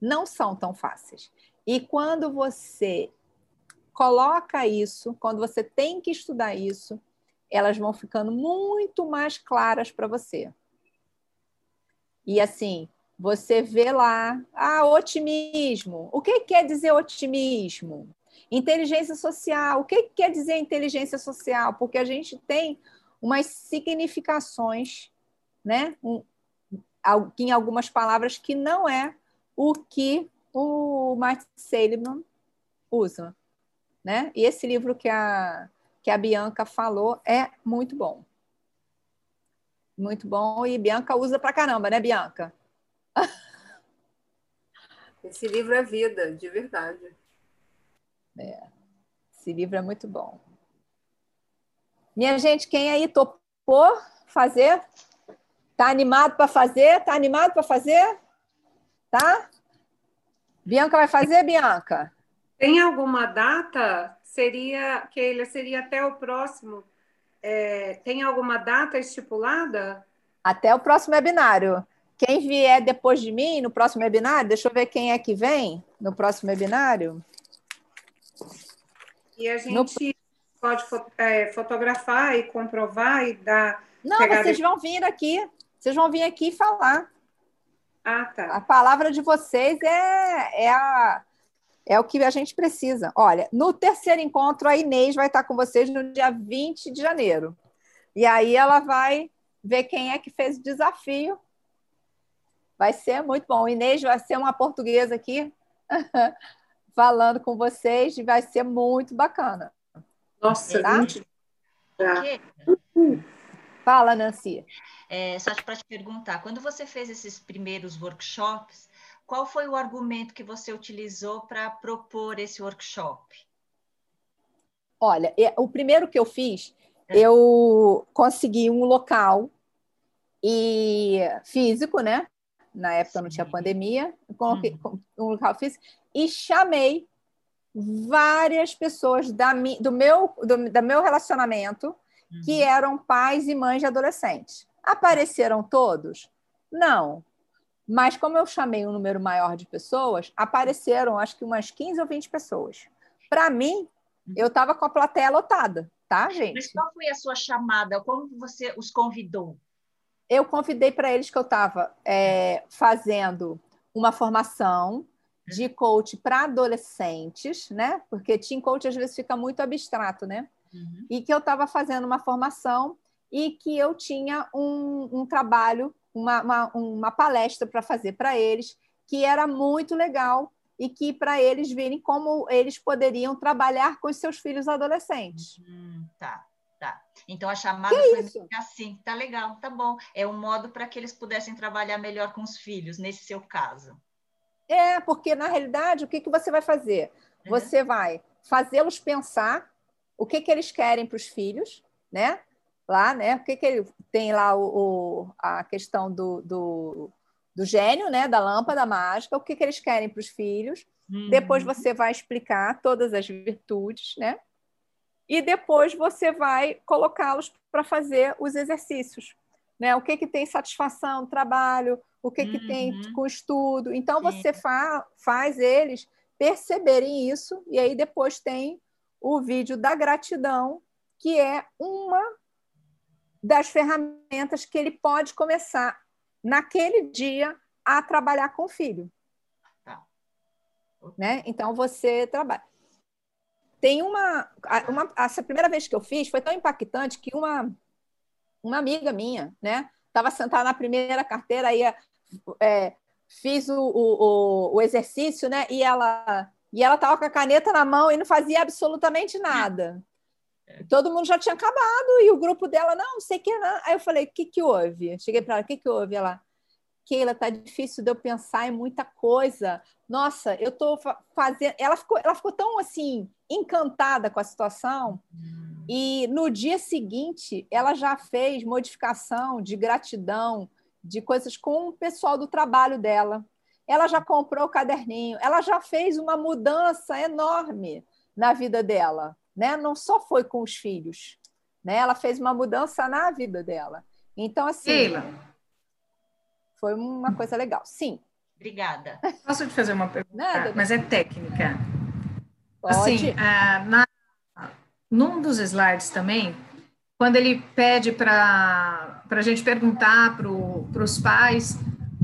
Não são tão fáceis. E quando você coloca isso, quando você tem que estudar isso, elas vão ficando muito mais claras para você. E assim, você vê lá, ah, otimismo. O que quer dizer otimismo? Inteligência social. O que quer dizer inteligência social? Porque a gente tem umas significações, né? Um, em algumas palavras que não é o que o Martin Seligman usa. Né? E esse livro que a, que a Bianca falou é muito bom. Muito bom. E Bianca usa pra caramba, né, Bianca? Esse livro é vida, de verdade. É. Esse livro é muito bom. Minha gente, quem aí topou fazer? Tá animado para fazer? Tá animado para fazer? Tá? Bianca vai fazer, Bianca? Tem alguma data? Seria, Keila, seria até o próximo. É, tem alguma data estipulada? Até o próximo webinário. Quem vier depois de mim no próximo webinário, deixa eu ver quem é que vem no próximo webinário. E a gente no... pode é, fotografar e comprovar e dar. Não, vocês vão vir aqui. Vocês vão vir aqui falar. Ah, tá. A palavra de vocês é, é, a, é o que a gente precisa. Olha, no terceiro encontro, a Inês vai estar com vocês no dia 20 de janeiro. E aí ela vai ver quem é que fez o desafio. Vai ser muito bom. Inês vai ser uma portuguesa aqui falando com vocês e vai ser muito bacana. Nossa, tá? 20. Fala, Nancy. É, só para te perguntar, quando você fez esses primeiros workshops, qual foi o argumento que você utilizou para propor esse workshop? Olha, o primeiro que eu fiz, é. eu consegui um local e físico, né? Na época Sim. não tinha pandemia, coloquei uhum. um local físico e chamei várias pessoas da, do, meu, do, do meu relacionamento uhum. que eram pais e mães de adolescentes. Apareceram todos? Não. Mas como eu chamei um número maior de pessoas, apareceram acho que umas 15 ou 20 pessoas. Para mim, eu estava com a plateia lotada, tá, gente? Mas qual foi a sua chamada? Como você os convidou? Eu convidei para eles que eu estava é, fazendo uma formação de coach para adolescentes, né? Porque team coach às vezes fica muito abstrato, né? Uhum. E que eu estava fazendo uma formação e que eu tinha um, um trabalho, uma, uma, uma palestra para fazer para eles, que era muito legal e que para eles verem como eles poderiam trabalhar com os seus filhos adolescentes. Hum, tá, tá. Então a chamada que foi isso? assim, tá legal, tá bom. É um modo para que eles pudessem trabalhar melhor com os filhos, nesse seu caso. É, porque na realidade, o que, que você vai fazer? Uhum. Você vai fazê-los pensar o que, que eles querem para os filhos, né? Lá, né? O que, ele tem lá o, o a questão do, do, do, gênio, né? Da lâmpada mágica, o que, que eles querem para os filhos. Uhum. Depois você vai explicar todas as virtudes, né? E depois você vai colocá-los para fazer os exercícios, né? O que, que tem satisfação no trabalho, o que, uhum. que tem uhum. com estudo. Então você fa faz eles perceberem isso, e aí depois tem o vídeo da gratidão, que é uma das ferramentas que ele pode começar naquele dia a trabalhar com o filho. Tá. Né? Então você trabalha. Tem uma, uma, essa primeira vez que eu fiz foi tão impactante que uma uma amiga minha, né, estava sentada na primeira carteira e é, fiz o, o, o, exercício, né, e ela e ela estava com a caneta na mão e não fazia absolutamente nada. Todo mundo já tinha acabado e o grupo dela, não, sei que. Não. Aí eu falei, o que, que houve? Cheguei para ela, o que, que houve? Ela, Keila, tá difícil de eu pensar em muita coisa. Nossa, eu tô fazendo. Ela ficou, ela ficou tão assim, encantada com a situação. E no dia seguinte, ela já fez modificação de gratidão, de coisas com o pessoal do trabalho dela. Ela já comprou o caderninho, ela já fez uma mudança enorme na vida dela né? Não só foi com os filhos, né? Ela fez uma mudança na vida dela. Então, assim, Keila. foi uma coisa legal. Sim. Obrigada. Posso te fazer uma pergunta? Nada. Mas é técnica. Pode. Assim, uh, na, num dos slides também, quando ele pede para a gente perguntar para os pais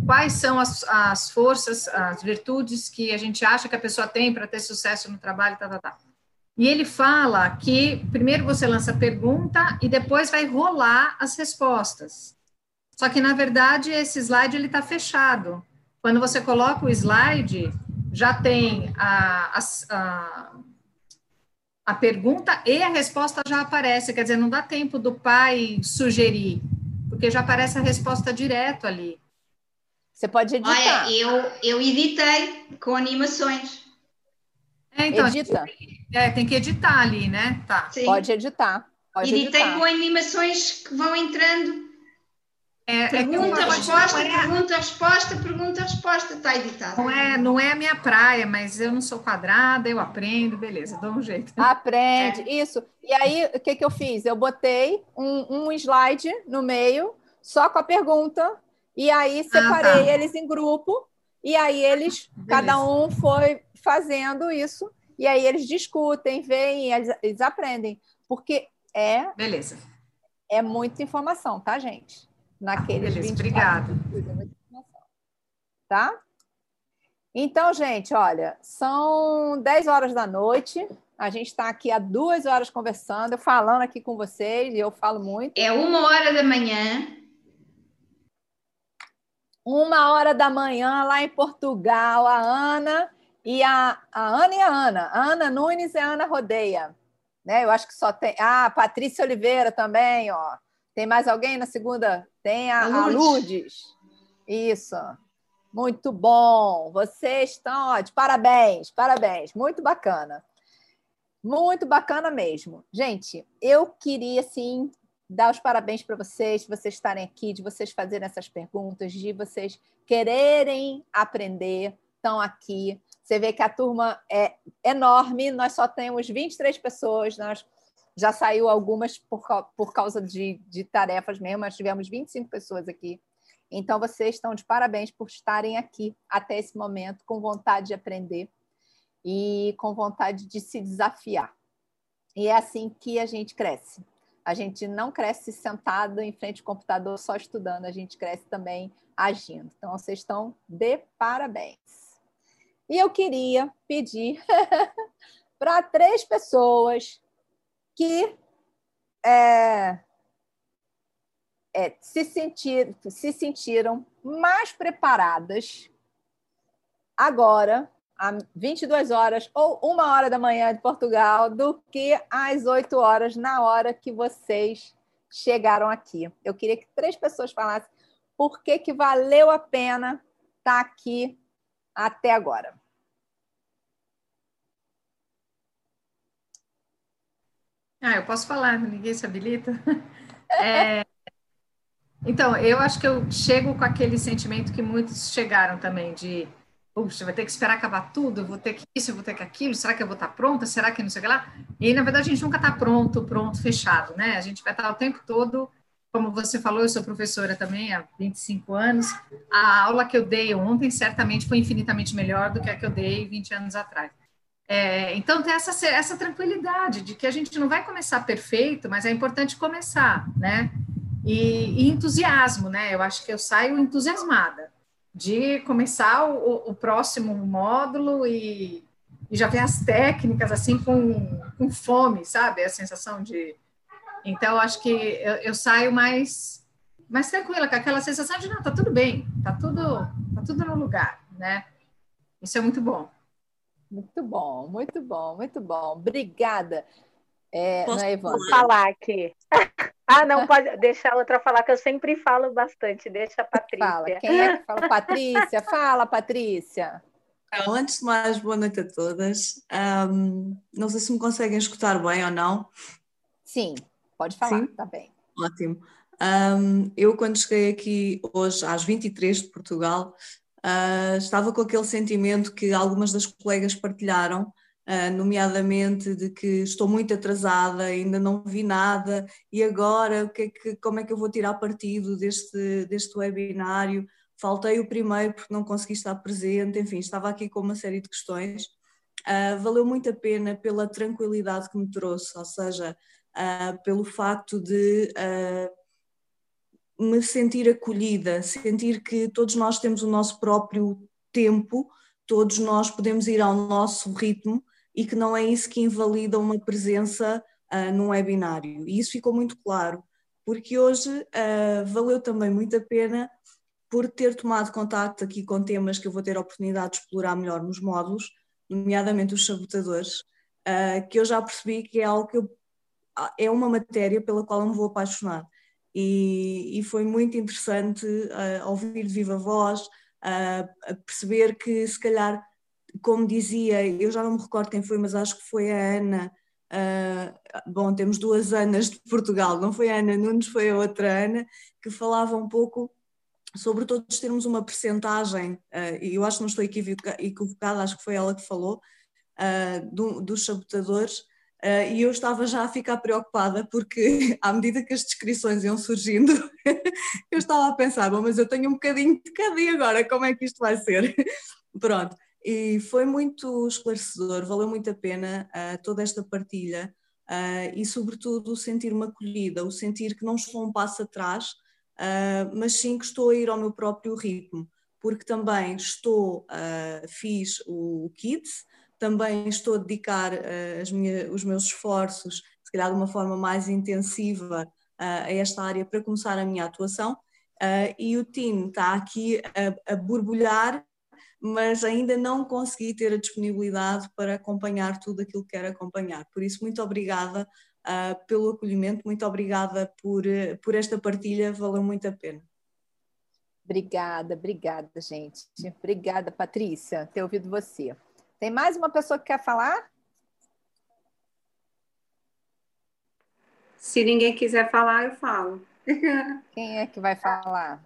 quais são as, as forças, as virtudes que a gente acha que a pessoa tem para ter sucesso no trabalho, tá, tá, tá. E ele fala que primeiro você lança a pergunta e depois vai rolar as respostas. Só que, na verdade, esse slide ele está fechado. Quando você coloca o slide, já tem a, a, a, a pergunta e a resposta já aparece. Quer dizer, não dá tempo do pai sugerir, porque já aparece a resposta direto ali. Você pode editar. Olha, eu, eu editei com animações. É, então, Edita. É, tem que editar ali, né? Tá. Sim. Pode editar. Pode Editei editar. com animações que vão entrando. É, é pergunta, resposta, é... pergunta, resposta, pergunta, resposta, está editado. Não é, não é a minha praia, mas eu não sou quadrada, eu aprendo, beleza, dou um jeito. Aprende, é. isso. E aí, o que, que eu fiz? Eu botei um, um slide no meio, só com a pergunta, e aí separei ah, tá. eles em grupo, e aí eles, beleza. cada um foi fazendo isso, e aí eles discutem, veem, eles, eles aprendem, porque é. Beleza. É muita informação, tá, gente? naqueles Beleza, 24 obrigada. Tá? Então, gente, olha, são 10 horas da noite. A gente está aqui há duas horas conversando, eu falando aqui com vocês, e eu falo muito. É uma hora da manhã. Uma hora da manhã, lá em Portugal, a Ana e a, a Ana e a Ana. A Ana Nunes e a Ana Rodeia. Né? Eu acho que só tem. Ah, a Patrícia Oliveira também, ó. Tem mais alguém na segunda? Tem a, a Lourdes. Isso. Muito bom. Vocês estão ó, de parabéns, parabéns. Muito bacana. Muito bacana mesmo. Gente, eu queria, sim, dar os parabéns para vocês, de vocês estarem aqui, de vocês fazerem essas perguntas, de vocês quererem aprender, estão aqui. Você vê que a turma é enorme, nós só temos 23 pessoas, nós já saiu algumas por, por causa de, de tarefas mesmo, mas tivemos 25 pessoas aqui. Então, vocês estão de parabéns por estarem aqui até esse momento, com vontade de aprender e com vontade de se desafiar. E é assim que a gente cresce. A gente não cresce sentado em frente ao computador só estudando, a gente cresce também agindo. Então, vocês estão de parabéns. E eu queria pedir para três pessoas que é, é, se, sentir, se sentiram mais preparadas agora, às 22 horas ou uma hora da manhã de Portugal, do que às 8 horas, na hora que vocês chegaram aqui. Eu queria que três pessoas falassem por que, que valeu a pena estar aqui até agora. Ah, eu posso falar, ninguém se habilita. É, então, eu acho que eu chego com aquele sentimento que muitos chegaram também, de puxa, vai ter que esperar acabar tudo, vou ter que isso, vou ter que aquilo, será que eu vou estar pronta? Será que não sei o que lá? E na verdade a gente nunca está pronto, pronto, fechado, né? A gente vai estar o tempo todo, como você falou, eu sou professora também há 25 anos. A aula que eu dei ontem certamente foi infinitamente melhor do que a que eu dei 20 anos atrás. É, então, tem essa, essa tranquilidade de que a gente não vai começar perfeito, mas é importante começar, né? E, e entusiasmo, né? Eu acho que eu saio entusiasmada de começar o, o próximo módulo e, e, já ver as técnicas, assim, com, com fome, sabe? A sensação de... Então, acho que eu, eu saio mais, mais tranquila, com aquela sensação de, não, tá tudo bem, tá tudo, tá tudo no lugar, né? Isso é muito bom. Muito bom, muito bom, muito bom. Obrigada. É, Posso é, falar aqui? Ah, não, pode deixar a outra falar, que eu sempre falo bastante. Deixa a Patrícia. Fala. Quem é que fala? Patrícia. Fala, Patrícia. Então, antes de mais, boa noite a todas. Um, não sei se me conseguem escutar bem ou não. Sim, pode falar, Sim? tá bem. Ótimo. Um, eu, quando cheguei aqui hoje, às 23 de Portugal, Uh, estava com aquele sentimento que algumas das colegas partilharam, uh, nomeadamente de que estou muito atrasada, ainda não vi nada, e agora o que é que, como é que eu vou tirar partido deste, deste webinário? Faltei o primeiro porque não consegui estar presente, enfim, estava aqui com uma série de questões. Uh, valeu muito a pena pela tranquilidade que me trouxe, ou seja, pelo facto de me sentir acolhida, sentir que todos nós temos o nosso próprio tempo, todos nós podemos ir ao nosso ritmo e que não é isso que invalida uma presença uh, num webinário. E isso ficou muito claro, porque hoje uh, valeu também muito a pena por ter tomado contato aqui com temas que eu vou ter a oportunidade de explorar melhor nos módulos, nomeadamente os sabotadores, uh, que eu já percebi que é algo que eu, é uma matéria pela qual eu me vou apaixonar e, e foi muito interessante uh, ouvir de viva voz, uh, perceber que se calhar, como dizia, eu já não me recordo quem foi, mas acho que foi a Ana, Uh, bom, temos duas Anas de Portugal, não foi a Ana Nunes, foi a outra Ana, que falava um pouco sobre todos termos uma percentagem, e eu acho que não estou equivocada, acho que foi ela que falou, do, dos sabotadores, Uh, e eu estava já a ficar preocupada porque à medida que as descrições iam surgindo eu estava a pensar, bom, mas eu tenho um bocadinho de cada e agora como é que isto vai ser? Pronto, e foi muito esclarecedor, valeu muito a pena uh, toda esta partilha uh, e sobretudo sentir-me acolhida, o sentir que não estou um passo atrás, mas sim que estou a ir ao meu próprio ritmo, porque também estou, fiz o Kids, também estou a dedicar uh, minhas, os meus esforços, se calhar de uma forma mais intensiva, uh, a esta área para começar a minha atuação. Uh, e o time está aqui a, a, borbulhar, mas ainda não consegui ter a disponibilidade para acompanhar tudo aquilo que quero acompanhar. Por isso, muito obrigada pelo acolhimento, muito obrigada por, por esta partilha, valeu muito a pena. Obrigada, obrigada, gente. Obrigada, Patrícia, ter ouvido você. Tem mais uma pessoa que quer falar? Se ninguém quiser falar, eu falo. Quem é que vai falar?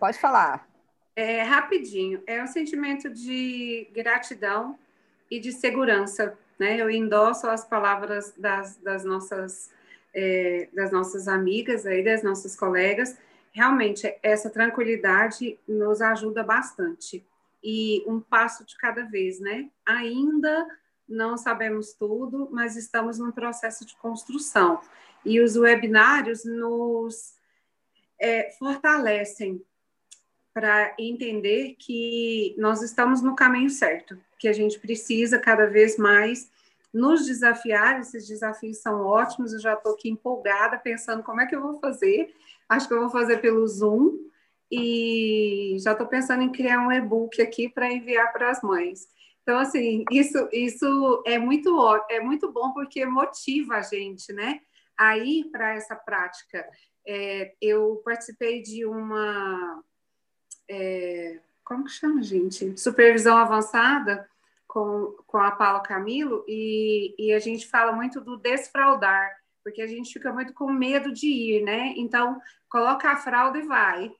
Pode falar. É, rapidinho. É um sentimento de gratidão e de segurança. Né? Eu endosso as palavras das, das nossas, é, das nossas amigas, aí, das nossas colegas. Realmente, essa tranquilidade nos ajuda bastante e um passo de cada vez, né? Ainda não sabemos tudo, mas estamos num processo de construção. E os webinários nos é, fortalecem para entender que nós estamos no caminho certo, que a gente precisa cada vez mais nos desafiar. Esses desafios são ótimos. Eu já estou aqui empolgada, pensando como é que eu vou fazer. Acho que eu vou fazer pelo Zoom e já estou pensando em criar um e-book aqui para enviar para as mães. Então, assim, isso, isso é muito é muito bom porque motiva a gente, né? A ir para essa prática. É, eu participei de uma. É, como que chama, gente? Supervisão avançada com, com a Paula Camilo, e, e a gente fala muito do desfraudar, porque a gente fica muito com medo de ir, né? Então, coloca a fralda e vai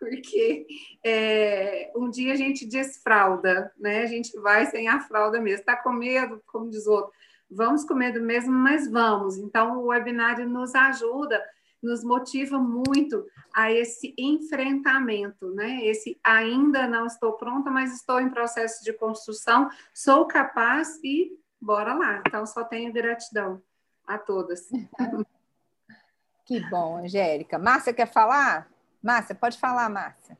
porque é, um dia a gente desfralda, né? A gente vai sem a fralda mesmo. Está com medo, como diz o outro, vamos com medo mesmo, mas vamos. Então, o webinário nos ajuda, nos motiva muito a esse enfrentamento, né? Esse ainda não estou pronta, mas estou em processo de construção, sou capaz e bora lá. Então, só tenho gratidão a todas. Que bom, Angélica. Márcia, quer falar? Márcia, pode falar, Márcia.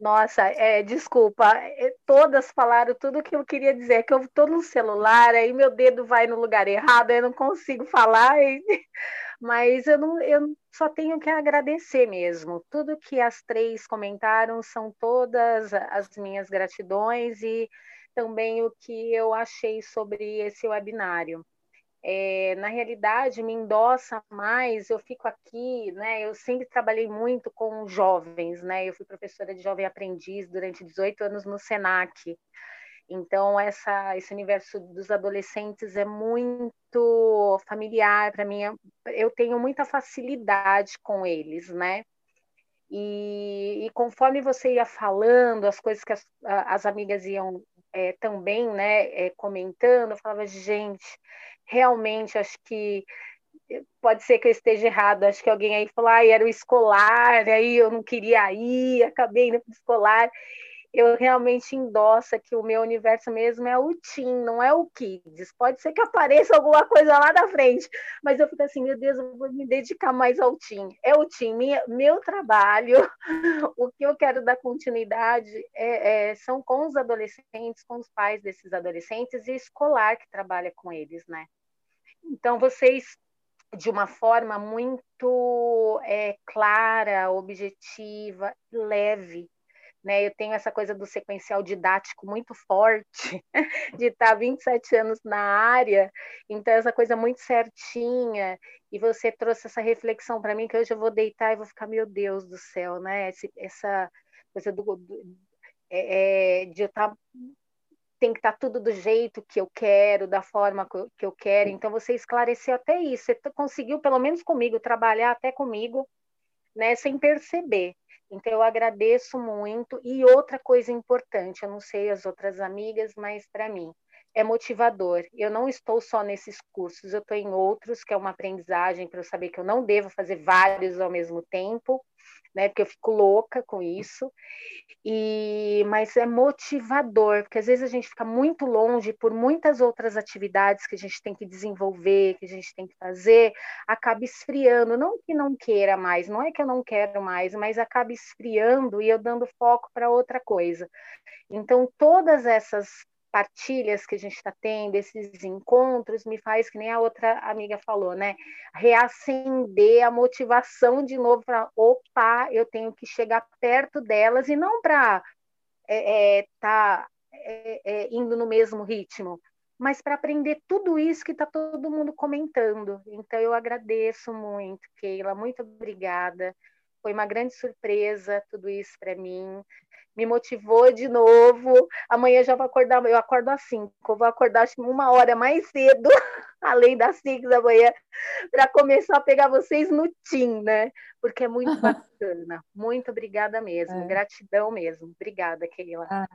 Nossa, é, desculpa, é, todas falaram tudo o que eu queria dizer, que eu estou no celular, aí meu dedo vai no lugar errado, eu não consigo falar, e... mas eu, não, eu só tenho que agradecer mesmo. Tudo que as três comentaram são todas as minhas gratidões e também o que eu achei sobre esse webinário é, na realidade me endossa mais, eu fico aqui, né? Eu sempre trabalhei muito com jovens, né? Eu fui professora de jovem aprendiz durante 18 anos no Senac. Então essa esse universo dos adolescentes é muito familiar para mim. Eu tenho muita facilidade com eles, né? E, e, conforme você ia falando, as coisas que as, as amigas iam é, também né, é, comentando, eu falava, gente, realmente acho que pode ser que eu esteja errado, acho que alguém aí falou, ah, era o escolar, aí eu não queria ir, acabei indo para o escolar. Eu realmente endosso que o meu universo mesmo é o Tim, não é o Kids. Pode ser que apareça alguma coisa lá na frente, mas eu fico assim, meu Deus, eu vou me dedicar mais ao Tim. É o Tim, meu trabalho, o que eu quero dar continuidade é, é, são com os adolescentes, com os pais desses adolescentes e escolar que trabalha com eles, né? Então, vocês, de uma forma muito é, clara, objetiva, leve, né? Eu tenho essa coisa do sequencial didático muito forte, de estar 27 anos na área, então essa coisa muito certinha, e você trouxe essa reflexão para mim que hoje eu vou deitar e vou ficar, meu Deus do céu, né? Esse, essa coisa do, do é, é de eu estar tem que estar tá tudo do jeito que eu quero, da forma que eu quero. Então, você esclareceu até isso. Você conseguiu, pelo menos comigo, trabalhar até comigo, né, sem perceber. Então, eu agradeço muito. E outra coisa importante, eu não sei as outras amigas, mas para mim, é motivador. Eu não estou só nesses cursos, eu estou em outros, que é uma aprendizagem para eu saber que eu não devo fazer vários ao mesmo tempo, né? Porque eu fico louca com isso. E mas é motivador, porque às vezes a gente fica muito longe por muitas outras atividades que a gente tem que desenvolver, que a gente tem que fazer, acaba esfriando, não que não queira mais, não é que eu não quero mais, mas acaba esfriando e eu dando foco para outra coisa. Então todas essas partilhas que a gente está tendo, esses encontros, me faz, que nem a outra amiga falou, né? Reacender a motivação de novo para, opa, eu tenho que chegar perto delas e não para é, é, tá é, é, indo no mesmo ritmo, mas para aprender tudo isso que está todo mundo comentando. Então, eu agradeço muito, Keila, muito obrigada. Foi uma grande surpresa tudo isso para mim me motivou de novo. Amanhã já vou acordar, eu acordo às 5, eu vou acordar acho, uma hora mais cedo, além das 5 da manhã, para começar a pegar vocês no TIM, né? Porque é muito bacana. Muito obrigada mesmo, é. gratidão mesmo. Obrigada, Keila. Ah,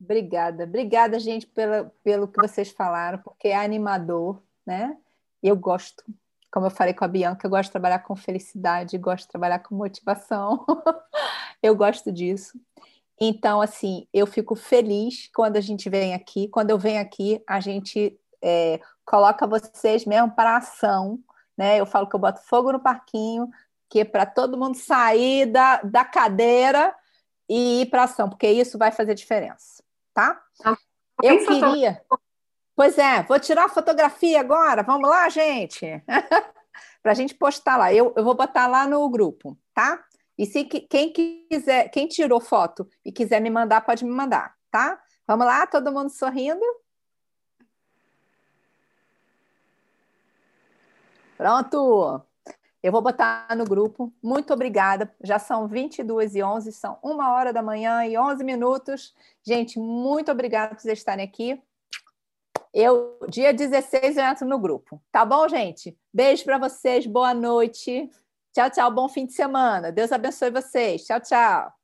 obrigada, obrigada, gente, pela, pelo que vocês falaram, porque é animador, né? Eu gosto como eu falei com a Bianca, eu gosto de trabalhar com felicidade, gosto de trabalhar com motivação. eu gosto disso. Então, assim, eu fico feliz quando a gente vem aqui. Quando eu venho aqui, a gente é, coloca vocês mesmo para ação. Né? Eu falo que eu boto fogo no parquinho, que é para todo mundo sair da, da cadeira e ir para ação, porque isso vai fazer diferença, tá? Ah, eu queria. Pois é, vou tirar a fotografia agora. Vamos lá, gente? para a gente postar lá. Eu, eu vou botar lá no grupo, tá? E se quem quiser, quem tirou foto e quiser me mandar, pode me mandar, tá? Vamos lá, todo mundo sorrindo. Pronto! Eu vou botar no grupo. Muito obrigada. Já são 22 e 11, são uma hora da manhã e 11 minutos. Gente, muito obrigada por vocês estarem aqui. Eu, dia 16, eu entro no grupo. Tá bom, gente? Beijo para vocês, boa noite. Tchau, tchau. Bom fim de semana. Deus abençoe vocês. Tchau, tchau.